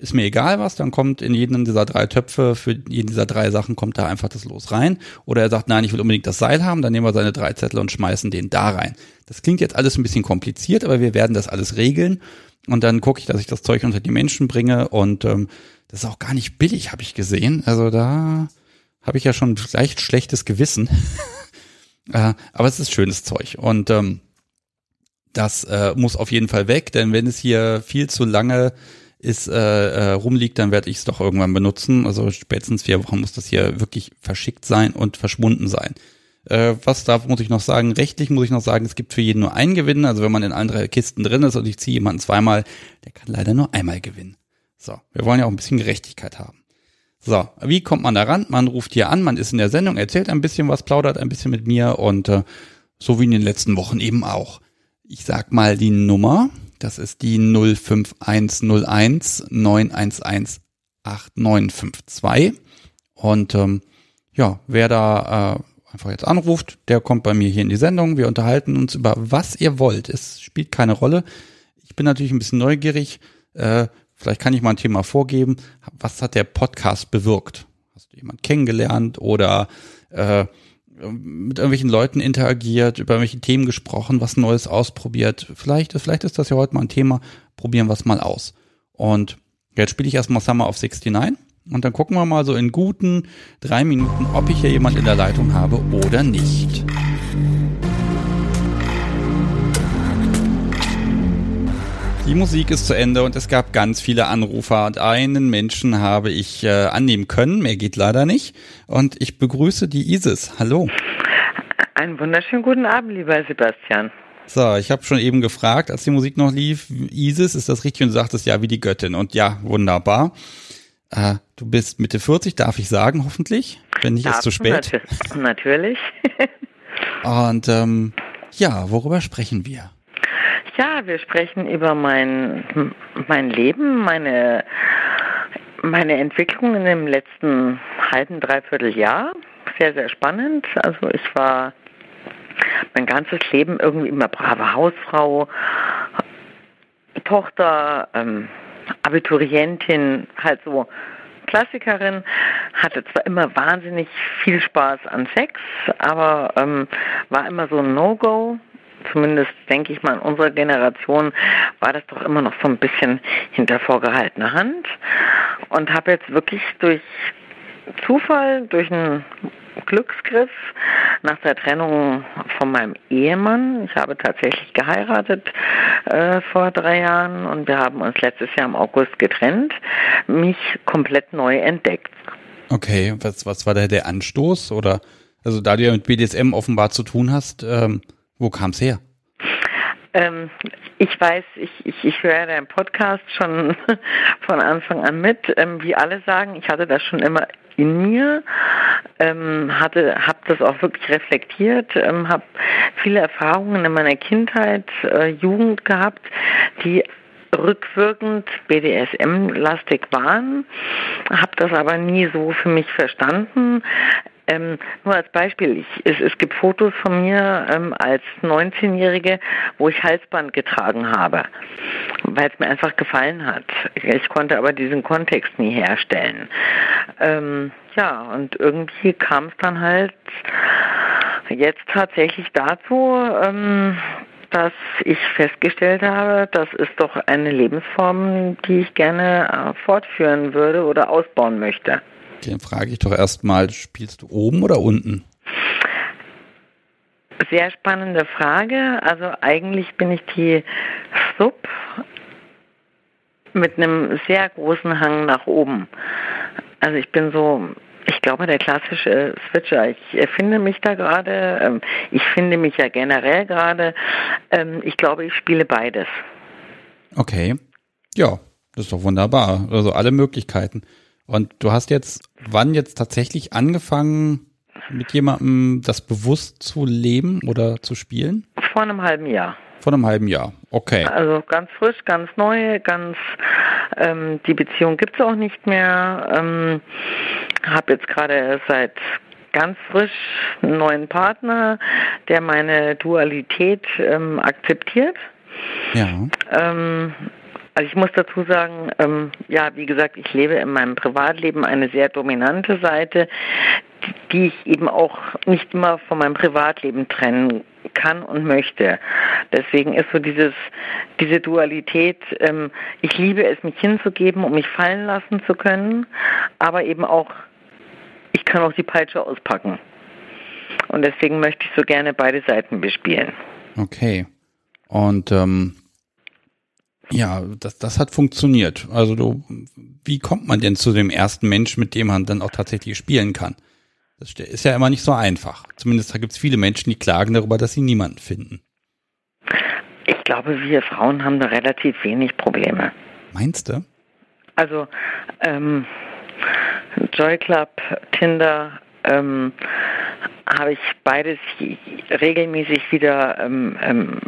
Speaker 1: ist mir egal was, dann kommt in jeden dieser drei Töpfe, für jeden dieser drei Sachen kommt da einfach das Los rein. Oder er sagt, nein, ich will unbedingt das Seil haben, dann nehmen wir seine drei Zettel und schmeißen den da rein. Das klingt jetzt alles ein bisschen kompliziert, aber wir werden das alles regeln. Und dann gucke ich, dass ich das Zeug unter die Menschen bringe. Und ähm, das ist auch gar nicht billig, habe ich gesehen. Also da habe ich ja schon leicht schlechtes Gewissen. äh, aber es ist schönes Zeug. Und ähm, das äh, muss auf jeden Fall weg, denn wenn es hier viel zu lange ist äh, äh, rumliegt, dann werde ich es doch irgendwann benutzen. Also spätestens vier Wochen muss das hier wirklich verschickt sein und verschwunden sein. Äh, was da muss ich noch sagen? Rechtlich muss ich noch sagen, es gibt für jeden nur einen Gewinn. Also wenn man in allen drei Kisten drin ist und ich ziehe jemanden zweimal, der kann leider nur einmal gewinnen. So, wir wollen ja auch ein bisschen Gerechtigkeit haben. So, wie kommt man da ran? Man ruft hier an, man ist in der Sendung, erzählt ein bisschen was, plaudert ein bisschen mit mir und äh, so wie in den letzten Wochen eben auch. Ich sag mal die Nummer, das ist die 05101 911 8952 und ähm, ja, wer da äh, einfach jetzt anruft, der kommt bei mir hier in die Sendung. Wir unterhalten uns über was ihr wollt. Es spielt keine Rolle. Ich bin natürlich ein bisschen neugierig. Äh, Vielleicht kann ich mal ein Thema vorgeben. Was hat der Podcast bewirkt? Hast du jemanden kennengelernt oder äh, mit irgendwelchen Leuten interagiert, über welche Themen gesprochen, was Neues ausprobiert? Vielleicht, vielleicht ist das ja heute mal ein Thema. Probieren wir es mal aus. Und jetzt spiele ich erstmal Summer of 69 und dann gucken wir mal so in guten drei Minuten, ob ich hier jemand in der Leitung habe oder nicht. Die Musik ist zu Ende und es gab ganz viele Anrufer und einen Menschen habe ich äh, annehmen können, mehr geht leider nicht. Und ich begrüße die Isis. Hallo.
Speaker 4: Einen wunderschönen guten Abend, lieber Sebastian.
Speaker 1: So, ich habe schon eben gefragt, als die Musik noch lief, Isis, ist das richtig? Und du sagtest ja wie die Göttin. Und ja, wunderbar. Äh, du bist Mitte 40, darf ich sagen, hoffentlich. Wenn nicht, darf, ist zu spät.
Speaker 4: Natürlich.
Speaker 1: und ähm, ja, worüber sprechen wir?
Speaker 4: Ja, wir sprechen über mein, mein Leben, meine, meine Entwicklung in dem letzten halben, dreiviertel Jahr. Sehr, sehr spannend. Also ich war mein ganzes Leben irgendwie immer brave Hausfrau, Tochter, ähm, Abiturientin, halt so Klassikerin, hatte zwar immer wahnsinnig viel Spaß an Sex, aber ähm, war immer so ein No-Go zumindest denke ich mal in unserer Generation, war das doch immer noch so ein bisschen hinter vorgehaltener Hand und habe jetzt wirklich durch Zufall, durch einen Glücksgriff nach der Trennung von meinem Ehemann. Ich habe tatsächlich geheiratet äh, vor drei Jahren und wir haben uns letztes Jahr im August getrennt, mich komplett neu entdeckt.
Speaker 1: Okay, was, was war da der Anstoß? Oder also da du ja mit BDSM offenbar zu tun hast, ähm, wo kam es her?
Speaker 4: Ähm, ich weiß, ich, ich, ich höre deinen Podcast schon von Anfang an mit. Ähm, wie alle sagen, ich hatte das schon immer in mir, ähm, hatte, habe das auch wirklich reflektiert, ähm, habe viele Erfahrungen in meiner Kindheit, äh, Jugend gehabt, die rückwirkend BDSM-lastig waren, habe das aber nie so für mich verstanden. Ähm, nur als Beispiel, ich, es, es gibt Fotos von mir ähm, als 19-Jährige, wo ich Halsband getragen habe, weil es mir einfach gefallen hat. Ich konnte aber diesen Kontext nie herstellen. Ähm, ja, und irgendwie kam es dann halt jetzt tatsächlich dazu, ähm, dass ich festgestellt habe, das ist doch eine Lebensform, die ich gerne äh, fortführen würde oder ausbauen möchte.
Speaker 1: Den frage ich doch erstmal, spielst du oben oder unten?
Speaker 4: Sehr spannende Frage. Also eigentlich bin ich die Sub mit einem sehr großen Hang nach oben. Also ich bin so, ich glaube, der klassische Switcher. Ich erfinde mich da gerade. Ähm, ich finde mich ja generell gerade. Ähm, ich glaube, ich spiele beides.
Speaker 1: Okay. Ja, das ist doch wunderbar. Also alle Möglichkeiten. Und du hast jetzt, wann jetzt tatsächlich angefangen, mit jemandem das bewusst zu leben oder zu spielen?
Speaker 4: Vor einem halben Jahr.
Speaker 1: Vor einem halben Jahr, okay.
Speaker 4: Also ganz frisch, ganz neu, ganz ähm, die Beziehung gibt es auch nicht mehr. Ähm, habe jetzt gerade seit ganz frisch einen neuen Partner, der meine Dualität ähm, akzeptiert.
Speaker 1: Ja.
Speaker 4: Ähm, also ich muss dazu sagen, ähm, ja, wie gesagt, ich lebe in meinem Privatleben eine sehr dominante Seite, die ich eben auch nicht immer von meinem Privatleben trennen kann und möchte. Deswegen ist so dieses, diese Dualität, ähm, ich liebe es, mich hinzugeben, um mich fallen lassen zu können, aber eben auch, ich kann auch die Peitsche auspacken. Und deswegen möchte ich so gerne beide Seiten bespielen.
Speaker 1: Okay. Und ähm, ja, das, das hat funktioniert. Also du, wie kommt man denn zu dem ersten Mensch, mit dem man dann auch tatsächlich spielen kann? Das ist ja immer nicht so einfach. Zumindest gibt es viele Menschen, die klagen darüber, dass sie niemanden finden.
Speaker 4: Ich glaube, wir Frauen haben da relativ wenig Probleme.
Speaker 1: Meinst du?
Speaker 4: Also, ähm, Joy Club, Tinder, ähm, habe ich beides regelmäßig wieder ähm, ähm,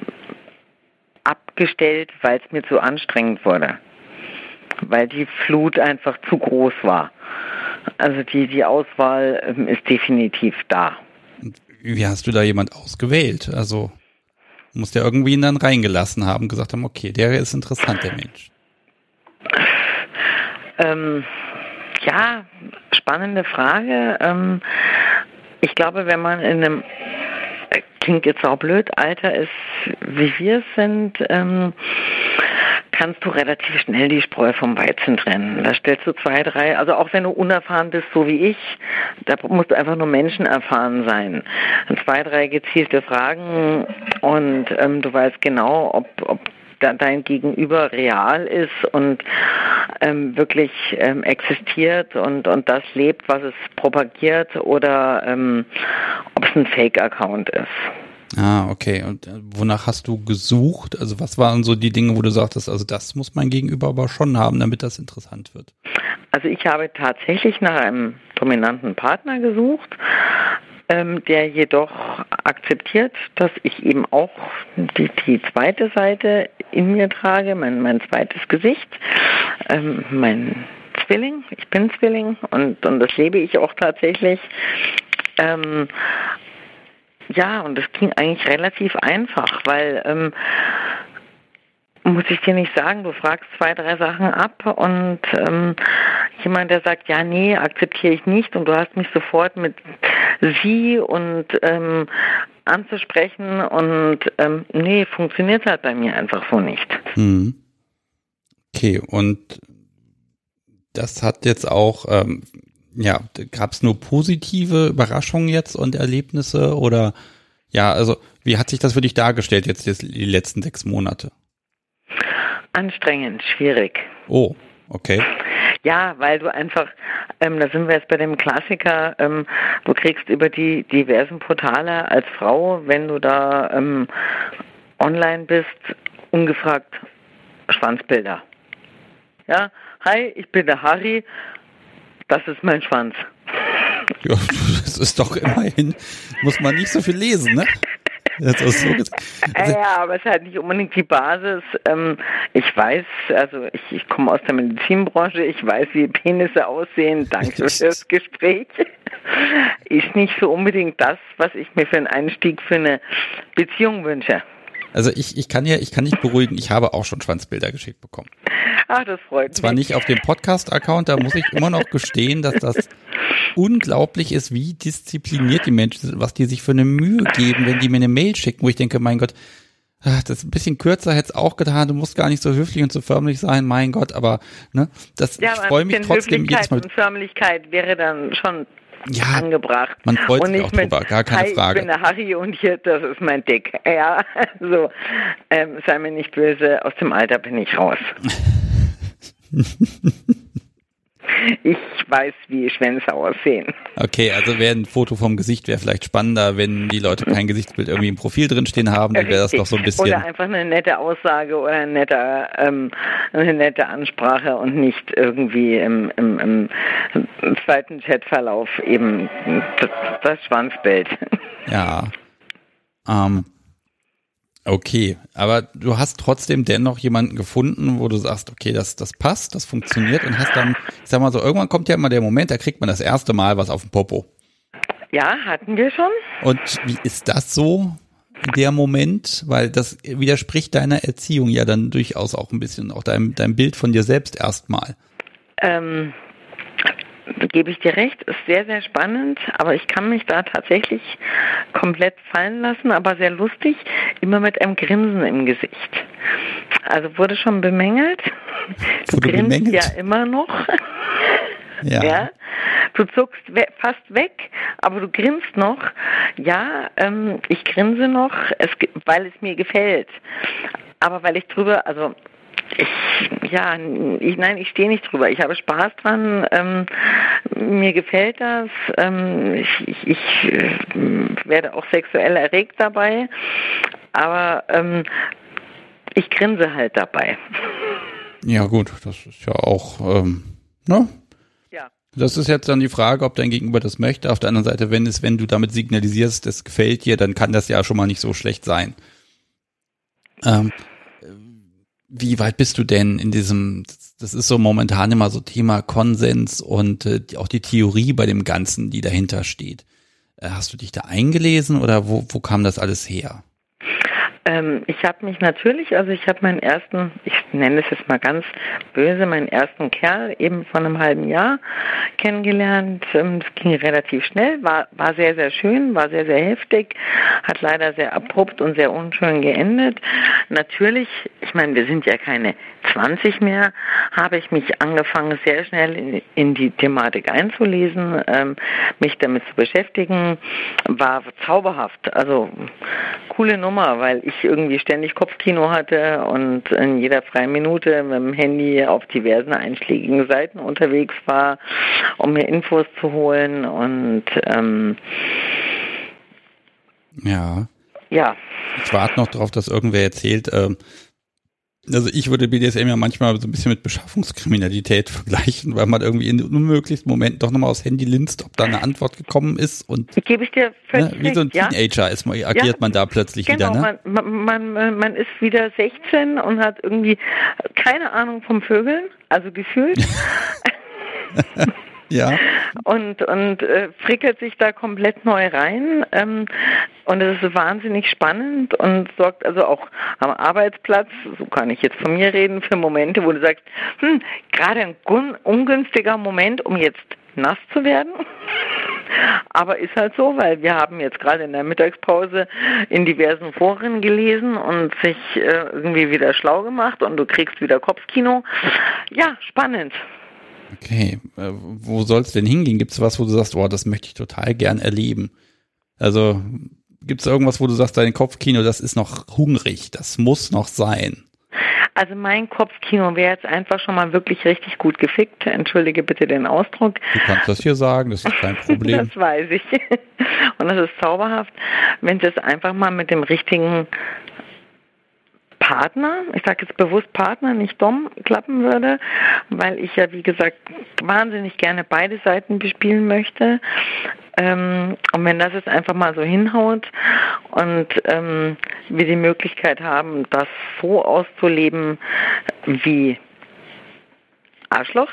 Speaker 4: abgestellt, weil es mir zu anstrengend wurde. Weil die Flut einfach zu groß war. Also die, die Auswahl ähm, ist definitiv da.
Speaker 1: Wie hast du da jemand ausgewählt? Also muss der irgendwie ihn dann reingelassen haben, gesagt haben, okay, der ist interessant, der Mensch.
Speaker 4: Ähm, ja, spannende Frage. Ähm, ich glaube, wenn man in einem klingt jetzt auch blöd, Alter ist, wie wir es sind, ähm, kannst du relativ schnell die Spreu vom Weizen trennen. Da stellst du zwei, drei, also auch wenn du unerfahren bist, so wie ich, da musst du einfach nur Menschen erfahren sein. Zwei, drei gezielte Fragen und ähm, du weißt genau, ob, ob dein Gegenüber real ist und ähm, wirklich ähm, existiert und, und das lebt, was es propagiert oder ähm, ob es ein Fake-Account ist.
Speaker 1: Ah, okay. Und äh, wonach hast du gesucht? Also was waren so die Dinge, wo du sagtest, also das muss mein Gegenüber aber schon haben, damit das interessant wird?
Speaker 4: Also ich habe tatsächlich nach einem dominanten Partner gesucht, der jedoch akzeptiert, dass ich eben auch die, die zweite Seite in mir trage, mein, mein zweites Gesicht, ähm, mein Zwilling, ich bin Zwilling und, und das lebe ich auch tatsächlich. Ähm, ja, und das ging eigentlich relativ einfach, weil ähm, muss ich dir nicht sagen, du fragst zwei, drei Sachen ab und ähm, jemand, der sagt, ja, nee, akzeptiere ich nicht und du hast mich sofort mit sie und ähm, anzusprechen und ähm, nee, funktioniert halt bei mir einfach so nicht.
Speaker 1: Hm. Okay, und das hat jetzt auch, ähm, ja, gab es nur positive Überraschungen jetzt und Erlebnisse oder ja, also wie hat sich das für dich dargestellt jetzt die letzten sechs Monate?
Speaker 4: Anstrengend, schwierig.
Speaker 1: Oh, okay.
Speaker 4: Ja, weil du einfach, ähm, da sind wir jetzt bei dem Klassiker, ähm, du kriegst über die diversen Portale als Frau, wenn du da ähm, online bist, ungefragt Schwanzbilder. Ja, hi, ich bin der Harry, das ist mein Schwanz.
Speaker 1: Ja, das ist doch immerhin, muss man nicht so viel lesen, ne?
Speaker 4: so also, ja, aber es ist halt nicht unbedingt die Basis. Ähm, ich weiß, also ich, ich komme aus der Medizinbranche, ich weiß, wie Penisse aussehen. Danke fürs Gespräch. Ist nicht so unbedingt das, was ich mir für einen Einstieg für eine Beziehung wünsche.
Speaker 1: Also ich, ich kann ja, ich kann nicht beruhigen, ich habe auch schon Schwanzbilder geschickt bekommen.
Speaker 4: Ach, das freut mich.
Speaker 1: Zwar nicht auf dem Podcast-Account, da muss ich immer noch gestehen, dass das unglaublich ist, wie diszipliniert die Menschen sind, was die sich für eine Mühe geben, wenn die mir eine Mail schicken, wo ich denke, mein Gott, ah, das ist ein bisschen kürzer hätte es auch getan, du musst gar nicht so höflich und so förmlich sein, mein Gott, aber ne, das
Speaker 4: ja, ich freue mich trotzdem jedes Mal. Und Förmlichkeit wäre dann schon ja, angebracht.
Speaker 1: Man freut sich auch drüber, gar keine
Speaker 4: Hi,
Speaker 1: Frage.
Speaker 4: Ich bin der Harry und hier, das ist mein Dick. Ja, so, ähm, sei mir nicht böse, aus dem Alter bin ich raus. ich weiß, wie Schwänze aussehen.
Speaker 1: Okay, also wäre ein Foto vom Gesicht wäre vielleicht spannender, wenn die Leute kein Gesichtsbild irgendwie im Profil drinstehen haben, dann wäre das doch so ein bisschen.
Speaker 4: Oder einfach eine nette Aussage oder eine nette, ähm, eine nette Ansprache und nicht irgendwie im, im, im zweiten Chatverlauf eben das, das Schwanzbild.
Speaker 1: Ja. Ähm, Okay, aber du hast trotzdem dennoch jemanden gefunden, wo du sagst, okay, das, das passt, das funktioniert und hast dann, ich sag mal so, irgendwann kommt ja immer der Moment, da kriegt man das erste Mal was auf den Popo.
Speaker 4: Ja, hatten wir schon.
Speaker 1: Und wie ist das so, der Moment? Weil das widerspricht deiner Erziehung ja dann durchaus auch ein bisschen, auch deinem, deinem Bild von dir selbst erstmal.
Speaker 4: Ähm, gebe ich dir recht, ist sehr, sehr spannend, aber ich kann mich da tatsächlich komplett fallen lassen, aber sehr lustig, immer mit einem Grinsen im Gesicht. Also wurde schon bemängelt. Du
Speaker 1: wurde grinst bemängelt?
Speaker 4: ja immer noch.
Speaker 1: Ja. ja.
Speaker 4: Du zuckst we fast weg, aber du grinst noch. Ja, ähm, ich grinse noch, es, weil es mir gefällt. Aber weil ich drüber, also ich, ja, ich, nein, ich stehe nicht drüber. Ich habe Spaß dran. Ähm, mir gefällt das. Ähm, ich, ich, ich äh, werde auch sexuell erregt dabei. Aber ähm, ich grinse halt dabei.
Speaker 1: Ja, gut, das ist ja auch, ähm, ne?
Speaker 4: Ja.
Speaker 1: Das ist jetzt dann die Frage, ob dein Gegenüber das möchte. Auf der anderen Seite, wenn es, wenn du damit signalisierst, es gefällt dir, dann kann das ja schon mal nicht so schlecht sein. Ähm, wie weit bist du denn in diesem, das ist so momentan immer so Thema Konsens und äh, auch die Theorie bei dem Ganzen, die dahinter steht. Äh, hast du dich da eingelesen oder wo, wo kam das alles her?
Speaker 4: Ähm, ich habe mich natürlich, also ich habe meinen ersten, ich nenne es jetzt mal ganz böse, meinen ersten Kerl eben vor einem halben Jahr kennengelernt. Ähm, das ging relativ schnell, war, war sehr, sehr schön, war sehr, sehr heftig, hat leider sehr abrupt und sehr unschön geendet. Natürlich, ich meine, wir sind ja keine 20 mehr, habe ich mich angefangen, sehr schnell in, in die Thematik einzulesen, ähm, mich damit zu beschäftigen, war zauberhaft. Also coole Nummer, weil ich irgendwie ständig Kopfkino hatte und in jeder freien Minute mit dem Handy auf diversen einschlägigen Seiten unterwegs war, um mir Infos zu holen und ähm,
Speaker 1: ja.
Speaker 4: Ja.
Speaker 1: Ich warte noch darauf, dass irgendwer erzählt, ähm, also ich würde BDSM ja manchmal so ein bisschen mit Beschaffungskriminalität vergleichen, weil man irgendwie in unmöglichsten Momenten doch nochmal aufs Handy linst, ob da eine Antwort gekommen ist und
Speaker 4: gebe ich dir völlig
Speaker 1: ne, wie so ein Teenager ist man, agiert ja, man da plötzlich
Speaker 4: genau,
Speaker 1: wieder. Ne?
Speaker 4: Man, man, man, man ist wieder 16 und hat irgendwie keine Ahnung vom Vögeln, also gefühlt.
Speaker 1: Ja.
Speaker 4: Und, und äh, frickelt sich da komplett neu rein. Ähm, und es ist wahnsinnig spannend und sorgt also auch am Arbeitsplatz, so kann ich jetzt von mir reden, für Momente, wo du sagst, hm, gerade ein ungünstiger Moment, um jetzt nass zu werden. Aber ist halt so, weil wir haben jetzt gerade in der Mittagspause in diversen Foren gelesen und sich äh, irgendwie wieder schlau gemacht und du kriegst wieder Kopfkino. Ja, spannend.
Speaker 1: Okay, äh, wo soll es denn hingehen? Gibt es was, wo du sagst, oh, das möchte ich total gern erleben? Also gibt es irgendwas, wo du sagst, dein Kopfkino, das ist noch hungrig, das muss noch sein?
Speaker 4: Also mein Kopfkino wäre jetzt einfach schon mal wirklich richtig gut gefickt. Entschuldige bitte den Ausdruck.
Speaker 1: Du kannst das hier sagen, das ist kein Problem.
Speaker 4: das weiß ich. Und das ist zauberhaft, wenn das einfach mal mit dem richtigen Partner, ich sage jetzt bewusst Partner, nicht dumm klappen würde, weil ich ja, wie gesagt, wahnsinnig gerne beide Seiten bespielen möchte. Ähm, und wenn das jetzt einfach mal so hinhaut und ähm, wir die Möglichkeit haben, das so auszuleben, wie Arschloch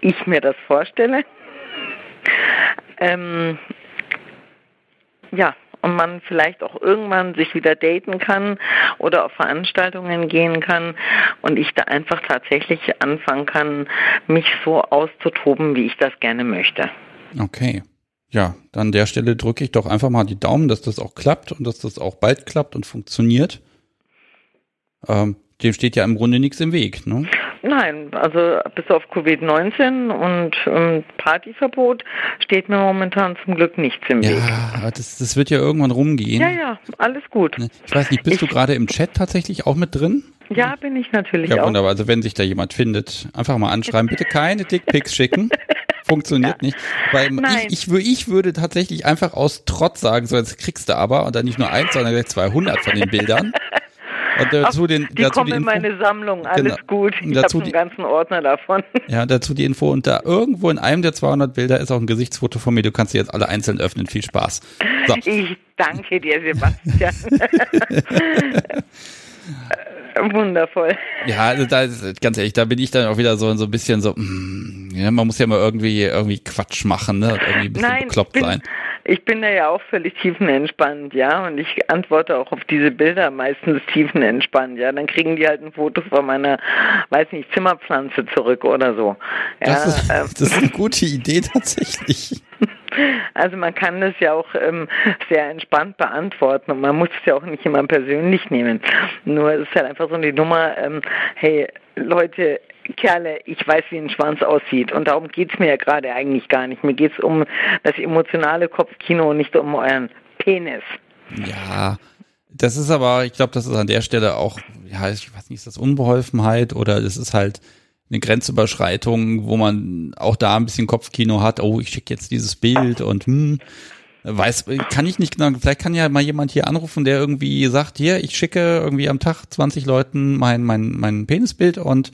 Speaker 4: ich mir das vorstelle, ähm, ja, und man vielleicht auch irgendwann sich wieder daten kann oder auf Veranstaltungen gehen kann und ich da einfach tatsächlich anfangen kann, mich so auszutoben, wie ich das gerne möchte.
Speaker 1: Okay. Ja, dann an der Stelle drücke ich doch einfach mal die Daumen, dass das auch klappt und dass das auch bald klappt und funktioniert. Ähm, dem steht ja im Grunde nichts im Weg, ne?
Speaker 4: Nein, also bis auf Covid-19 und ähm, Partyverbot steht mir momentan zum Glück nichts im
Speaker 1: ja,
Speaker 4: Weg.
Speaker 1: Ja, das, das wird ja irgendwann rumgehen.
Speaker 4: Ja, ja, alles gut.
Speaker 1: Ne, ich weiß nicht, bist ich, du gerade im Chat tatsächlich auch mit drin?
Speaker 4: Ja, bin ich natürlich
Speaker 1: ja,
Speaker 4: auch.
Speaker 1: wunderbar. Also wenn sich da jemand findet, einfach mal anschreiben. Bitte keine Dickpics schicken. Funktioniert ja. nicht. Weil ich, ich, ich, würde tatsächlich einfach aus Trotz sagen, so jetzt kriegst du aber, und dann nicht nur eins, sondern gleich 200 von den Bildern.
Speaker 4: Und dazu den, die dazu kommen die Info, in meine Sammlung, alles genau. gut. Ich habe einen ganzen Ordner davon.
Speaker 1: Ja, dazu die Info. Und da irgendwo in einem der 200 Bilder ist auch ein Gesichtsfoto von mir. Du kannst sie jetzt alle einzeln öffnen. Viel Spaß.
Speaker 4: So. Ich danke dir, Sebastian. Wundervoll.
Speaker 1: Ja, also da ist, ganz ehrlich, da bin ich dann auch wieder so, so ein bisschen so, mm, ja, man muss ja mal irgendwie, irgendwie Quatsch machen, ne? Irgendwie ein bisschen
Speaker 4: Nein,
Speaker 1: bekloppt
Speaker 4: bin,
Speaker 1: sein.
Speaker 4: Ich bin da ja auch völlig tiefenentspannt, ja, und ich antworte auch auf diese Bilder meistens tiefenentspannt, ja. Dann kriegen die halt ein Foto von meiner, weiß nicht, Zimmerpflanze zurück oder so.
Speaker 1: Ja, das, ist, ähm, das ist eine gute Idee tatsächlich.
Speaker 4: Also man kann das ja auch ähm, sehr entspannt beantworten und man muss es ja auch nicht immer persönlich nehmen. Nur es ist halt einfach so die Nummer, ähm, hey Leute, Kerle, ich weiß, wie ein Schwanz aussieht und darum geht es mir ja gerade eigentlich gar nicht. Mir geht es um das emotionale Kopfkino und nicht um euren Penis.
Speaker 1: Ja, das ist aber, ich glaube, das ist an der Stelle auch, ja, ich weiß nicht, ist das Unbeholfenheit oder es ist halt eine Grenzüberschreitung, wo man auch da ein bisschen Kopfkino hat, oh, ich schicke jetzt dieses Bild und hm, weiß, kann ich nicht genau, vielleicht kann ja mal jemand hier anrufen, der irgendwie sagt, hier, ich schicke irgendwie am Tag 20 Leuten mein, mein, mein Penisbild und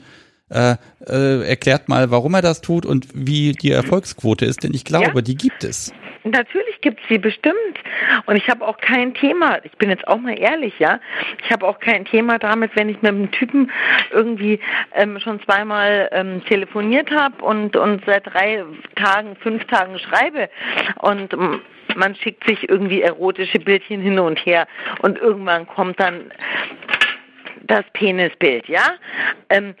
Speaker 1: äh, äh, erklärt mal, warum er das tut und wie die Erfolgsquote ist, denn ich glaube, ja. die gibt es.
Speaker 4: Natürlich gibt es sie bestimmt. Und ich habe auch kein Thema, ich bin jetzt auch mal ehrlich, ja, ich habe auch kein Thema damit, wenn ich mit einem Typen irgendwie ähm, schon zweimal ähm, telefoniert habe und, und seit drei Tagen, fünf Tagen schreibe. Und man schickt sich irgendwie erotische Bildchen hin und her und irgendwann kommt dann das Penisbild, ja. Ähm,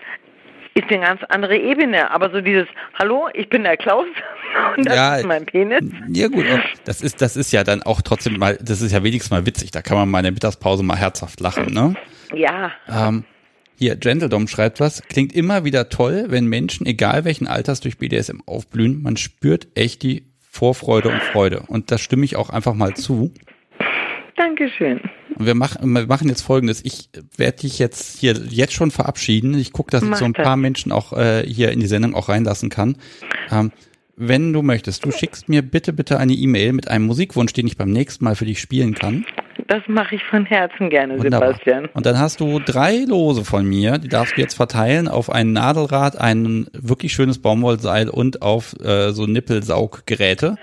Speaker 4: ist eine ganz andere Ebene. Aber so dieses, hallo, ich bin der Klaus und das ja, ist mein Penis.
Speaker 1: Ja gut, das ist, das ist ja dann auch trotzdem mal, das ist ja wenigstens mal witzig. Da kann man mal in der Mittagspause mal herzhaft lachen, ne?
Speaker 4: Ja.
Speaker 1: Ähm, hier, Gentledom schreibt was, klingt immer wieder toll, wenn Menschen, egal welchen Alters, durch BDSM aufblühen. Man spürt echt die Vorfreude und Freude. Und da stimme ich auch einfach mal zu.
Speaker 4: Dankeschön.
Speaker 1: Wir machen, wir machen jetzt folgendes. Ich werde dich jetzt hier jetzt schon verabschieden. Ich gucke, dass ich Mach so ein paar Menschen auch äh, hier in die Sendung auch reinlassen kann. Ähm, wenn du möchtest, du schickst mir bitte, bitte eine E-Mail mit einem Musikwunsch, den ich beim nächsten Mal für dich spielen kann.
Speaker 4: Das mache ich von Herzen gerne, Wunderbar. Sebastian.
Speaker 1: Und dann hast du drei Lose von mir, die darfst du jetzt verteilen auf ein Nadelrad, ein wirklich schönes Baumwollseil und auf äh, so Nippelsauggeräte.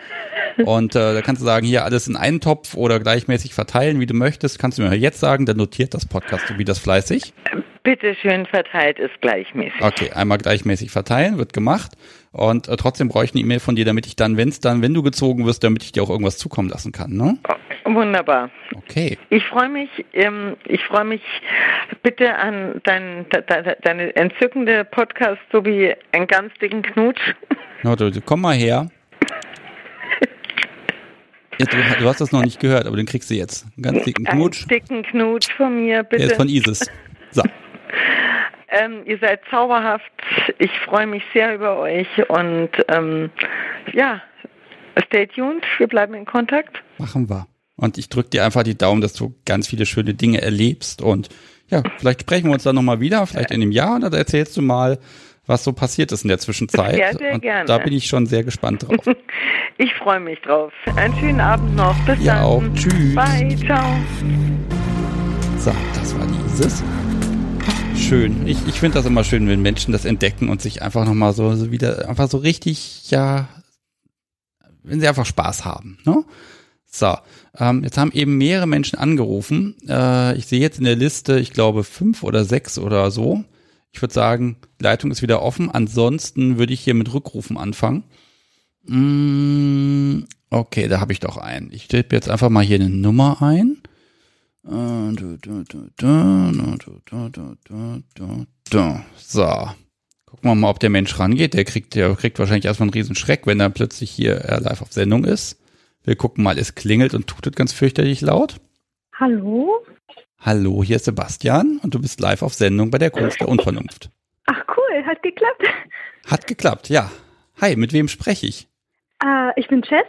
Speaker 1: Und äh, da kannst du sagen, hier alles in einen Topf oder gleichmäßig verteilen, wie du möchtest. Kannst du mir jetzt sagen, dann notiert das Podcast wie das fleißig.
Speaker 4: Bitte schön verteilt ist gleichmäßig.
Speaker 1: Okay, einmal gleichmäßig verteilen, wird gemacht. Und äh, trotzdem brauche ich eine E-Mail von dir, damit ich dann, wenn es dann, wenn du gezogen wirst, damit ich dir auch irgendwas zukommen lassen kann, ne?
Speaker 4: Wunderbar.
Speaker 1: Okay.
Speaker 4: Ich freue mich, ähm, ich freue mich bitte an dein, de, deine entzückende Podcast sowie einen ganz dicken Knutsch.
Speaker 1: Na, du, komm mal her. Ja, du, du, hast das noch nicht gehört, aber den kriegst du jetzt. Einen ganz dicken Knutsch.
Speaker 4: Einen dicken Knutsch von mir, bitte.
Speaker 1: Der ist von Isis. So.
Speaker 4: ähm, ihr seid zauberhaft. Ich freue mich sehr über euch und ähm, ja, stay tuned. Wir bleiben in Kontakt.
Speaker 1: Machen wir. Und ich drücke dir einfach die Daumen, dass du ganz viele schöne Dinge erlebst und ja, vielleicht sprechen wir uns dann nochmal wieder, vielleicht in einem Jahr, und dann erzählst du mal, was so passiert ist in der Zwischenzeit.
Speaker 4: Sehr, sehr
Speaker 1: und
Speaker 4: gerne.
Speaker 1: Da bin ich schon sehr gespannt drauf.
Speaker 4: Ich freue mich drauf. Einen schönen Abend noch. Bis
Speaker 1: ja,
Speaker 4: dann.
Speaker 1: auch. Tschüss.
Speaker 4: Bye. Ciao.
Speaker 1: So, das war dieses. Schön. Ich, ich finde das immer schön, wenn Menschen das entdecken und sich einfach nochmal so, so wieder, einfach so richtig, ja, wenn sie einfach Spaß haben. Ne? So, ähm, jetzt haben eben mehrere Menschen angerufen. Äh, ich sehe jetzt in der Liste, ich glaube, fünf oder sechs oder so. Ich würde sagen, Leitung ist wieder offen. Ansonsten würde ich hier mit Rückrufen anfangen. Mm, okay, da habe ich doch einen. Ich tippe jetzt einfach mal hier eine Nummer ein. So. Gucken wir mal, ob der Mensch rangeht. Der kriegt, der kriegt wahrscheinlich erstmal einen riesen Schreck, wenn er plötzlich hier live auf Sendung ist. Wir gucken mal, es klingelt und tutet ganz fürchterlich laut.
Speaker 5: Hallo?
Speaker 1: Hallo, hier ist Sebastian und du bist live auf Sendung bei der Kunst der Unvernunft.
Speaker 5: Ach cool, hat geklappt.
Speaker 1: Hat geklappt, ja. Hi, mit wem spreche ich?
Speaker 5: Äh, ich bin Jess.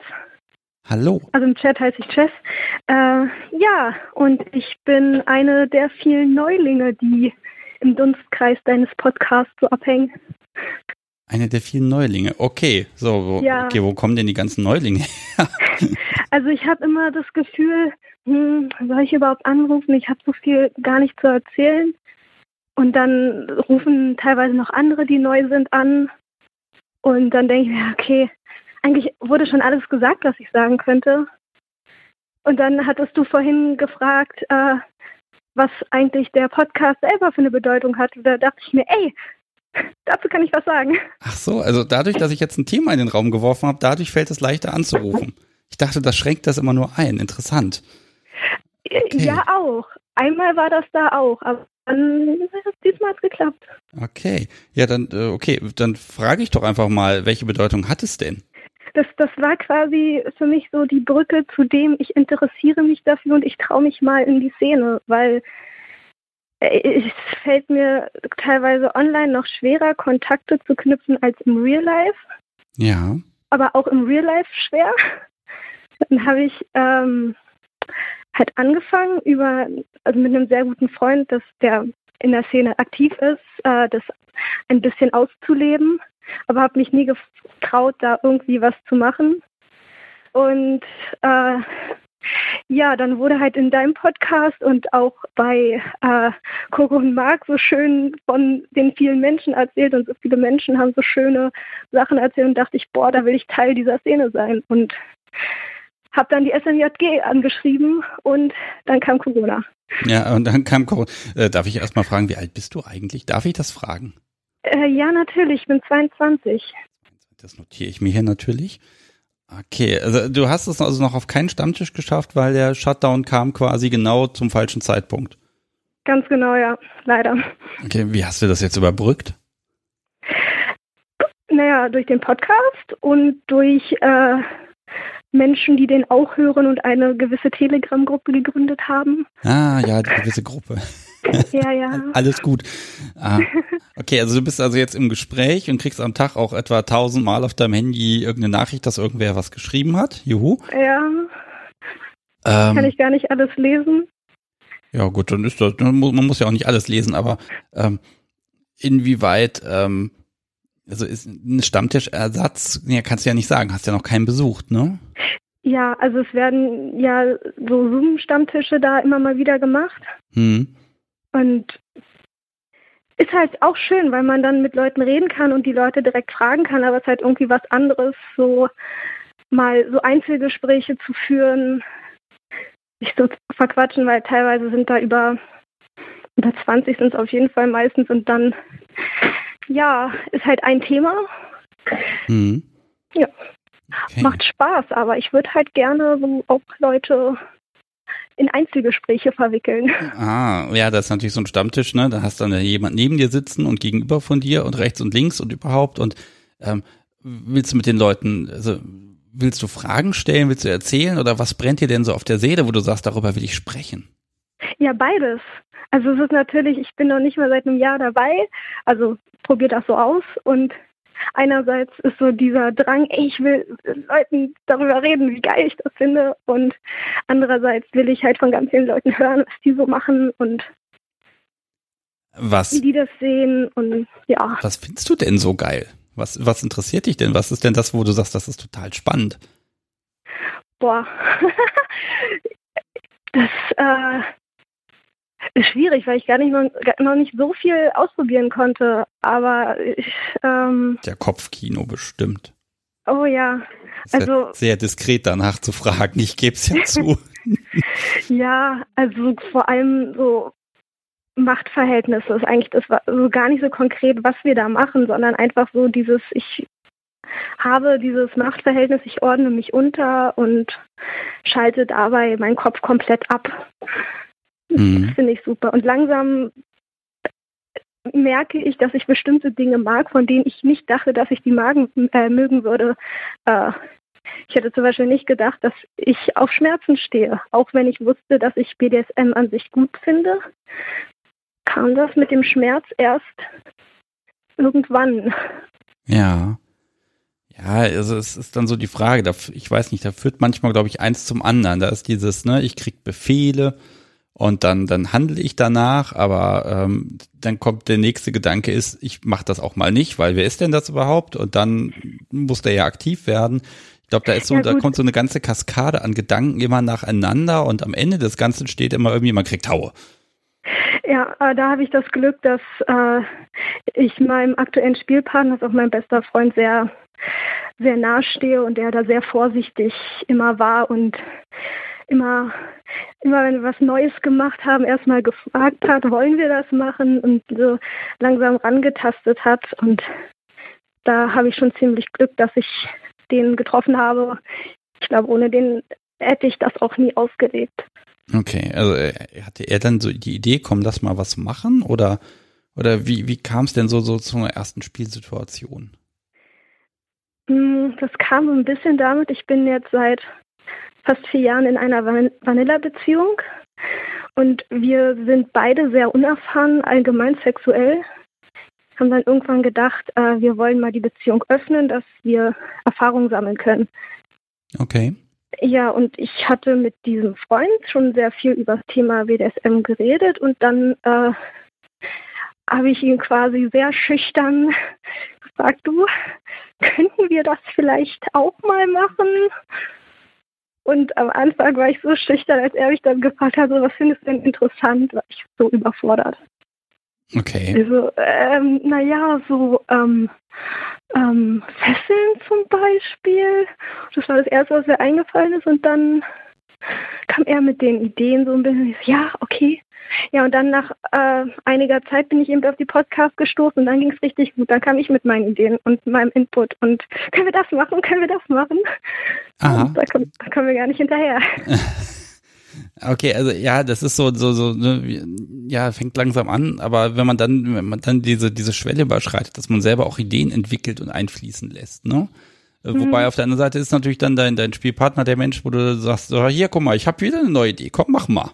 Speaker 1: Hallo.
Speaker 5: Also im Chat heiße ich Jess. Äh, ja, und ich bin eine der vielen Neulinge, die im Dunstkreis deines Podcasts so abhängen.
Speaker 1: Eine der vielen Neulinge. Okay, so, wo, ja. okay, wo kommen denn die ganzen Neulinge her?
Speaker 5: also ich habe immer das Gefühl, hm, soll ich überhaupt anrufen? Ich habe so viel gar nicht zu erzählen. Und dann rufen teilweise noch andere, die neu sind, an. Und dann denke ich mir, okay, eigentlich wurde schon alles gesagt, was ich sagen könnte. Und dann hattest du vorhin gefragt, äh, was eigentlich der Podcast selber für eine Bedeutung hat. Da dachte ich mir, ey, Dazu kann ich was sagen.
Speaker 1: Ach so, also dadurch, dass ich jetzt ein Thema in den Raum geworfen habe, dadurch fällt es leichter anzurufen. Ich dachte, das schränkt das immer nur ein. Interessant.
Speaker 5: Okay. Ja, auch. Einmal war das da auch, aber dann diesmal hat es geklappt.
Speaker 1: Okay. Ja, dann, äh, okay, dann frage ich doch einfach mal, welche Bedeutung hat es denn?
Speaker 5: Das, das war quasi für mich so die Brücke zu dem, ich interessiere mich dafür und ich traue mich mal in die Szene, weil es fällt mir teilweise online noch schwerer, Kontakte zu knüpfen als im Real Life.
Speaker 1: Ja.
Speaker 5: Aber auch im Real Life schwer. Dann habe ich, ähm, halt angefangen über, also mit einem sehr guten Freund, dass der in der Szene aktiv ist, äh, das ein bisschen auszuleben, aber habe mich nie getraut, da irgendwie was zu machen. Und äh, ja, dann wurde halt in deinem Podcast und auch bei äh, Coco und Marc so schön von den vielen Menschen erzählt und so viele Menschen haben so schöne Sachen erzählt und dachte ich, boah, da will ich Teil dieser Szene sein. Und habe dann die SMJG angeschrieben und dann kam Corona.
Speaker 1: Ja, und dann kam Corona. Äh, darf ich erst mal fragen, wie alt bist du eigentlich? Darf ich das fragen?
Speaker 5: Äh, ja, natürlich, ich bin 22.
Speaker 1: Das notiere ich mir hier natürlich. Okay, also du hast es also noch auf keinen Stammtisch geschafft, weil der Shutdown kam quasi genau zum falschen Zeitpunkt.
Speaker 5: Ganz genau, ja, leider.
Speaker 1: Okay, wie hast du das jetzt überbrückt?
Speaker 5: Naja, durch den Podcast und durch äh, Menschen, die den auch hören und eine gewisse Telegram-Gruppe gegründet haben.
Speaker 1: Ah, ja, die gewisse Gruppe.
Speaker 5: ja, ja.
Speaker 1: Alles gut. Ah, okay, also du bist also jetzt im Gespräch und kriegst am Tag auch etwa tausendmal auf deinem Handy irgendeine Nachricht, dass irgendwer was geschrieben hat. Juhu.
Speaker 5: Ja. Ähm, Kann ich gar nicht alles lesen.
Speaker 1: Ja, gut, dann ist das, man muss ja auch nicht alles lesen, aber ähm, inwieweit, ähm, also ist ein Stammtischersatz, ja, kannst du ja nicht sagen, hast ja noch keinen besucht, ne?
Speaker 5: Ja, also es werden ja so Zoom-Stammtische da immer mal wieder gemacht. Hm. Und ist halt auch schön, weil man dann mit Leuten reden kann und die Leute direkt fragen kann, aber es ist halt irgendwie was anderes, so mal so Einzelgespräche zu führen, sich so zu verquatschen, weil teilweise sind da über, über 20 sind es auf jeden Fall meistens und dann, ja, ist halt ein Thema. Mhm. Ja. Okay. Macht Spaß, aber ich würde halt gerne so auch Leute in Einzelgespräche verwickeln.
Speaker 1: Ah, ja, das ist natürlich so ein Stammtisch, ne? Da hast du dann jemand neben dir sitzen und gegenüber von dir und rechts und links und überhaupt. Und ähm, willst du mit den Leuten, also willst du Fragen stellen, willst du erzählen oder was brennt dir denn so auf der Seele, wo du sagst, darüber will ich sprechen?
Speaker 5: Ja, beides. Also es ist natürlich, ich bin noch nicht mal seit einem Jahr dabei, also probier das so aus und einerseits ist so dieser Drang, ey, ich will Leuten darüber reden, wie geil ich das finde. Und andererseits will ich halt von ganz vielen Leuten hören, was die so machen und
Speaker 1: was,
Speaker 5: wie die das sehen. Und ja.
Speaker 1: Was findest du denn so geil? Was, was interessiert dich denn? Was ist denn das, wo du sagst, das ist total spannend?
Speaker 5: Boah. das, äh, ist schwierig, weil ich gar nicht noch, noch nicht so viel ausprobieren konnte. Aber ich, ähm,
Speaker 1: der Kopfkino bestimmt.
Speaker 5: Oh ja.
Speaker 1: Also sehr diskret danach zu fragen. Ich gebe es ja zu.
Speaker 5: ja, also vor allem so Machtverhältnisse ist eigentlich das war so gar nicht so konkret, was wir da machen, sondern einfach so dieses ich habe dieses Machtverhältnis, ich ordne mich unter und schalte dabei meinen Kopf komplett ab. Mhm. Das finde ich super. Und langsam merke ich, dass ich bestimmte Dinge mag, von denen ich nicht dachte, dass ich die magen, äh, mögen würde. Äh, ich hätte zum Beispiel nicht gedacht, dass ich auf Schmerzen stehe, auch wenn ich wusste, dass ich BDSM an sich gut finde. Kam das mit dem Schmerz erst irgendwann.
Speaker 1: Ja. Ja, also es ist dann so die Frage, ich weiß nicht, da führt manchmal, glaube ich, eins zum anderen. Da ist dieses, ne, ich krieg Befehle, und dann, dann handle ich danach, aber ähm, dann kommt der nächste Gedanke ist, ich mache das auch mal nicht, weil wer ist denn das überhaupt? Und dann muss der ja aktiv werden. Ich glaube, da ist so, ja, da kommt so eine ganze Kaskade an Gedanken immer nacheinander und am Ende des Ganzen steht immer irgendwie, man kriegt Haue.
Speaker 5: Ja, äh, da habe ich das Glück, dass äh, ich meinem aktuellen Spielpartner, das ist auch mein bester Freund, sehr, sehr nahe stehe und der da sehr vorsichtig immer war und immer, immer wenn wir was Neues gemacht haben, erstmal gefragt hat, wollen wir das machen und so langsam rangetastet hat. Und da habe ich schon ziemlich Glück, dass ich den getroffen habe. Ich glaube, ohne den hätte ich das auch nie ausgelebt.
Speaker 1: Okay, also äh, hatte er dann so die Idee, komm, lass mal was machen oder oder wie, wie kam es denn so, so zur ersten Spielsituation?
Speaker 5: Hm, das kam so ein bisschen damit, ich bin jetzt seit fast vier Jahren in einer Van Vanilla-Beziehung. Und wir sind beide sehr unerfahren, allgemein sexuell. Haben dann irgendwann gedacht, äh, wir wollen mal die Beziehung öffnen, dass wir Erfahrungen sammeln können.
Speaker 1: Okay.
Speaker 5: ja, und ich hatte mit diesem Freund schon sehr viel über das Thema BDSM geredet und dann äh, habe ich ihn quasi sehr schüchtern gefragt, du, könnten wir das vielleicht auch mal machen? Und am Anfang war ich so schüchtern, als er mich dann gefragt hat, so, was findest du denn interessant, war ich so überfordert.
Speaker 1: Okay.
Speaker 5: Also, ähm, naja, so ähm, ähm, Fesseln zum Beispiel. Das war das Erste, was mir eingefallen ist. Und dann kam er mit den Ideen so ein bisschen, ja, okay. Ja, und dann nach äh, einiger Zeit bin ich eben auf die Podcast gestoßen und dann ging es richtig gut. Dann kam ich mit meinen Ideen und meinem Input und können wir das machen, können wir das machen?
Speaker 1: Aha.
Speaker 5: Da, kommen, da kommen wir gar nicht hinterher.
Speaker 1: Okay, also ja, das ist so, so, so, ne, ja, fängt langsam an, aber wenn man dann, wenn man dann diese, diese Schwelle überschreitet, dass man selber auch Ideen entwickelt und einfließen lässt, ne? Mhm. Wobei auf der anderen Seite ist natürlich dann dein, dein Spielpartner der Mensch, wo du sagst, so, hier, guck mal, ich habe wieder eine neue Idee, komm, mach mal.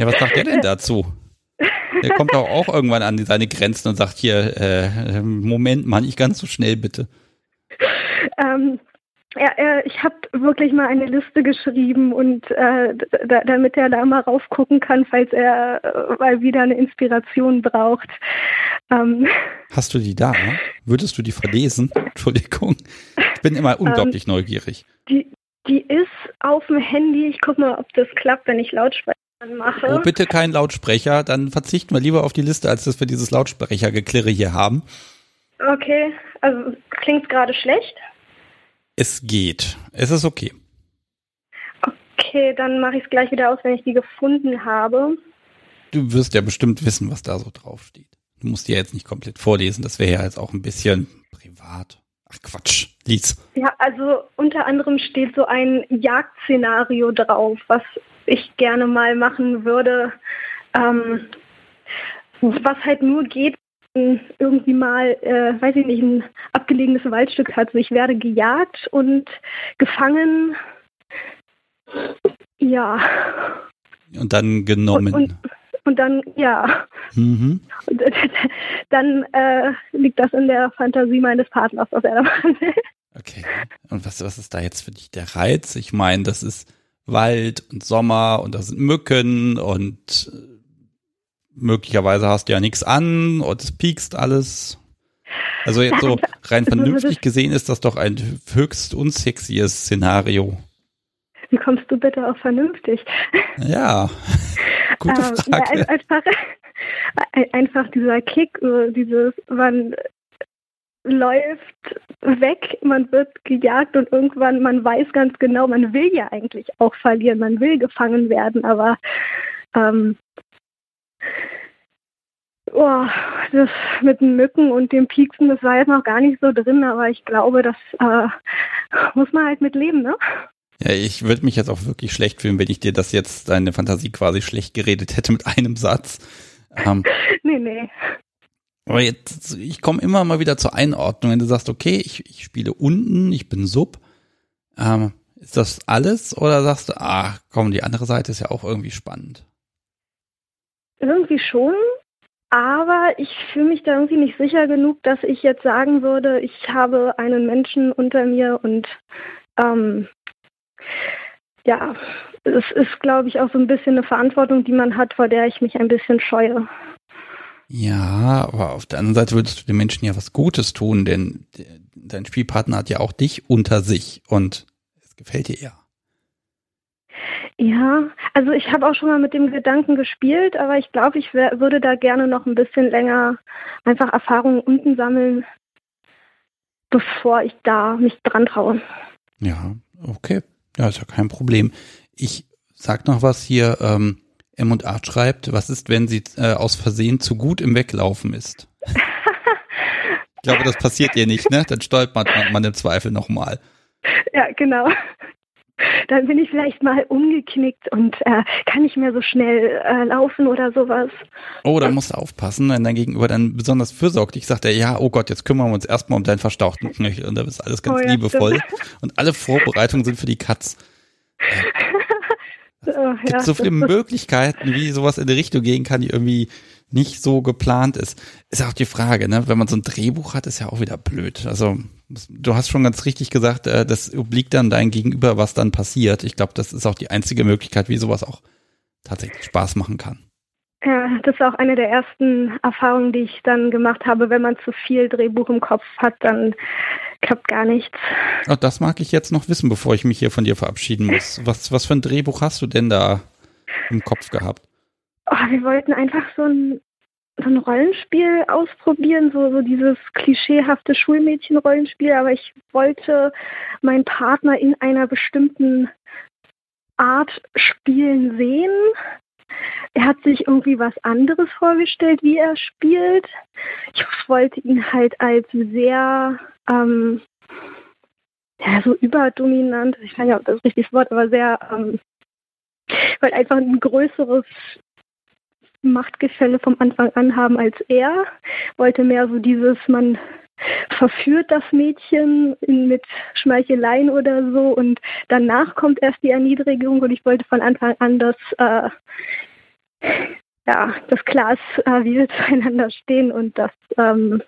Speaker 1: Ja, was sagt der denn dazu? Der kommt auch, auch irgendwann an seine Grenzen und sagt hier, äh, Moment mal, nicht ganz so schnell bitte.
Speaker 5: Ähm, ja, äh, ich habe wirklich mal eine Liste geschrieben und äh, da, damit er da mal raufgucken kann, falls er äh, mal wieder eine Inspiration braucht. Ähm,
Speaker 1: Hast du die da? Würdest du die verlesen? Entschuldigung. Ich bin immer unglaublich ähm, neugierig.
Speaker 5: Die, die ist auf dem Handy. Ich gucke mal, ob das klappt, wenn ich Lautsprecher mache.
Speaker 1: Oh, bitte kein Lautsprecher. Dann verzichten wir lieber auf die Liste, als dass wir dieses Lautsprechergeklirre hier haben.
Speaker 5: Okay, also klingt gerade schlecht.
Speaker 1: Es geht. Es ist okay.
Speaker 5: Okay, dann mache ich es gleich wieder aus, wenn ich die gefunden habe.
Speaker 1: Du wirst ja bestimmt wissen, was da so draufsteht. Du musst dir jetzt nicht komplett vorlesen, das wäre ja jetzt auch ein bisschen privat. Ach Quatsch, lies.
Speaker 5: Ja, also unter anderem steht so ein Jagdszenario drauf, was ich gerne mal machen würde. Ähm, was halt nur geht, irgendwie mal, äh, weiß ich nicht, ein abgelegenes Waldstück hat. Also ich werde gejagt und gefangen. Ja.
Speaker 1: Und dann genommen.
Speaker 5: Und, und, und dann, ja. Mhm. Und, dann äh, liegt das in der Fantasie meines Partners, was er da machen will.
Speaker 1: Okay. Und was, was ist da jetzt für dich der Reiz? Ich meine, das ist Wald und Sommer und da sind Mücken und möglicherweise hast du ja nichts an und es piekst alles. Also jetzt so rein vernünftig gesehen ist das doch ein höchst unsexies Szenario.
Speaker 5: Wie kommst du bitte auf vernünftig?
Speaker 1: Ja, gute ähm, Frage.
Speaker 5: Ja, einfach, einfach dieser Kick, dieses, man läuft weg, man wird gejagt und irgendwann, man weiß ganz genau, man will ja eigentlich auch verlieren, man will gefangen werden, aber ähm, Oh, das mit den Mücken und dem Pieksen, das war jetzt noch gar nicht so drin, aber ich glaube, das äh, muss man halt mit leben, ne?
Speaker 1: Ja, ich würde mich jetzt auch wirklich schlecht fühlen, wenn ich dir das jetzt deine Fantasie quasi schlecht geredet hätte mit einem Satz.
Speaker 5: Ähm, nee, nee.
Speaker 1: Aber jetzt, ich komme immer mal wieder zur Einordnung, wenn du sagst, okay, ich, ich spiele unten, ich bin Sub. Ähm, ist das alles oder sagst du, ah, komm, die andere Seite ist ja auch irgendwie spannend?
Speaker 5: Irgendwie schon, aber ich fühle mich da irgendwie nicht sicher genug, dass ich jetzt sagen würde, ich habe einen Menschen unter mir und ähm, ja, es ist, glaube ich, auch so ein bisschen eine Verantwortung, die man hat, vor der ich mich ein bisschen scheue.
Speaker 1: Ja, aber auf der anderen Seite würdest du den Menschen ja was Gutes tun, denn dein Spielpartner hat ja auch dich unter sich und es gefällt dir ja.
Speaker 5: Ja, also ich habe auch schon mal mit dem Gedanken gespielt, aber ich glaube, ich wär, würde da gerne noch ein bisschen länger einfach Erfahrungen unten sammeln, bevor ich da mich dran traue.
Speaker 1: Ja, okay. Ja, ist ja kein Problem. Ich sag noch was hier, ähm, M und A schreibt, was ist, wenn sie äh, aus Versehen zu gut im Weglaufen ist? ich glaube, das passiert ihr nicht, ne? Dann stolpert man, man im Zweifel nochmal.
Speaker 5: Ja, genau dann bin ich vielleicht mal umgeknickt und äh, kann nicht mehr so schnell äh, laufen oder sowas.
Speaker 1: Oh, da musst du aufpassen, wenn dein Gegenüber dann besonders fürsorglich sagt, er, ja, oh Gott, jetzt kümmern wir uns erstmal um deinen verstauchten Knöchel und da ist alles ganz oh, ja, liebevoll. Stimmt. Und alle Vorbereitungen sind für die Katz. Es oh, gibt ja, so viele Möglichkeiten, wie sowas in die Richtung gehen kann, die irgendwie nicht so geplant ist. Ist auch die Frage, ne? Wenn man so ein Drehbuch hat, ist ja auch wieder blöd. Also Du hast schon ganz richtig gesagt, äh, das obliegt dann dein Gegenüber, was dann passiert. Ich glaube, das ist auch die einzige Möglichkeit, wie sowas auch tatsächlich Spaß machen kann.
Speaker 5: Ja, das ist auch eine der ersten Erfahrungen, die ich dann gemacht habe. Wenn man zu viel Drehbuch im Kopf hat, dann klappt gar nichts.
Speaker 1: Oh, das mag ich jetzt noch wissen, bevor ich mich hier von dir verabschieden muss. Was, was für ein Drehbuch hast du denn da im Kopf gehabt?
Speaker 5: Oh, wir wollten einfach so ein, so ein Rollenspiel ausprobieren, so, so dieses klischeehafte Schulmädchen-Rollenspiel, aber ich wollte meinen Partner in einer bestimmten Art spielen sehen er hat sich irgendwie was anderes vorgestellt, wie er spielt. Ich wollte ihn halt als sehr, ähm, ja, so überdominant, ich weiß nicht, ob das das richtige Wort, aber sehr, ähm, weil einfach ein größeres Machtgefälle vom Anfang an haben als er. Wollte mehr so dieses, man verführt das Mädchen mit Schmeicheleien oder so und danach kommt erst die Erniedrigung und ich wollte von Anfang an, dass äh, ja, das klar ist, äh, wie wir zueinander stehen und das ähm,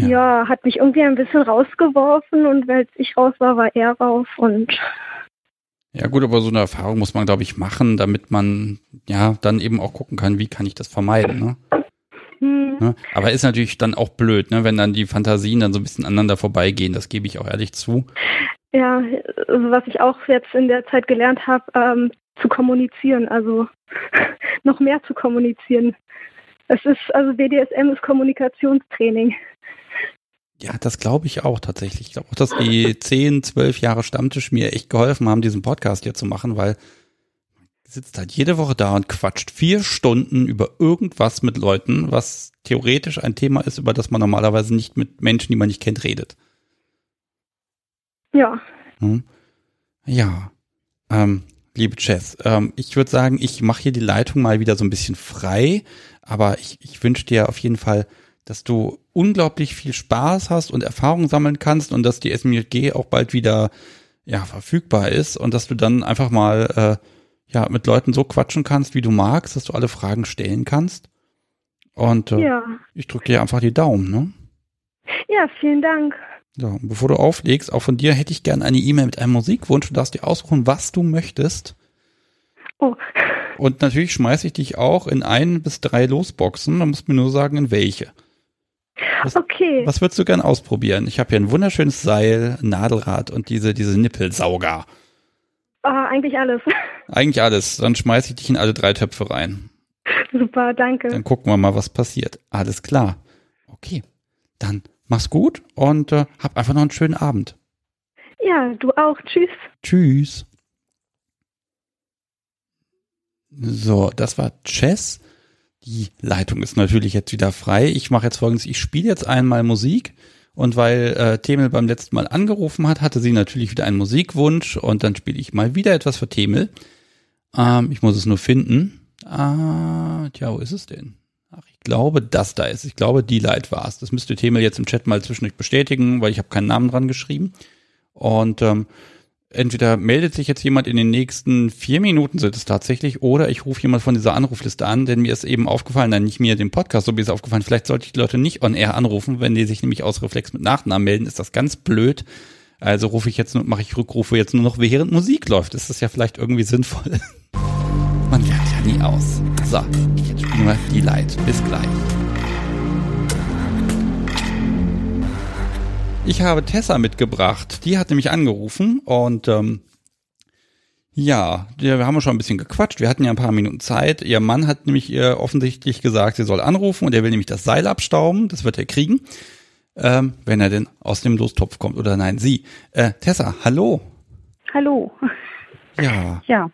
Speaker 5: ja. ja. hat mich irgendwie ein bisschen rausgeworfen und als ich raus war, war er raus und
Speaker 1: ja gut, aber so eine Erfahrung muss man, glaube ich, machen, damit man ja dann eben auch gucken kann, wie kann ich das vermeiden. Ne? Hm. Ne? Aber ist natürlich dann auch blöd, ne, wenn dann die Fantasien dann so ein bisschen aneinander vorbeigehen, das gebe ich auch ehrlich zu.
Speaker 5: Ja, also was ich auch jetzt in der Zeit gelernt habe, ähm, zu kommunizieren, also noch mehr zu kommunizieren. Es ist, also BDSM ist Kommunikationstraining.
Speaker 1: Ja, das glaube ich auch tatsächlich. Ich glaube auch, dass die 10, 12 Jahre Stammtisch mir echt geholfen haben, diesen Podcast hier zu machen, weil sitzt halt jede Woche da und quatscht vier Stunden über irgendwas mit Leuten, was theoretisch ein Thema ist, über das man normalerweise nicht mit Menschen, die man nicht kennt, redet.
Speaker 5: Ja.
Speaker 1: Hm? Ja. Ähm, liebe Jess, ähm, ich würde sagen, ich mache hier die Leitung mal wieder so ein bisschen frei, aber ich, ich wünsche dir auf jeden Fall, dass du unglaublich viel Spaß hast und Erfahrung sammeln kannst und dass die SMG auch bald wieder ja, verfügbar ist und dass du dann einfach mal äh, ja, mit Leuten so quatschen kannst, wie du magst, dass du alle Fragen stellen kannst. Und äh, ja. ich drücke dir einfach die Daumen, ne?
Speaker 5: Ja, vielen Dank.
Speaker 1: So, bevor du auflegst, auch von dir hätte ich gerne eine E-Mail mit einem Musikwunsch. Du darfst dir aussuchen, was du möchtest. Oh. Und natürlich schmeiße ich dich auch in ein bis drei Losboxen. Da musst du mir nur sagen, in welche. Was,
Speaker 5: okay.
Speaker 1: Was würdest du gern ausprobieren? Ich habe hier ein wunderschönes Seil, Nadelrad und diese, diese Nippelsauger.
Speaker 5: Ah, eigentlich alles.
Speaker 1: Eigentlich alles. Dann schmeiße ich dich in alle drei Töpfe rein.
Speaker 5: Super, danke.
Speaker 1: Dann gucken wir mal, was passiert. Alles klar. Okay. Dann Mach's gut und äh, hab einfach noch einen schönen Abend.
Speaker 5: Ja, du auch. Tschüss.
Speaker 1: Tschüss. So, das war Chess. Die Leitung ist natürlich jetzt wieder frei. Ich mache jetzt folgendes. Ich spiele jetzt einmal Musik. Und weil äh, Temel beim letzten Mal angerufen hat, hatte sie natürlich wieder einen Musikwunsch. Und dann spiele ich mal wieder etwas für Temel. Ähm, ich muss es nur finden. Ah, tja, wo ist es denn? Ach, ich glaube, das da ist. Ich glaube, die Light war es. Das müsste Themel jetzt im Chat mal zwischendurch bestätigen, weil ich habe keinen Namen dran geschrieben. Und ähm, entweder meldet sich jetzt jemand in den nächsten vier Minuten, sind es tatsächlich, oder ich rufe jemand von dieser Anrufliste an, denn mir ist eben aufgefallen, nein, nicht mir, dem Podcast, so wie es aufgefallen, vielleicht sollte ich die Leute nicht on air anrufen, wenn die sich nämlich aus Reflex mit Nachnamen melden, ist das ganz blöd. Also rufe ich jetzt, mache ich Rückrufe jetzt nur noch, während Musik läuft. Ist das ja vielleicht irgendwie sinnvoll. Man lernt ja nie aus. So, jetzt spielen wir die Light. Bis gleich. Ich habe Tessa mitgebracht. Die hat nämlich angerufen und ähm, ja, wir haben schon ein bisschen gequatscht. Wir hatten ja ein paar Minuten Zeit. Ihr Mann hat nämlich ihr offensichtlich gesagt, sie soll anrufen und er will nämlich das Seil abstauben. Das wird er kriegen, ähm, wenn er denn aus dem Lostopf kommt oder nein, sie. Äh, Tessa, hallo.
Speaker 6: Hallo.
Speaker 1: Ja.
Speaker 6: Ja.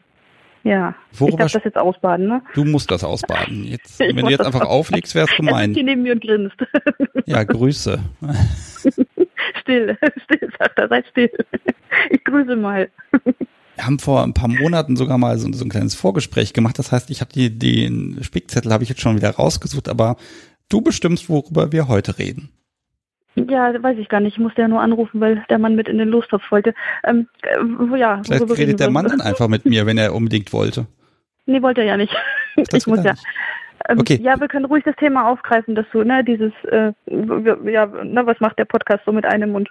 Speaker 6: Ja,
Speaker 1: Worüber
Speaker 6: ich darf das jetzt ausbaden, ne?
Speaker 1: Du musst das ausbaden. Jetzt, wenn du jetzt einfach auflegst, wäre es gemein. Er
Speaker 6: hier neben mir und grinst.
Speaker 1: Ja, Grüße.
Speaker 6: still, still, sagt er, seid still. Ich grüße mal.
Speaker 1: Wir haben vor ein paar Monaten sogar mal so, so ein kleines Vorgespräch gemacht. Das heißt, ich habe die, den Spickzettel habe ich jetzt schon wieder rausgesucht, aber du bestimmst, worüber wir heute reden.
Speaker 6: Ja, weiß ich gar nicht. Ich musste ja nur anrufen, weil der Mann mit in den Lostopf wollte. Ähm, äh, ja,
Speaker 1: Vielleicht redet der Mann dann einfach mit mir, wenn er unbedingt wollte.
Speaker 6: Nee, wollte er ja nicht. Das ich muss ja. Ähm,
Speaker 1: Okay.
Speaker 6: Ja, wir können ruhig das Thema aufgreifen, dass du, ne, dieses, äh, ja, ne, was macht der Podcast so mit einem Mund?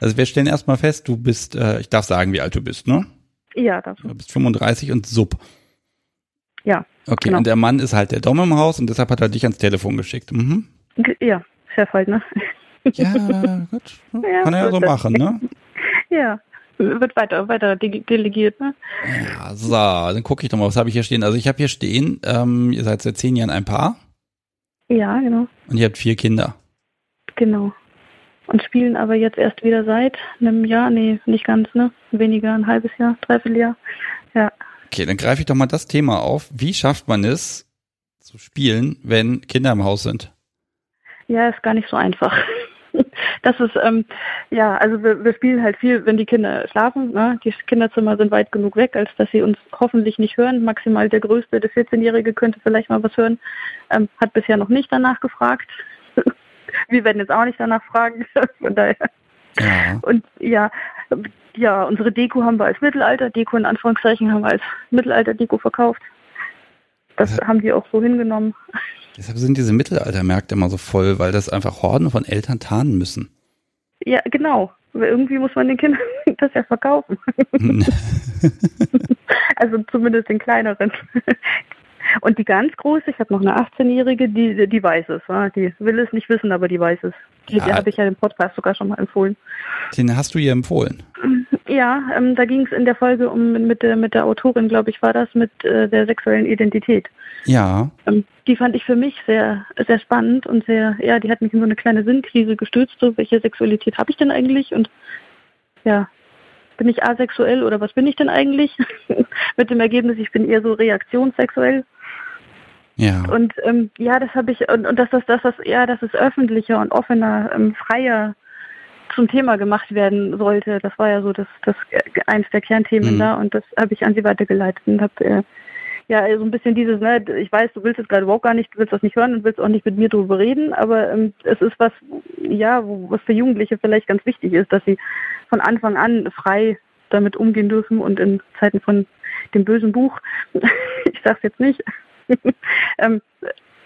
Speaker 1: Also wir stellen erstmal fest, du bist, äh, ich darf sagen, wie alt du bist, ne?
Speaker 6: Ja, das.
Speaker 1: Du bist 35 und sub.
Speaker 6: Ja,
Speaker 1: Okay,
Speaker 6: Genau.
Speaker 1: und der Mann ist halt der Dom im Haus und deshalb hat er dich ans Telefon geschickt. Mhm.
Speaker 6: Ja, Chef halt, ne?
Speaker 1: Ja, gut.
Speaker 6: Ja,
Speaker 1: Kann er ja so machen, ne?
Speaker 6: Ja, wird weiter, weiter de- delegiert, ne?
Speaker 1: Ja, so, dann gucke ich doch mal, was habe ich hier stehen? Also ich habe hier stehen, ähm, ihr seid seit zehn Jahren ein Paar
Speaker 6: Ja, genau,
Speaker 1: und ihr habt vier Kinder.
Speaker 6: genau. Und spielen aber jetzt erst wieder seit einem Jahr, nee, nicht ganz, ne? Weniger, ein halbes Jahr, dreiviertel Jahr. Ja.
Speaker 1: Okay, dann greife ich doch mal das Thema auf. Wie schafft man es zu spielen, wenn Kinder im Haus sind?
Speaker 6: Ja, ist gar nicht so einfach. Das ist, ähm, ja, also wir, wir spielen halt viel, wenn die Kinder schlafen. Ne? Die Kinderzimmer sind weit genug weg, als dass sie uns hoffentlich nicht hören. Maximal der Größte, der 14-Jährige, könnte vielleicht mal was hören. Ähm, hat bisher noch nicht danach gefragt. Wir werden jetzt auch nicht danach fragen. Von daher.
Speaker 1: Ja.
Speaker 6: Und ja, ja, unsere Deko haben wir als Mittelalter-Deko in Anführungszeichen haben wir als Mittelalter-Deko verkauft. Das haben die auch so hingenommen.
Speaker 1: Deshalb sind diese Mittelaltermärkte immer so voll, weil das einfach Horden von Eltern tarnen müssen.
Speaker 6: Ja, genau. Irgendwie muss man den Kindern das ja verkaufen. Also zumindest den kleineren. Und die ganz große, ich habe noch eine 18-Jährige, die, die weiß es. ja. Die will es nicht wissen, aber die weiß es. Die, die
Speaker 1: Ja.
Speaker 6: habe ich ja im Podcast sogar schon mal empfohlen.
Speaker 1: Den hast du ihr empfohlen.
Speaker 6: Ja, ähm, da ging es in der Folge um mit der mit der Autorin, glaube ich, war das mit äh, der sexuellen Identität.
Speaker 1: Ja.
Speaker 6: Ähm, die fand ich für mich sehr sehr spannend und sehr, ja, die hat mich in so eine kleine Sinnkrise gestürzt. So, welche Sexualität habe ich denn eigentlich? Und ja, bin ich asexuell oder was bin ich denn eigentlich? mit dem Ergebnis, ich bin eher so reaktionssexuell.
Speaker 1: Ja.
Speaker 6: Und ähm, ja, das habe ich und, und dass das, dass das ja, dass es öffentlicher und offener, ähm, freier zum Thema gemacht werden sollte. Das war ja so das, das äh, eins der Kernthemen
Speaker 1: Mhm.
Speaker 6: da und das habe ich an sie weitergeleitet und habe äh, ja so ein bisschen dieses, ne, ich weiß, du willst es gerade überhaupt gar nicht, du willst das nicht hören und willst auch nicht mit mir darüber reden, aber ähm, es ist was, ja, wo, was für Jugendliche vielleicht ganz wichtig ist, dass sie von Anfang an frei damit umgehen dürfen und in Zeiten von dem bösen Buch, ich sag's jetzt nicht, ähm,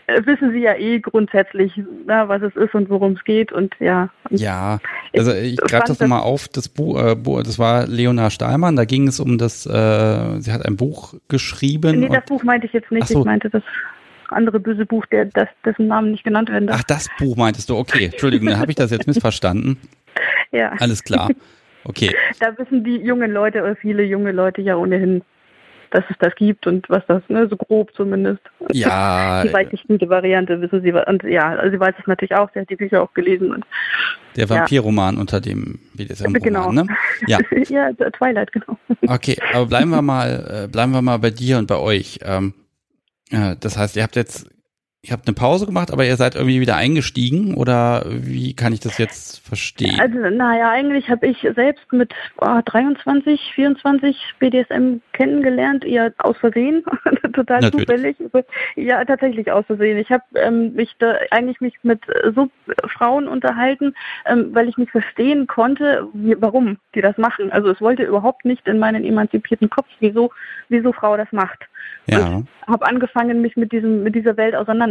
Speaker 6: äh, wissen sie ja eh grundsätzlich, na, was es ist und worum es geht und ja. Und
Speaker 1: Ja, also ich greife das nochmal auf. Das Buch, äh, das war Leonard Stahlmann. Da ging es um das. Äh, sie hat ein Buch geschrieben.
Speaker 6: nee, das Buch meinte ich jetzt nicht,
Speaker 1: so.
Speaker 6: ich meinte das andere böse Buch, der, das, dessen Namen nicht genannt werden darf.
Speaker 1: ach, das Buch meintest du? Okay, Entschuldigung, dann habe ich das jetzt missverstanden.
Speaker 6: ja,
Speaker 1: Alles klar. Okay,
Speaker 6: da wissen die jungen Leute oder viele junge Leute ja ohnehin, dass es das gibt und was das, ne, so grob zumindest.
Speaker 1: ja,
Speaker 6: Die gute Variante, wissen sie. Und ja, also sie weiß es natürlich auch, sie hat die Bücher auch gelesen und
Speaker 1: der Vampirroman unter dem BDSM-Roman,
Speaker 6: Genau.
Speaker 1: ne? Ja,
Speaker 6: ja, Twilight, genau.
Speaker 1: okay, aber bleiben wir mal, äh, bleiben wir mal bei dir und bei euch. Ähm, äh, das heißt, ihr habt jetzt, ihr habt eine Pause gemacht, aber ihr seid irgendwie wieder eingestiegen oder wie kann ich das jetzt verstehen?
Speaker 6: Also, naja, eigentlich habe ich selbst mit oh, 23, 24 BDSM kennengelernt, eher aus Versehen, total
Speaker 1: Natürlich.
Speaker 6: zufällig. Ja, tatsächlich aus Versehen. Ich habe ähm, mich da eigentlich mich mit so Frauen unterhalten, ähm, weil ich nicht verstehen konnte, wie, warum die das machen. Also es wollte überhaupt nicht in meinen emanzipierten Kopf, wieso, wieso Frau das macht.
Speaker 1: ja,
Speaker 6: habe angefangen, mich mit diesem, mit dieser Welt auseinanderzusetzen.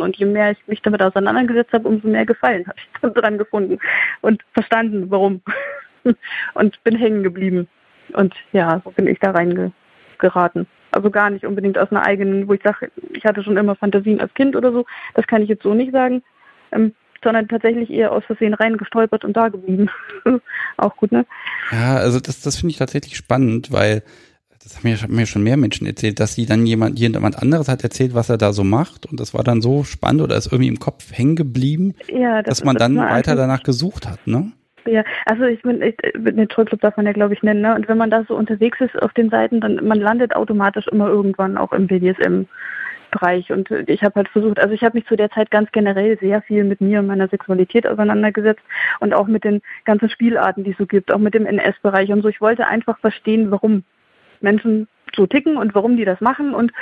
Speaker 6: Und je mehr ich mich damit auseinandergesetzt habe, umso mehr Gefallen habe ich dran gefunden und verstanden, warum. und bin hängen geblieben. Und ja, so bin ich da reingeraten. Also gar nicht unbedingt aus einer eigenen, wo ich sage, ich hatte schon immer Fantasien als Kind oder so. Das kann ich jetzt so nicht sagen. Ähm, sondern tatsächlich eher aus Versehen reingestolpert und da geblieben. Auch gut, ne?
Speaker 1: Ja, also das, das finde ich tatsächlich spannend, weil das haben mir, haben mir schon mehr Menschen erzählt, dass sie dann jemand, jemand anderes hat erzählt, was er da so macht und das war dann so spannend oder ist irgendwie im Kopf hängen geblieben,
Speaker 6: Ja, das
Speaker 1: dass man dann weiter danach gesucht hat, ne?
Speaker 6: Ja, also ich bin, ich, den Trollclub darf man ja glaube ich nennen, ne? Und wenn man da so unterwegs ist auf den Seiten, dann man landet automatisch immer irgendwann auch im BDSM-Bereich. Und ich habe halt versucht, also ich habe mich zu der Zeit ganz generell sehr viel mit mir und meiner Sexualität auseinandergesetzt und auch mit den ganzen Spielarten, die es so gibt, auch mit dem NS-Bereich und so. Ich wollte einfach verstehen, warum Menschen so ticken und warum die das machen und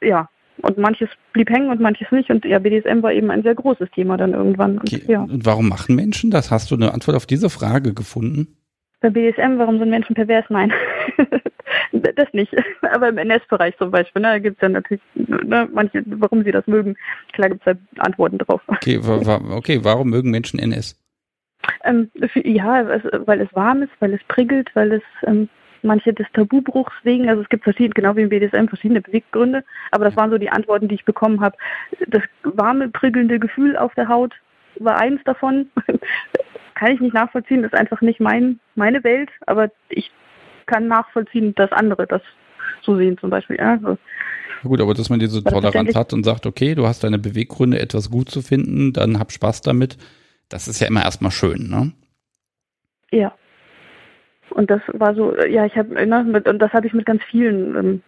Speaker 6: äh, ja. Und manches blieb hängen und manches nicht. Und ja, BDSM war eben ein sehr großes Thema dann irgendwann. Und,
Speaker 1: Okay.
Speaker 6: ja.
Speaker 1: Und warum machen Menschen das? Hast du eine Antwort auf diese Frage gefunden?
Speaker 6: Bei BDSM, warum sind Menschen pervers? Nein, das nicht. Aber im NS-Bereich zum Beispiel, ne, da gibt es ja natürlich ne, manche, warum sie das mögen. Klar gibt es da Antworten drauf.
Speaker 1: Okay, wa okay, warum mögen Menschen NS?
Speaker 6: Ähm, ja, weil es warm ist, weil es prickelt, weil es ähm, manche des Tabubruchs wegen, also es gibt verschiedene, genau wie im BDSM, verschiedene Beweggründe, aber das waren so die Antworten, die ich bekommen habe. Das warme, prickelnde Gefühl auf der Haut war eins davon. kann ich nicht nachvollziehen, das ist einfach nicht mein, meine Welt, aber ich kann nachvollziehen, dass andere das so sehen zum Beispiel. Ja, also,
Speaker 1: Gut, aber dass man diese Toleranz hat und sagt, okay, du hast deine Beweggründe, etwas gut zu finden, dann hab Spaß damit, das ist ja immer erstmal schön, ne?
Speaker 6: Ja. Und das war so, ja, ich habe, ne, und das habe ich mit ganz vielen ähm,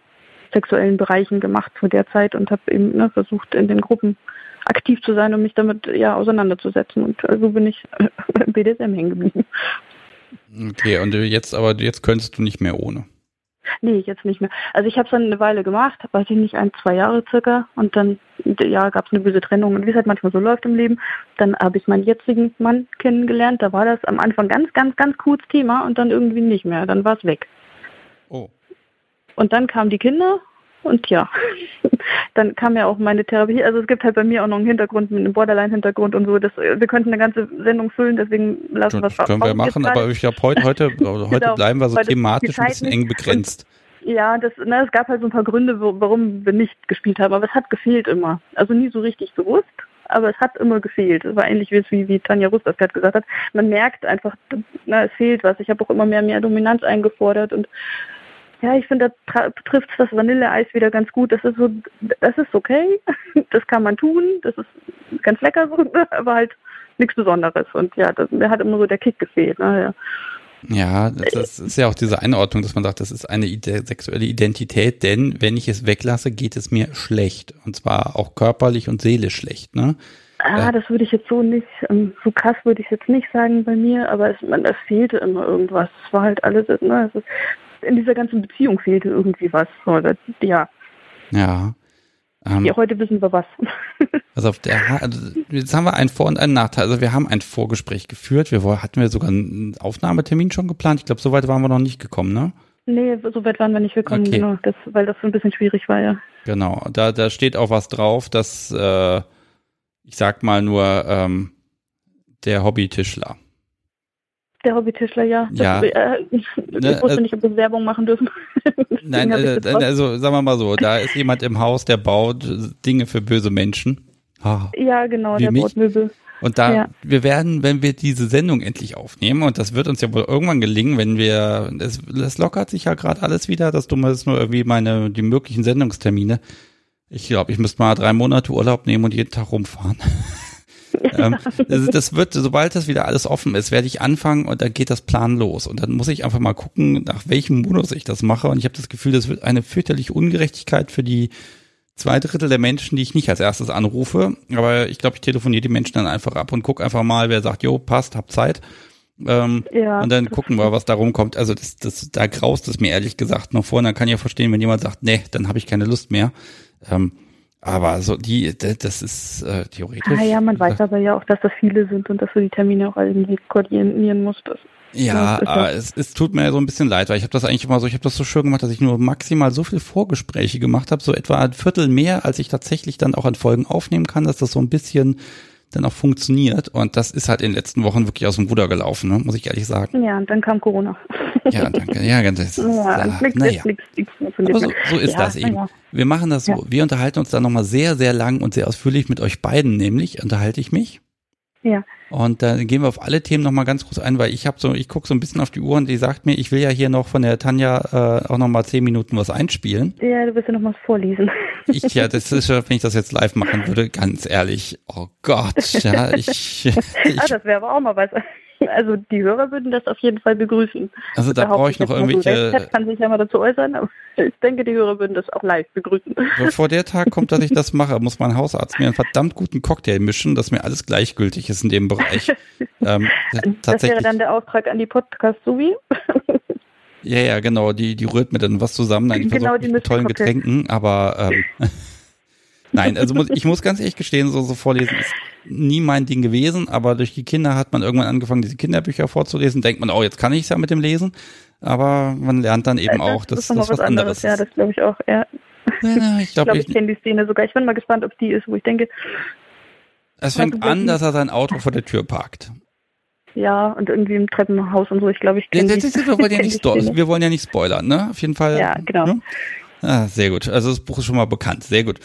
Speaker 6: sexuellen Bereichen gemacht zu der Zeit und habe eben ne, versucht, in den Gruppen aktiv zu sein und mich damit ja auseinanderzusetzen. Und äh, so bin ich im BDSM hängen geblieben.
Speaker 1: Okay, und jetzt aber jetzt könntest du nicht mehr ohne.
Speaker 6: Nee, jetzt nicht mehr. Also ich habe es dann eine Weile gemacht, weiß ich nicht, ein, zwei Jahre circa. Und dann ja, gab es eine böse Trennung. Und wie es halt manchmal so läuft im Leben, dann habe ich meinen jetzigen Mann kennengelernt. Da war das am Anfang ganz, ganz, ganz cooles Thema und dann irgendwie nicht mehr. Dann war es weg.
Speaker 1: Oh.
Speaker 6: Und dann kamen die Kinder und ja, dann kam ja auch meine Therapie. Also es gibt halt bei mir auch noch einen Hintergrund, einen Borderline-Hintergrund und so. Das, wir könnten eine ganze Sendung füllen, deswegen lassen wir es
Speaker 1: Das können wir machen, aber ich glaube, heute, heute, heute genau, bleiben wir so thematisch ein bisschen eng begrenzt.
Speaker 6: Ja, das, na, es gab halt so ein paar Gründe, warum wir nicht gespielt haben, aber es hat gefehlt immer. Also nie so richtig bewusst, aber es hat immer gefehlt. Es war ähnlich wie, wie, wie Tanja Rust das gerade gesagt hat. Man merkt einfach, na, es fehlt was. Ich habe auch immer mehr, mehr Dominanz eingefordert und ja, ich finde, da trifft das Vanilleeis wieder ganz gut. Das ist so, das ist okay, das kann man tun, das ist ganz lecker, aber halt nichts Besonderes. Und ja, das, mir hat immer so der Kick gefehlt. Ne?
Speaker 1: Ja. das ist ja auch diese Einordnung, dass man sagt, das ist eine sexuelle Identität, denn wenn ich es weglasse, geht es mir schlecht. Und zwar auch körperlich und seelisch schlecht, ne?
Speaker 6: Ah, das würde ich jetzt so nicht, ähm, so krass würde ich jetzt nicht sagen bei mir, aber es, man, es fehlte immer irgendwas. Es war halt alles, ne, es ist, in dieser ganzen Beziehung fehlte irgendwie was. Oder, ja.
Speaker 1: Ja.
Speaker 6: Ähm, ja, heute wissen wir was.
Speaker 1: also auf der, also jetzt haben wir einen Vor- und einen Nachteil. Also wir haben ein Vorgespräch geführt. Wir hatten wir sogar einen Aufnahmetermin schon geplant. Ich glaube, so weit waren wir noch nicht gekommen, ne?
Speaker 6: Nee, so weit waren wir nicht gekommen, okay. genau, das, weil das so ein bisschen schwierig war, ja.
Speaker 1: Genau, da, da steht auch was drauf, dass, äh, ich sag mal nur, ähm, der Hobbytischler
Speaker 6: der Hobbytischler, ja.
Speaker 1: ja. Das,
Speaker 6: äh, ich ne, wusste äh, nicht, ob wir Werbung machen dürfen.
Speaker 1: Nein, äh, also sagen wir mal so, da ist jemand im Haus, der baut Dinge für böse Menschen.
Speaker 6: Oh, ja, genau, der mich. baut Möbel.
Speaker 1: Und da, ja. wir werden, wenn wir diese Sendung endlich aufnehmen, und das wird uns ja wohl irgendwann gelingen, wenn wir, es, es lockert sich ja gerade alles wieder, das Dumme ist nur irgendwie meine, die möglichen Sendungstermine. Ich glaube, ich müsste mal drei Monate Urlaub nehmen und jeden Tag rumfahren. ähm, das, das, wird, sobald das wieder alles offen ist, werde ich anfangen und dann geht das Plan los. Und dann muss ich einfach mal gucken, nach welchem Modus ich das mache. Und ich habe das Gefühl, das wird eine fürchterliche Ungerechtigkeit für die zwei Drittel der Menschen, die ich nicht als erstes anrufe. Aber ich glaube, ich telefoniere die Menschen dann einfach ab und gucke einfach mal, wer sagt, jo, passt, hab Zeit. Ähm, ja, und dann gucken wir, was da rumkommt. Also das, das, da graust es mir ehrlich gesagt noch vor. Und dann kann ich ja verstehen, wenn jemand sagt, nee, dann habe ich keine Lust mehr. Ähm, aber so die, das ist äh, theoretisch.
Speaker 6: Ah ja, man weiß aber ja auch, dass das viele sind und dass du die Termine auch irgendwie koordinieren musst.
Speaker 1: Ja, aber es, es tut mir so ein bisschen leid, weil ich habe das eigentlich immer so, ich habe das so schön gemacht, dass ich nur maximal so viel Vorgespräche gemacht habe, so etwa ein Viertel mehr, als ich tatsächlich dann auch an Folgen aufnehmen kann, dass das so ein bisschen dann auch funktioniert. Und das ist halt in den letzten Wochen wirklich aus dem Ruder gelaufen, ne? muss ich ehrlich sagen.
Speaker 6: Ja, und dann kam Corona.
Speaker 1: Ja, danke. Ja, ganz. Das, ja, ja, nix, naja. nix, nix, Aber so, so ist ja, das eben. Ja. Wir machen das so. Wir unterhalten uns dann nochmal sehr, sehr lang und sehr ausführlich mit euch beiden, nämlich unterhalte ich mich.
Speaker 6: Ja.
Speaker 1: Und dann gehen wir auf alle Themen nochmal ganz kurz ein, weil ich habe so, ich gucke so ein bisschen auf die Uhr und die sagt mir, ich will ja hier noch von der Tanja äh, auch nochmal zehn Minuten was einspielen.
Speaker 6: Ja, du willst ja noch was vorlesen.
Speaker 1: Ich, ja, das ist wenn ich das jetzt live machen würde, ganz ehrlich, oh Gott, ja, ich. ich
Speaker 6: ah, das wäre aber auch mal was. Also die Hörer würden das auf jeden Fall begrüßen.
Speaker 1: Also da brauche ich noch irgendwelche.
Speaker 6: Recht kann sich ja mal dazu äußern, aber ich denke, die Hörer würden das auch live begrüßen.
Speaker 1: Bevor der Tag kommt, dass ich das mache, muss mein Hausarzt mir einen verdammt guten Cocktail mischen, dass mir alles gleichgültig ist in dem Bereich.
Speaker 6: ähm, das wäre dann der Auftrag an die Podcast-Subi.
Speaker 1: Ja, ja, genau. Die, die rührt mir dann was zusammen. Nein, ich genau, die mit tollen Getränken, aber ähm, Nein, also muss, ich muss ganz ehrlich gestehen, so, so vorlesen ist nie mein Ding gewesen, aber durch die Kinder hat man irgendwann angefangen, diese Kinderbücher vorzulesen. Denkt man, oh, jetzt kann ich es ja mit dem Lesen. Aber man lernt dann eben
Speaker 7: das
Speaker 1: auch, dass
Speaker 7: ist noch
Speaker 1: das
Speaker 7: was
Speaker 1: was
Speaker 7: anderes.
Speaker 1: anderes
Speaker 7: Ja,
Speaker 1: ist.
Speaker 7: das glaube ich auch. Ja.
Speaker 1: Ja, ich
Speaker 7: Ich
Speaker 1: glaube,
Speaker 7: glaube, ich kenne die Szene sogar. Ich bin mal gespannt, ob die ist, wo ich denke,
Speaker 1: es fängt an, dass er sein Auto vor der Tür parkt.
Speaker 7: ja, und irgendwie im Treppenhaus und so. Ich glaube, ich
Speaker 1: Ja,
Speaker 7: kenne
Speaker 1: das
Speaker 7: die.
Speaker 1: ist, wir, wollen ja nicht wir wollen ja nicht spoilern, ne? Auf jeden Fall.
Speaker 7: Ja, genau.
Speaker 1: Ne? Ah, sehr gut. Also das Buch ist schon mal bekannt. Sehr gut.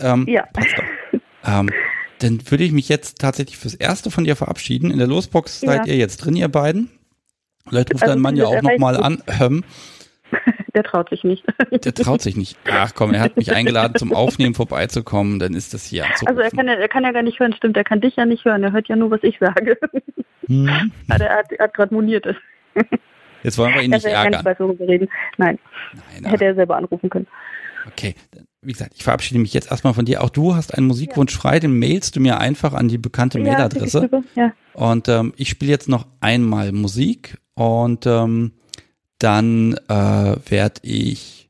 Speaker 1: Ähm,
Speaker 7: Ja.
Speaker 1: passt doch. Ähm, dann würde ich mich jetzt tatsächlich fürs Erste von dir verabschieden. In der Losbox
Speaker 7: Ja.
Speaker 1: seid ihr jetzt drin, ihr beiden. Vielleicht ruft
Speaker 7: Also
Speaker 1: dein Mann ja auch nochmal an. Ähm,
Speaker 7: Der traut sich nicht.
Speaker 1: der traut sich nicht. Ach komm, er hat mich eingeladen, zum Aufnehmen vorbeizukommen. Dann ist das hier
Speaker 7: Also er kann, ja, er kann ja gar nicht hören, stimmt, er kann dich ja nicht hören, er hört ja nur, was ich sage.
Speaker 1: Hm.
Speaker 7: Also er hat, hat gerade moniert.
Speaker 1: Jetzt wollen wir ihn nicht
Speaker 7: er nicht
Speaker 1: ärgern.
Speaker 7: wir reden. Nein,
Speaker 1: Nein,
Speaker 7: hätte er selber anrufen können.
Speaker 1: okay. Wie gesagt, ich verabschiede mich jetzt erstmal von dir. Auch du hast einen Musikwunsch frei, den mailst du mir einfach an die bekannte Mailadresse.
Speaker 7: Ja, rüber. ja.
Speaker 1: Und ähm, ich spiele jetzt noch einmal Musik und ähm, dann äh, werde ich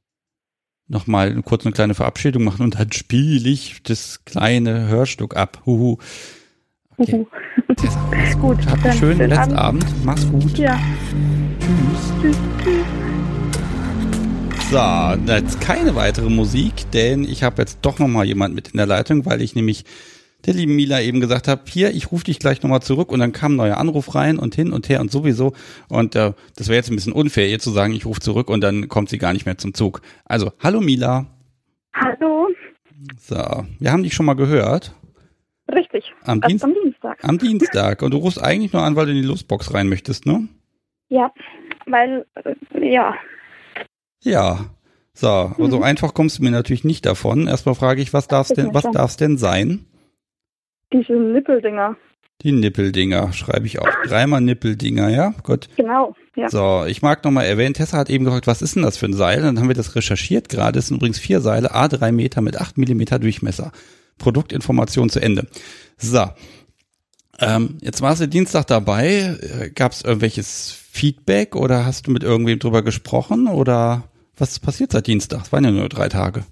Speaker 1: nochmal kurz eine kleine Verabschiedung machen und dann spiele ich das kleine Hörstück ab. Huhu. Okay.
Speaker 7: Uhu. Gut,
Speaker 1: gut. Hab einen schönen
Speaker 7: schönen
Speaker 1: letzten
Speaker 7: Abend.
Speaker 1: Abend. Mach's gut.
Speaker 7: Ja,
Speaker 1: Tschüss. So, jetzt keine weitere Musik, denn ich habe jetzt doch nochmal jemand mit in der Leitung, weil ich nämlich der lieben Mila eben gesagt habe, hier, ich rufe dich gleich nochmal zurück und dann kam ein neuer Anruf rein und hin und her und sowieso. Und äh, das wäre jetzt ein bisschen unfair, ihr zu sagen, ich rufe zurück und dann kommt sie gar nicht mehr zum Zug. Also, hallo Mila.
Speaker 7: Hallo,
Speaker 1: So, wir haben dich schon mal gehört.
Speaker 7: richtig.
Speaker 1: Am, Dienst
Speaker 7: am Dienstag.
Speaker 1: am Dienstag. Und du rufst eigentlich nur an, weil du in die Losbox rein möchtest, ne?
Speaker 7: Ja, weil, äh, ja,
Speaker 1: Ja. So, aber so einfach kommst du mir natürlich nicht davon. Erstmal frage ich, was darf's
Speaker 7: ist
Speaker 1: denn, was darf's denn sein?
Speaker 7: diese Nippeldinger.
Speaker 1: Die Nippeldinger schreibe ich auf. Dreimal Nippeldinger, ja? Gut.
Speaker 7: Genau, ja.
Speaker 1: So, ich mag nochmal erwähnen, Tessa hat eben gefragt, was ist denn das für ein Seil? Dann haben wir das recherchiert gerade. Es sind übrigens vier Seile, A drei Meter mit acht Millimeter Durchmesser. Produktinformation zu Ende. So. Ähm, jetzt warst du Dienstag dabei. Gab es irgendwelches Feedback oder hast du mit irgendwem drüber gesprochen? Oder was ist passiert seit Dienstag? Es waren ja nur drei Tage.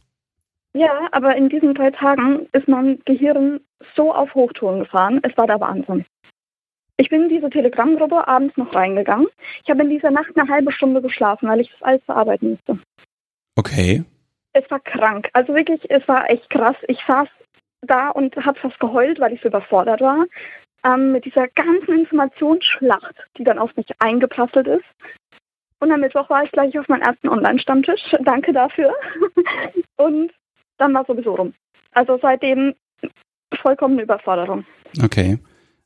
Speaker 7: Ja, aber in diesen drei Tagen ist mein Gehirn so auf Hochtouren gefahren. Es war der Wahnsinn. Ich bin in diese Telegram-Gruppe abends noch reingegangen. Ich habe in dieser Nacht eine halbe Stunde geschlafen, weil ich das alles verarbeiten musste.
Speaker 1: Okay.
Speaker 7: Es war krank. Also wirklich, es war echt krass. Ich saß da und habe fast geheult, weil ich so überfordert war. Ähm, mit dieser ganzen Informationsschlacht, die dann auf mich eingeprasselt ist. Und am Mittwoch war ich gleich auf meinem ersten Online-Stammtisch. Danke dafür. und dann war sowieso rum. Also seitdem vollkommene Überforderung.
Speaker 1: Okay.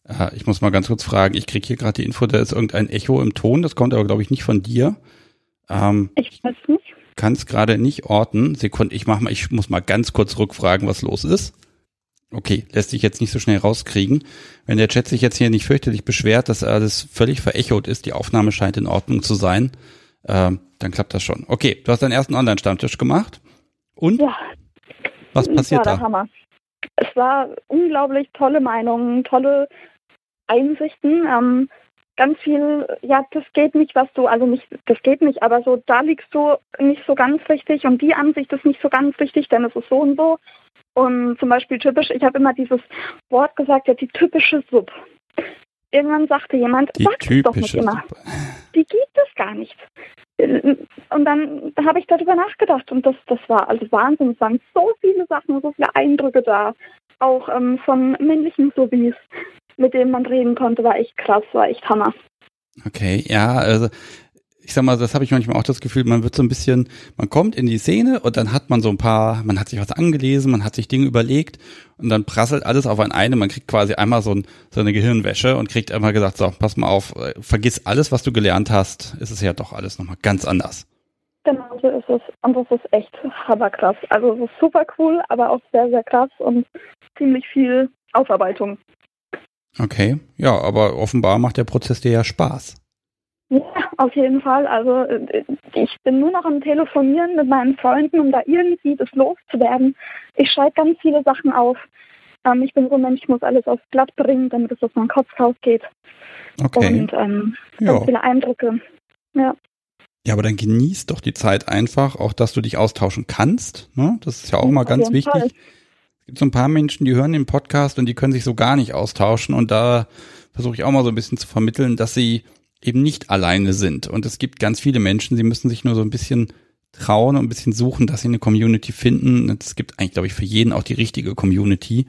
Speaker 1: Äh, ich muss mal ganz kurz fragen. Ich kriege hier gerade die Info, da ist irgendein Echo im Ton. Das kommt aber, glaube ich, nicht von dir. Ähm,
Speaker 7: Ich weiß nicht.
Speaker 1: kann es gerade nicht orten. Sekunde, ich mach mal, ich muss mal ganz kurz rückfragen, was los ist. Okay, lässt sich jetzt nicht so schnell rauskriegen. Wenn der Chat sich jetzt hier nicht fürchterlich beschwert, dass alles völlig verechot ist, die Aufnahme scheint in Ordnung zu sein, ähm, dann klappt das schon. Okay, du hast deinen ersten Online-Stammtisch gemacht. Und
Speaker 7: Ja,
Speaker 1: was passiert da?
Speaker 7: Hammer. Es war unglaublich tolle Meinungen, tolle Einsichten. Ähm, ganz viel, ja, das geht nicht, was du, also nicht, das geht nicht, aber so, da liegst du nicht so ganz richtig und die Ansicht ist nicht so ganz richtig, denn es ist so und so. Und zum Beispiel typisch, ich habe immer dieses Wort gesagt, ja, die typische Sub. Irgendwann sagte jemand,
Speaker 1: Die
Speaker 7: sag es doch nicht immer.
Speaker 1: Suppe.
Speaker 7: Die gibt es gar nicht. Und dann habe ich darüber nachgedacht und das, das war also Wahnsinn. Es waren so viele Sachen, so viele Eindrücke da. Auch ähm, von männlichen Subis, mit denen man reden konnte, war echt krass, war echt Hammer.
Speaker 1: Okay, ja, also ich sag mal, das habe ich manchmal auch das Gefühl, man wird so ein bisschen, man kommt in die Szene und dann hat man so ein paar, man hat sich was angelesen, man hat sich Dinge überlegt und dann prasselt alles auf ein eine, man kriegt quasi einmal so, ein, so eine Gehirnwäsche und kriegt einmal gesagt, so, pass mal auf, äh, vergiss alles, was du gelernt hast, ist es ja doch alles nochmal ganz anders.
Speaker 7: Genau so ist es. Und das ist echt hammerkrass. Also es ist super cool, aber auch sehr, sehr krass und ziemlich viel Aufarbeitung.
Speaker 1: Okay, ja, aber offenbar macht der Prozess dir ja Spaß.
Speaker 7: Ja, auf jeden Fall. Also äh, ich bin nur noch am Telefonieren mit meinen Freunden, um da irgendwie das loszuwerden. Ich schreibe ganz viele Sachen auf. Ähm, ich bin so ein Mensch, ich muss alles aufs Blatt bringen, damit es aus meinem Kopf rausgeht.
Speaker 1: Okay,
Speaker 7: Und ähm,
Speaker 1: ja.
Speaker 7: ganz viele Eindrücke.
Speaker 1: Ja, aber dann genieß doch die Zeit einfach, auch dass du dich austauschen kannst. Ne? Das ist ja auch
Speaker 7: Ja,
Speaker 1: mal ganz wichtig.
Speaker 7: Fall.
Speaker 1: gibt so ein paar Menschen, die hören den Podcast und die können sich so gar nicht austauschen und da versuche ich auch mal so ein bisschen zu vermitteln, dass sie eben nicht alleine sind. Und es gibt ganz viele Menschen, sie müssen sich nur so ein bisschen trauen und ein bisschen suchen, dass sie eine Community finden. Es gibt eigentlich, glaube ich, für jeden auch die richtige Community.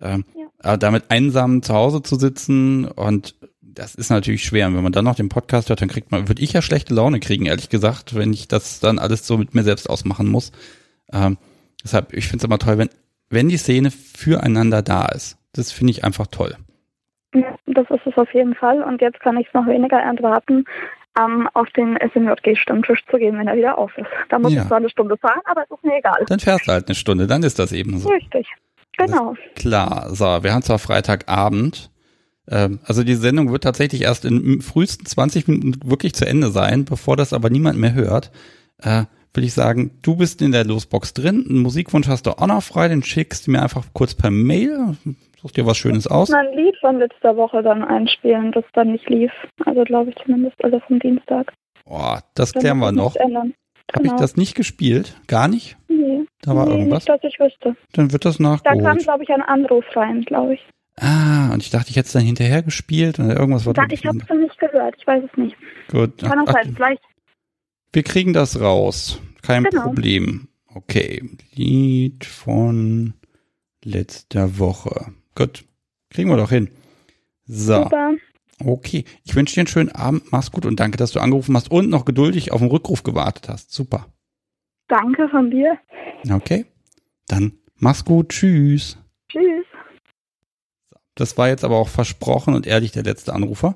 Speaker 1: Ähm, ja. Aber damit einsam zu Hause zu sitzen und das ist natürlich schwer. Und wenn man dann noch den Podcast hört, dann kriegt man, würde ich ja schlechte Laune kriegen, ehrlich gesagt, wenn ich das dann alles so mit mir selbst ausmachen muss. Ähm, deshalb, ich finde es immer toll, wenn, wenn die Szene füreinander da ist. Das finde ich einfach toll.
Speaker 6: Das ist es auf jeden Fall. Und jetzt kann ich es noch weniger erwarten, ähm, auf den SMJG-Stammtisch zu gehen, wenn er wieder auf ist. Da muss ja. ich zwar eine Stunde fahren, aber es ist mir egal.
Speaker 1: Dann fährst du halt eine Stunde, dann ist das eben so.
Speaker 6: Richtig, genau.
Speaker 1: Klar, so, wir haben zwar Freitagabend, ähm, also die Sendung wird tatsächlich erst in frühesten 20 Minuten wirklich zu Ende sein, bevor das aber niemand mehr hört. Äh, würde ich sagen, du bist in der Losbox drin, einen Musikwunsch hast du auch noch frei, den schickst du mir einfach kurz per Mail, Such dir was Schönes aus.
Speaker 6: Ich mein Lied von letzter Woche dann einspielen, das dann nicht lief. Also glaube ich zumindest, also vom Dienstag.
Speaker 1: Boah, das klären wir noch. Habe genau. ich das nicht gespielt? Gar nicht?
Speaker 6: Nee.
Speaker 1: Da war
Speaker 6: nee,
Speaker 1: irgendwas?
Speaker 6: Nicht, dass ich wüsste.
Speaker 1: Dann wird das nachgeholt.
Speaker 6: Da kam, glaube ich, ein Anruf rein, glaube ich.
Speaker 1: Ah, und ich dachte, ich hätte es dann hinterher gespielt oder irgendwas war
Speaker 6: da, Ich habe es noch nicht gehört, ich weiß es nicht.
Speaker 1: Gut.
Speaker 6: Kann auch sein, vielleicht.
Speaker 1: Wir kriegen das raus. Kein genau. Problem. Okay. Lied von letzter Woche. Gut. Kriegen wir doch hin. So.
Speaker 6: Super.
Speaker 1: Okay. Ich wünsche dir einen schönen Abend. Mach's gut und danke, dass du angerufen hast und noch geduldig auf den Rückruf gewartet hast. Super.
Speaker 6: Danke von dir.
Speaker 1: Okay. Dann mach's gut. Tschüss.
Speaker 6: Tschüss.
Speaker 1: Das war jetzt aber auch versprochen und ehrlich der letzte Anrufer.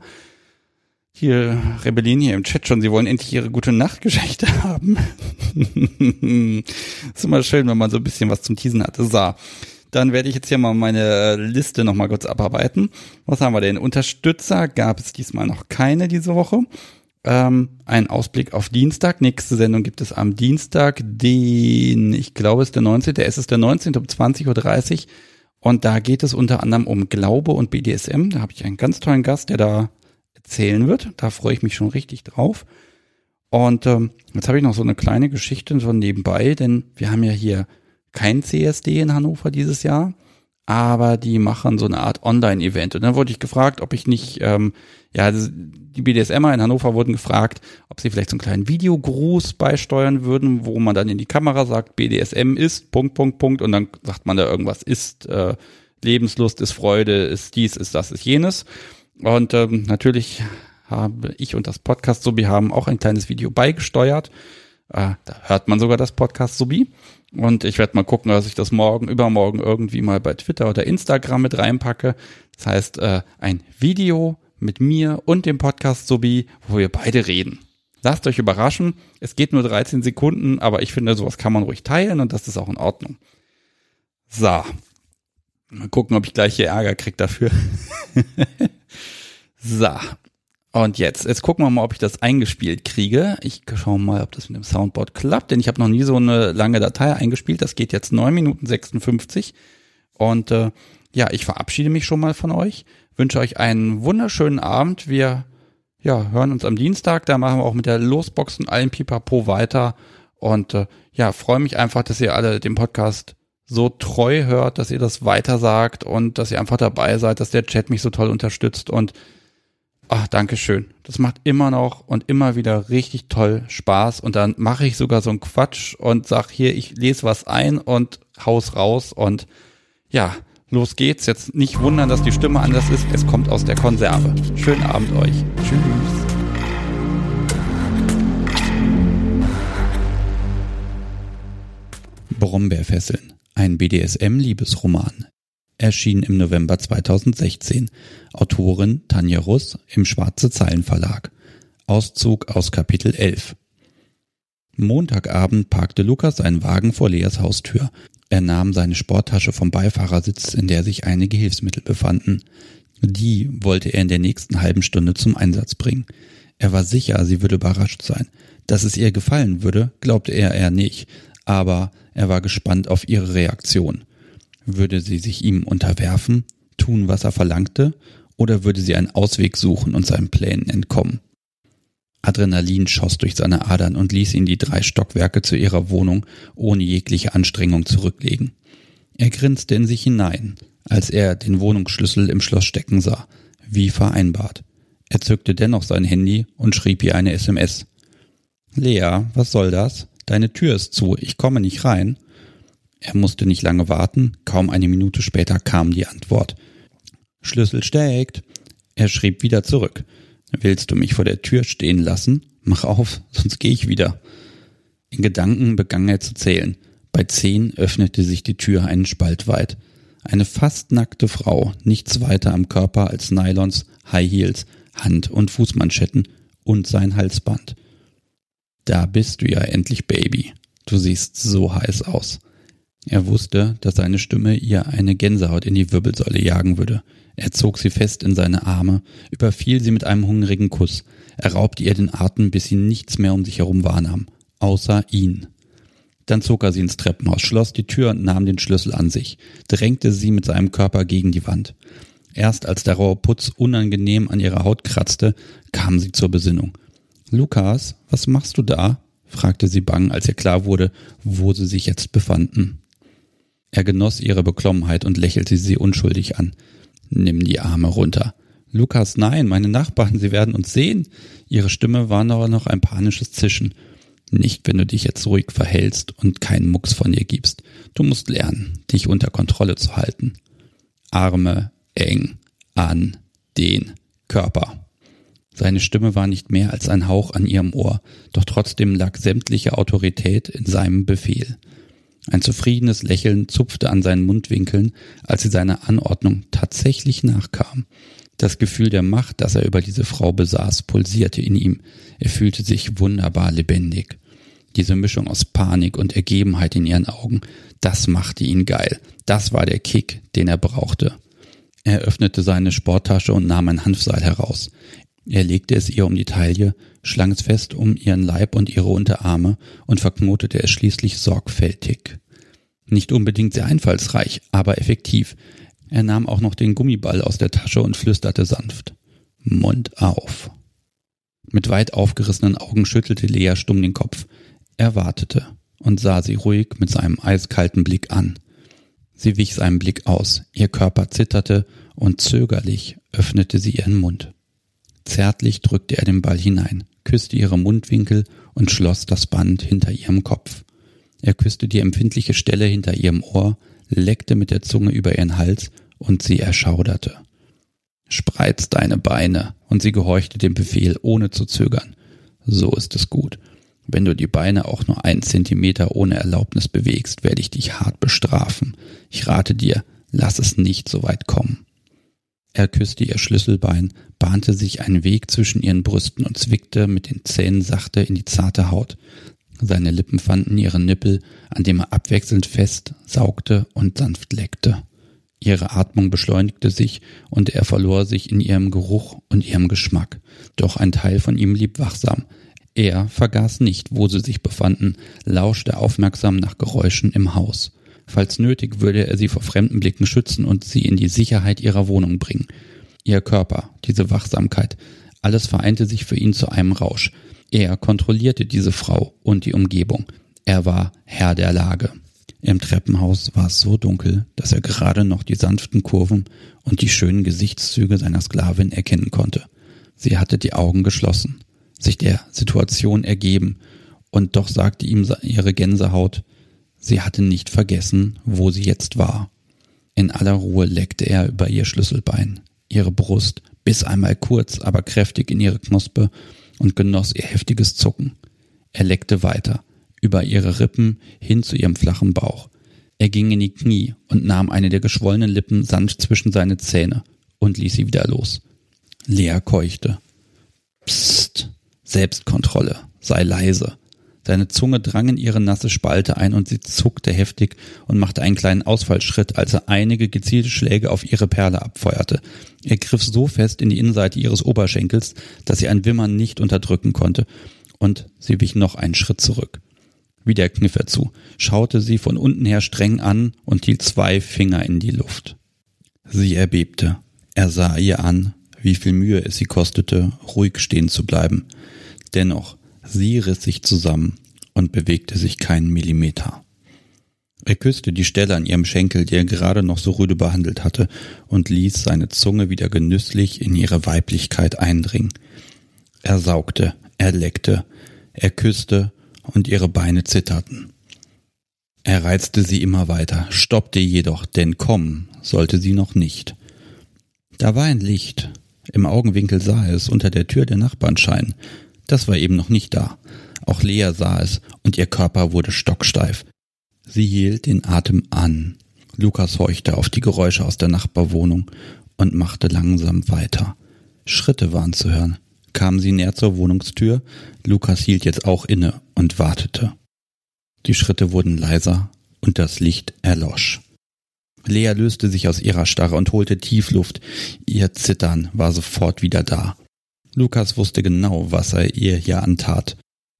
Speaker 1: Hier rebellieren hier im Chat schon, sie wollen endlich ihre gute Nachtgeschichte haben. ist immer schön, wenn man so ein bisschen was zum Teasen hatte. So. Dann werde ich jetzt hier mal meine Liste nochmal kurz abarbeiten. Was haben wir denn? Unterstützer gab es diesmal noch keine diese Woche. Ähm, ein Ausblick auf Dienstag. Nächste Sendung gibt es am Dienstag, den, ich glaube, es ist der 19. Es ist der 19. um 20.30 Uhr. Und da geht es unter anderem um Glaube und BDSM. Da habe ich einen ganz tollen Gast, der da erzählen wird. Da freue ich mich schon richtig drauf. Und ähm, jetzt habe ich noch so eine kleine Geschichte so nebenbei, denn wir haben ja hier kein CSD in Hannover dieses Jahr, aber die machen so eine Art Online-Event. Und dann wurde ich gefragt, ob ich nicht, ähm, ja, die BDSMer in Hannover wurden gefragt, ob sie vielleicht so einen kleinen Videogruß beisteuern würden, wo man dann in die Kamera sagt, BDSM ist, Punkt, Punkt, Punkt, und dann sagt man da irgendwas ist, äh, Lebenslust ist Freude, ist dies, ist das, ist jenes. Und ähm, natürlich habe ich und das Podcast Subi haben auch ein kleines Video beigesteuert. Äh, da hört man sogar das Podcast Subi. Und ich werde mal gucken, dass ich das morgen, übermorgen irgendwie mal bei Twitter oder Instagram mit reinpacke. Das heißt, äh, ein Video mit mir und dem Podcast Sobi, wo wir beide reden. Lasst euch überraschen. Es geht nur 13 Sekunden, aber ich finde, sowas kann man ruhig teilen und das ist auch in Ordnung. So. Mal gucken, ob ich gleich hier Ärger krieg dafür. so. Und jetzt, jetzt gucken wir mal, ob ich das eingespielt kriege. Ich schaue mal, ob das mit dem Soundboard klappt, denn ich habe noch nie so eine lange Datei eingespielt. Das geht jetzt neun Minuten 56. Und äh, ja, ich verabschiede mich schon mal von euch, wünsche euch einen wunderschönen Abend. Wir ja, hören uns am Dienstag, da machen wir auch mit der Losbox und allen Pipapo weiter. Und äh, ja, freue mich einfach, dass ihr alle den Podcast so treu hört, dass ihr das weiter sagt und dass ihr einfach dabei seid, dass der Chat mich so toll unterstützt und Ach, danke schön. Das macht immer noch und immer wieder richtig toll Spaß. Und dann mache ich sogar so einen Quatsch und sag hier, ich lese was ein und haus raus. Und ja, los geht's. Jetzt nicht wundern, dass die Stimme anders ist. Es kommt aus der Konserve. Schönen Abend euch. Tschüss. Brombeerfesseln. Ein BDSM-Liebesroman erschien im November 2016. Autorin Tanja Russ im Schwarze Zeilen Verlag. Auszug aus Kapitel 11. Montagabend parkte Lukas seinen Wagen vor Leas Haustür. Er nahm seine Sporttasche vom Beifahrersitz, in der sich einige Hilfsmittel befanden. Die wollte er in der nächsten halben Stunde zum Einsatz bringen. Er war sicher, sie würde überrascht sein. Dass es ihr gefallen würde, glaubte er eher nicht, aber er war gespannt auf ihre Reaktion. Würde sie sich ihm unterwerfen, tun, was er verlangte, oder würde sie einen Ausweg suchen und seinen Plänen entkommen? Adrenalin schoss durch seine Adern und ließ ihn die drei Stockwerke zu ihrer Wohnung ohne jegliche Anstrengung zurücklegen. Er grinste in sich hinein, als er den Wohnungsschlüssel im Schloss stecken sah, wie vereinbart. Er zückte dennoch sein Handy und schrieb ihr eine SMS. Lea, was soll das? Deine Tür ist zu, ich komme nicht rein. Er musste nicht lange warten, kaum eine Minute später kam die Antwort. Schlüssel steckt. Er schrieb wieder zurück. Willst du mich vor der Tür stehen lassen? Mach auf, sonst gehe ich wieder. In Gedanken begann er zu zählen. Bei zehn öffnete sich die Tür einen Spalt weit. Eine fast nackte Frau, nichts weiter am Körper als Nylons, High Heels, Hand- und Fußmanschetten und sein Halsband. Da bist du ja endlich, Baby. Du siehst so heiß aus. Er wusste, dass seine Stimme ihr eine Gänsehaut in die Wirbelsäule jagen würde. Er zog sie fest in seine Arme, überfiel sie mit einem hungrigen Kuss. Er raubte ihr den Atem, bis sie nichts mehr um sich herum wahrnahm, außer ihn. Dann zog er sie ins Treppenhaus, schloss die Tür und nahm den Schlüssel an sich, drängte sie mit seinem Körper gegen die Wand. Erst als der raue Putz unangenehm an ihrer Haut kratzte, kam sie zur Besinnung. Lukas, was machst du da? fragte sie bang, als ihr klar wurde, wo sie sich jetzt befanden. Er genoss ihre Beklommenheit und lächelte sie unschuldig an. Nimm die Arme runter. Lukas, nein, meine Nachbarn, sie werden uns sehen. Ihre Stimme war aber noch ein panisches Zischen. Nicht, wenn du dich jetzt ruhig verhältst und keinen Mucks von dir gibst. Du musst lernen, dich unter Kontrolle zu halten. Arme eng an den Körper. Seine Stimme war nicht mehr als ein Hauch an ihrem Ohr, doch trotzdem lag sämtliche Autorität in seinem Befehl. Ein zufriedenes Lächeln zupfte an seinen Mundwinkeln, als sie seiner Anordnung tatsächlich nachkam. Das Gefühl der Macht, das er über diese Frau besaß, pulsierte in ihm. Er fühlte sich wunderbar lebendig. Diese Mischung aus Panik und Ergebenheit in ihren Augen, das machte ihn geil. Das war der Kick, den er brauchte. Er öffnete seine Sporttasche und nahm ein Hanfseil heraus. Er legte es ihr um die Taille, schlang es fest um ihren Leib und ihre Unterarme und verknotete es schließlich sorgfältig. Nicht unbedingt sehr einfallsreich, aber effektiv. Er nahm auch noch den Gummiball aus der Tasche und flüsterte sanft. Mund auf. Mit weit aufgerissenen Augen schüttelte Lea stumm den Kopf. Er wartete und sah sie ruhig mit seinem eiskalten Blick an. Sie wich seinem Blick aus, ihr Körper zitterte und zögerlich öffnete sie ihren Mund. Zärtlich drückte er den Ball hinein, küsste ihre Mundwinkel und schloss das Band hinter ihrem Kopf. Er küsste die empfindliche Stelle hinter ihrem Ohr, leckte mit der Zunge über ihren Hals und sie erschauderte. Spreiz deine Beine, und sie gehorchte dem Befehl, ohne zu zögern. So ist es gut. Wenn du die Beine auch nur einen Zentimeter ohne Erlaubnis bewegst, werde ich dich hart bestrafen. Ich rate dir, lass es nicht so weit kommen. Er küsste ihr Schlüsselbein, bahnte sich einen Weg zwischen ihren Brüsten und zwickte mit den Zähnen sachte in die zarte Haut. Seine Lippen fanden ihren Nippel, an dem er abwechselnd fest, saugte und sanft leckte. Ihre Atmung beschleunigte sich und er verlor sich in ihrem Geruch und ihrem Geschmack. Doch ein Teil von ihm blieb wachsam. Er vergaß nicht, wo sie sich befanden, lauschte aufmerksam nach Geräuschen im Haus. Falls nötig würde er sie vor fremden Blicken schützen und sie in die Sicherheit ihrer Wohnung bringen. Ihr Körper, diese Wachsamkeit, alles vereinte sich für ihn zu einem Rausch. Er kontrollierte diese Frau und die Umgebung. Er war Herr der Lage. Im Treppenhaus war es so dunkel, dass er gerade noch die sanften Kurven und die schönen Gesichtszüge seiner Sklavin erkennen konnte. Sie hatte die Augen geschlossen, sich der Situation ergeben, und doch sagte ihm ihre Gänsehaut, Sie hatte nicht vergessen, wo sie jetzt war. In aller Ruhe leckte er über ihr Schlüsselbein, ihre Brust, biss einmal kurz, aber kräftig in ihre Knospe und genoss ihr heftiges Zucken. Er leckte weiter, über ihre Rippen hin zu ihrem flachen Bauch. Er ging in die Knie und nahm eine der geschwollenen Lippen sanft zwischen seine Zähne und ließ sie wieder los. Lea keuchte. Psst, Selbstkontrolle, sei leise. Seine Zunge drang in ihre nasse Spalte ein und sie zuckte heftig und machte einen kleinen Ausfallschritt, als er einige gezielte Schläge auf ihre Perle abfeuerte. Er griff so fest in die Innenseite ihres Oberschenkels, dass sie ein Wimmern nicht unterdrücken konnte, und sie wich noch einen Schritt zurück. Wieder kniff er zu, schaute sie von unten her streng an und hielt zwei Finger in die Luft. Sie erbebte. Er sah ihr an, wie viel Mühe es sie kostete, ruhig stehen zu bleiben. Dennoch, Sie riss sich zusammen und bewegte sich keinen Millimeter. Er küsste die Stelle an ihrem Schenkel, die er gerade noch so rüde behandelt hatte, und ließ seine Zunge wieder genüsslich in ihre Weiblichkeit eindringen. Er saugte, er leckte, er küsste, und ihre Beine zitterten. Er reizte sie immer weiter, stoppte jedoch, denn kommen sollte sie noch nicht. Da war ein Licht. Im Augenwinkel sah er es unter der Tür der Nachbarn scheinen. Das war eben noch nicht da. Auch Lea sah es, und ihr Körper wurde stocksteif. Sie hielt den Atem an. Lukas horchte auf die Geräusche aus der Nachbarwohnung und machte langsam weiter. Schritte waren zu hören. Kamen sie näher zur Wohnungstür. Lukas hielt jetzt auch inne und wartete. Die Schritte wurden leiser und das Licht erlosch. Lea löste sich aus ihrer Starre und holte Tiefluft. Ihr Zittern war sofort wieder da. Lukas wusste genau, was er ihr hier antat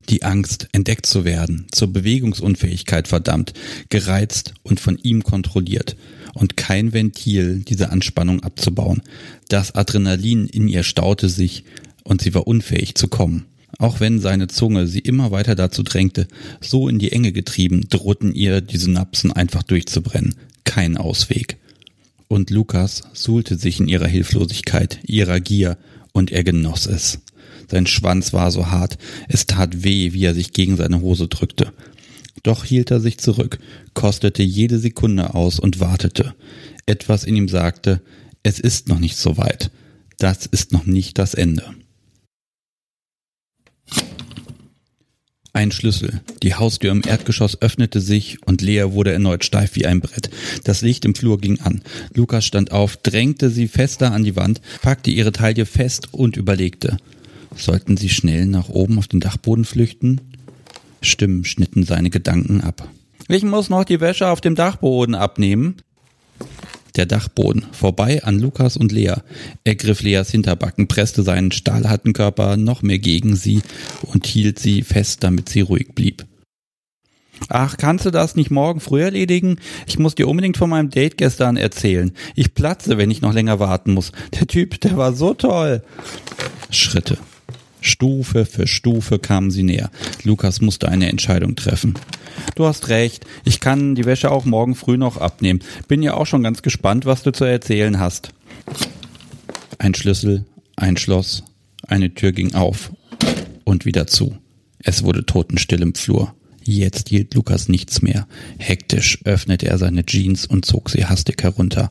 Speaker 1: die Angst, entdeckt zu werden, zur Bewegungsunfähigkeit verdammt, gereizt und von ihm kontrolliert und kein Ventil, diese Anspannung abzubauen. Das Adrenalin in ihr staute sich und sie war unfähig zu kommen. Auch wenn seine Zunge sie immer weiter dazu drängte, so in die Enge getrieben, drohten ihr die Synapsen einfach durchzubrennen. Kein Ausweg. Und Lukas suhlte sich in ihrer Hilflosigkeit, ihrer Gier, und er genoss es. Sein Schwanz war so hart, es tat weh, wie er sich gegen seine Hose drückte. Doch hielt er sich zurück, kostete jede Sekunde aus und wartete. Etwas in ihm sagte, es ist noch nicht so weit. Das ist noch nicht das Ende. Ein Schlüssel. Die Haustür im Erdgeschoss öffnete sich und Lea wurde erneut steif wie ein Brett. Das Licht im Flur ging an. Lukas stand auf, drängte sie fester an die Wand, packte ihre Taille fest und überlegte. Sollten sie schnell nach oben auf den Dachboden flüchten? Stimmen schnitten seine Gedanken ab. Ich muss noch die Wäsche auf dem Dachboden abnehmen. Der Dachboden, vorbei an Lukas und Lea. Er griff Leas Hinterbacken, presste seinen stahlharten Körper noch mehr gegen sie und hielt sie fest, damit sie ruhig blieb. Ach, kannst du das nicht morgen früh erledigen? Ich muss dir unbedingt von meinem Date gestern erzählen. Ich platze, wenn ich noch länger warten muss. Der Typ, der war so toll. Schritte. Stufe für Stufe kamen sie näher. Lukas musste eine Entscheidung treffen. Du hast recht, ich kann die Wäsche auch morgen früh noch abnehmen. Bin ja auch schon ganz gespannt, was du zu erzählen hast. Ein Schlüssel, ein Schloss, eine Tür ging auf und wieder zu. Es wurde totenstill im Flur. Jetzt hielt Lukas nichts mehr. Hektisch öffnete er seine Jeans und zog sie hastig herunter.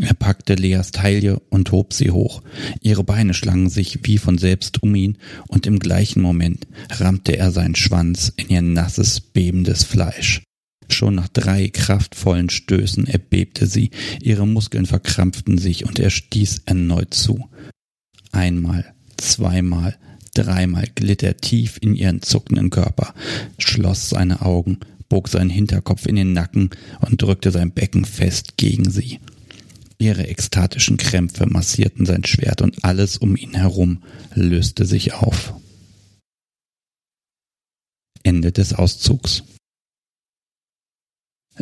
Speaker 1: Er packte Leas Taille und hob sie hoch. Ihre Beine schlangen sich wie von selbst um ihn, und im gleichen Moment rammte er seinen Schwanz in ihr nasses, bebendes Fleisch. Schon nach drei kraftvollen Stößen erbebte sie, ihre Muskeln verkrampften sich und er stieß erneut zu. Einmal, zweimal, dreimal glitt er tief in ihren zuckenden Körper, schloss seine Augen, bog seinen Hinterkopf in den Nacken und drückte sein Becken fest gegen sie. Ihre ekstatischen Krämpfe massierten sein Schwert und alles um ihn herum löste sich auf. Ende des Auszugs.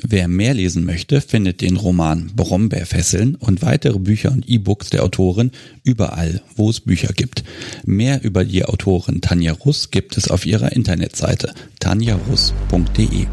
Speaker 1: Wer mehr lesen möchte, findet den Roman Brombeerfesseln und weitere Bücher und E-Books der Autorin überall, wo es Bücher gibt. Mehr über die Autorin Tanja Russ gibt es auf ihrer Internetseite tanjaruss.de.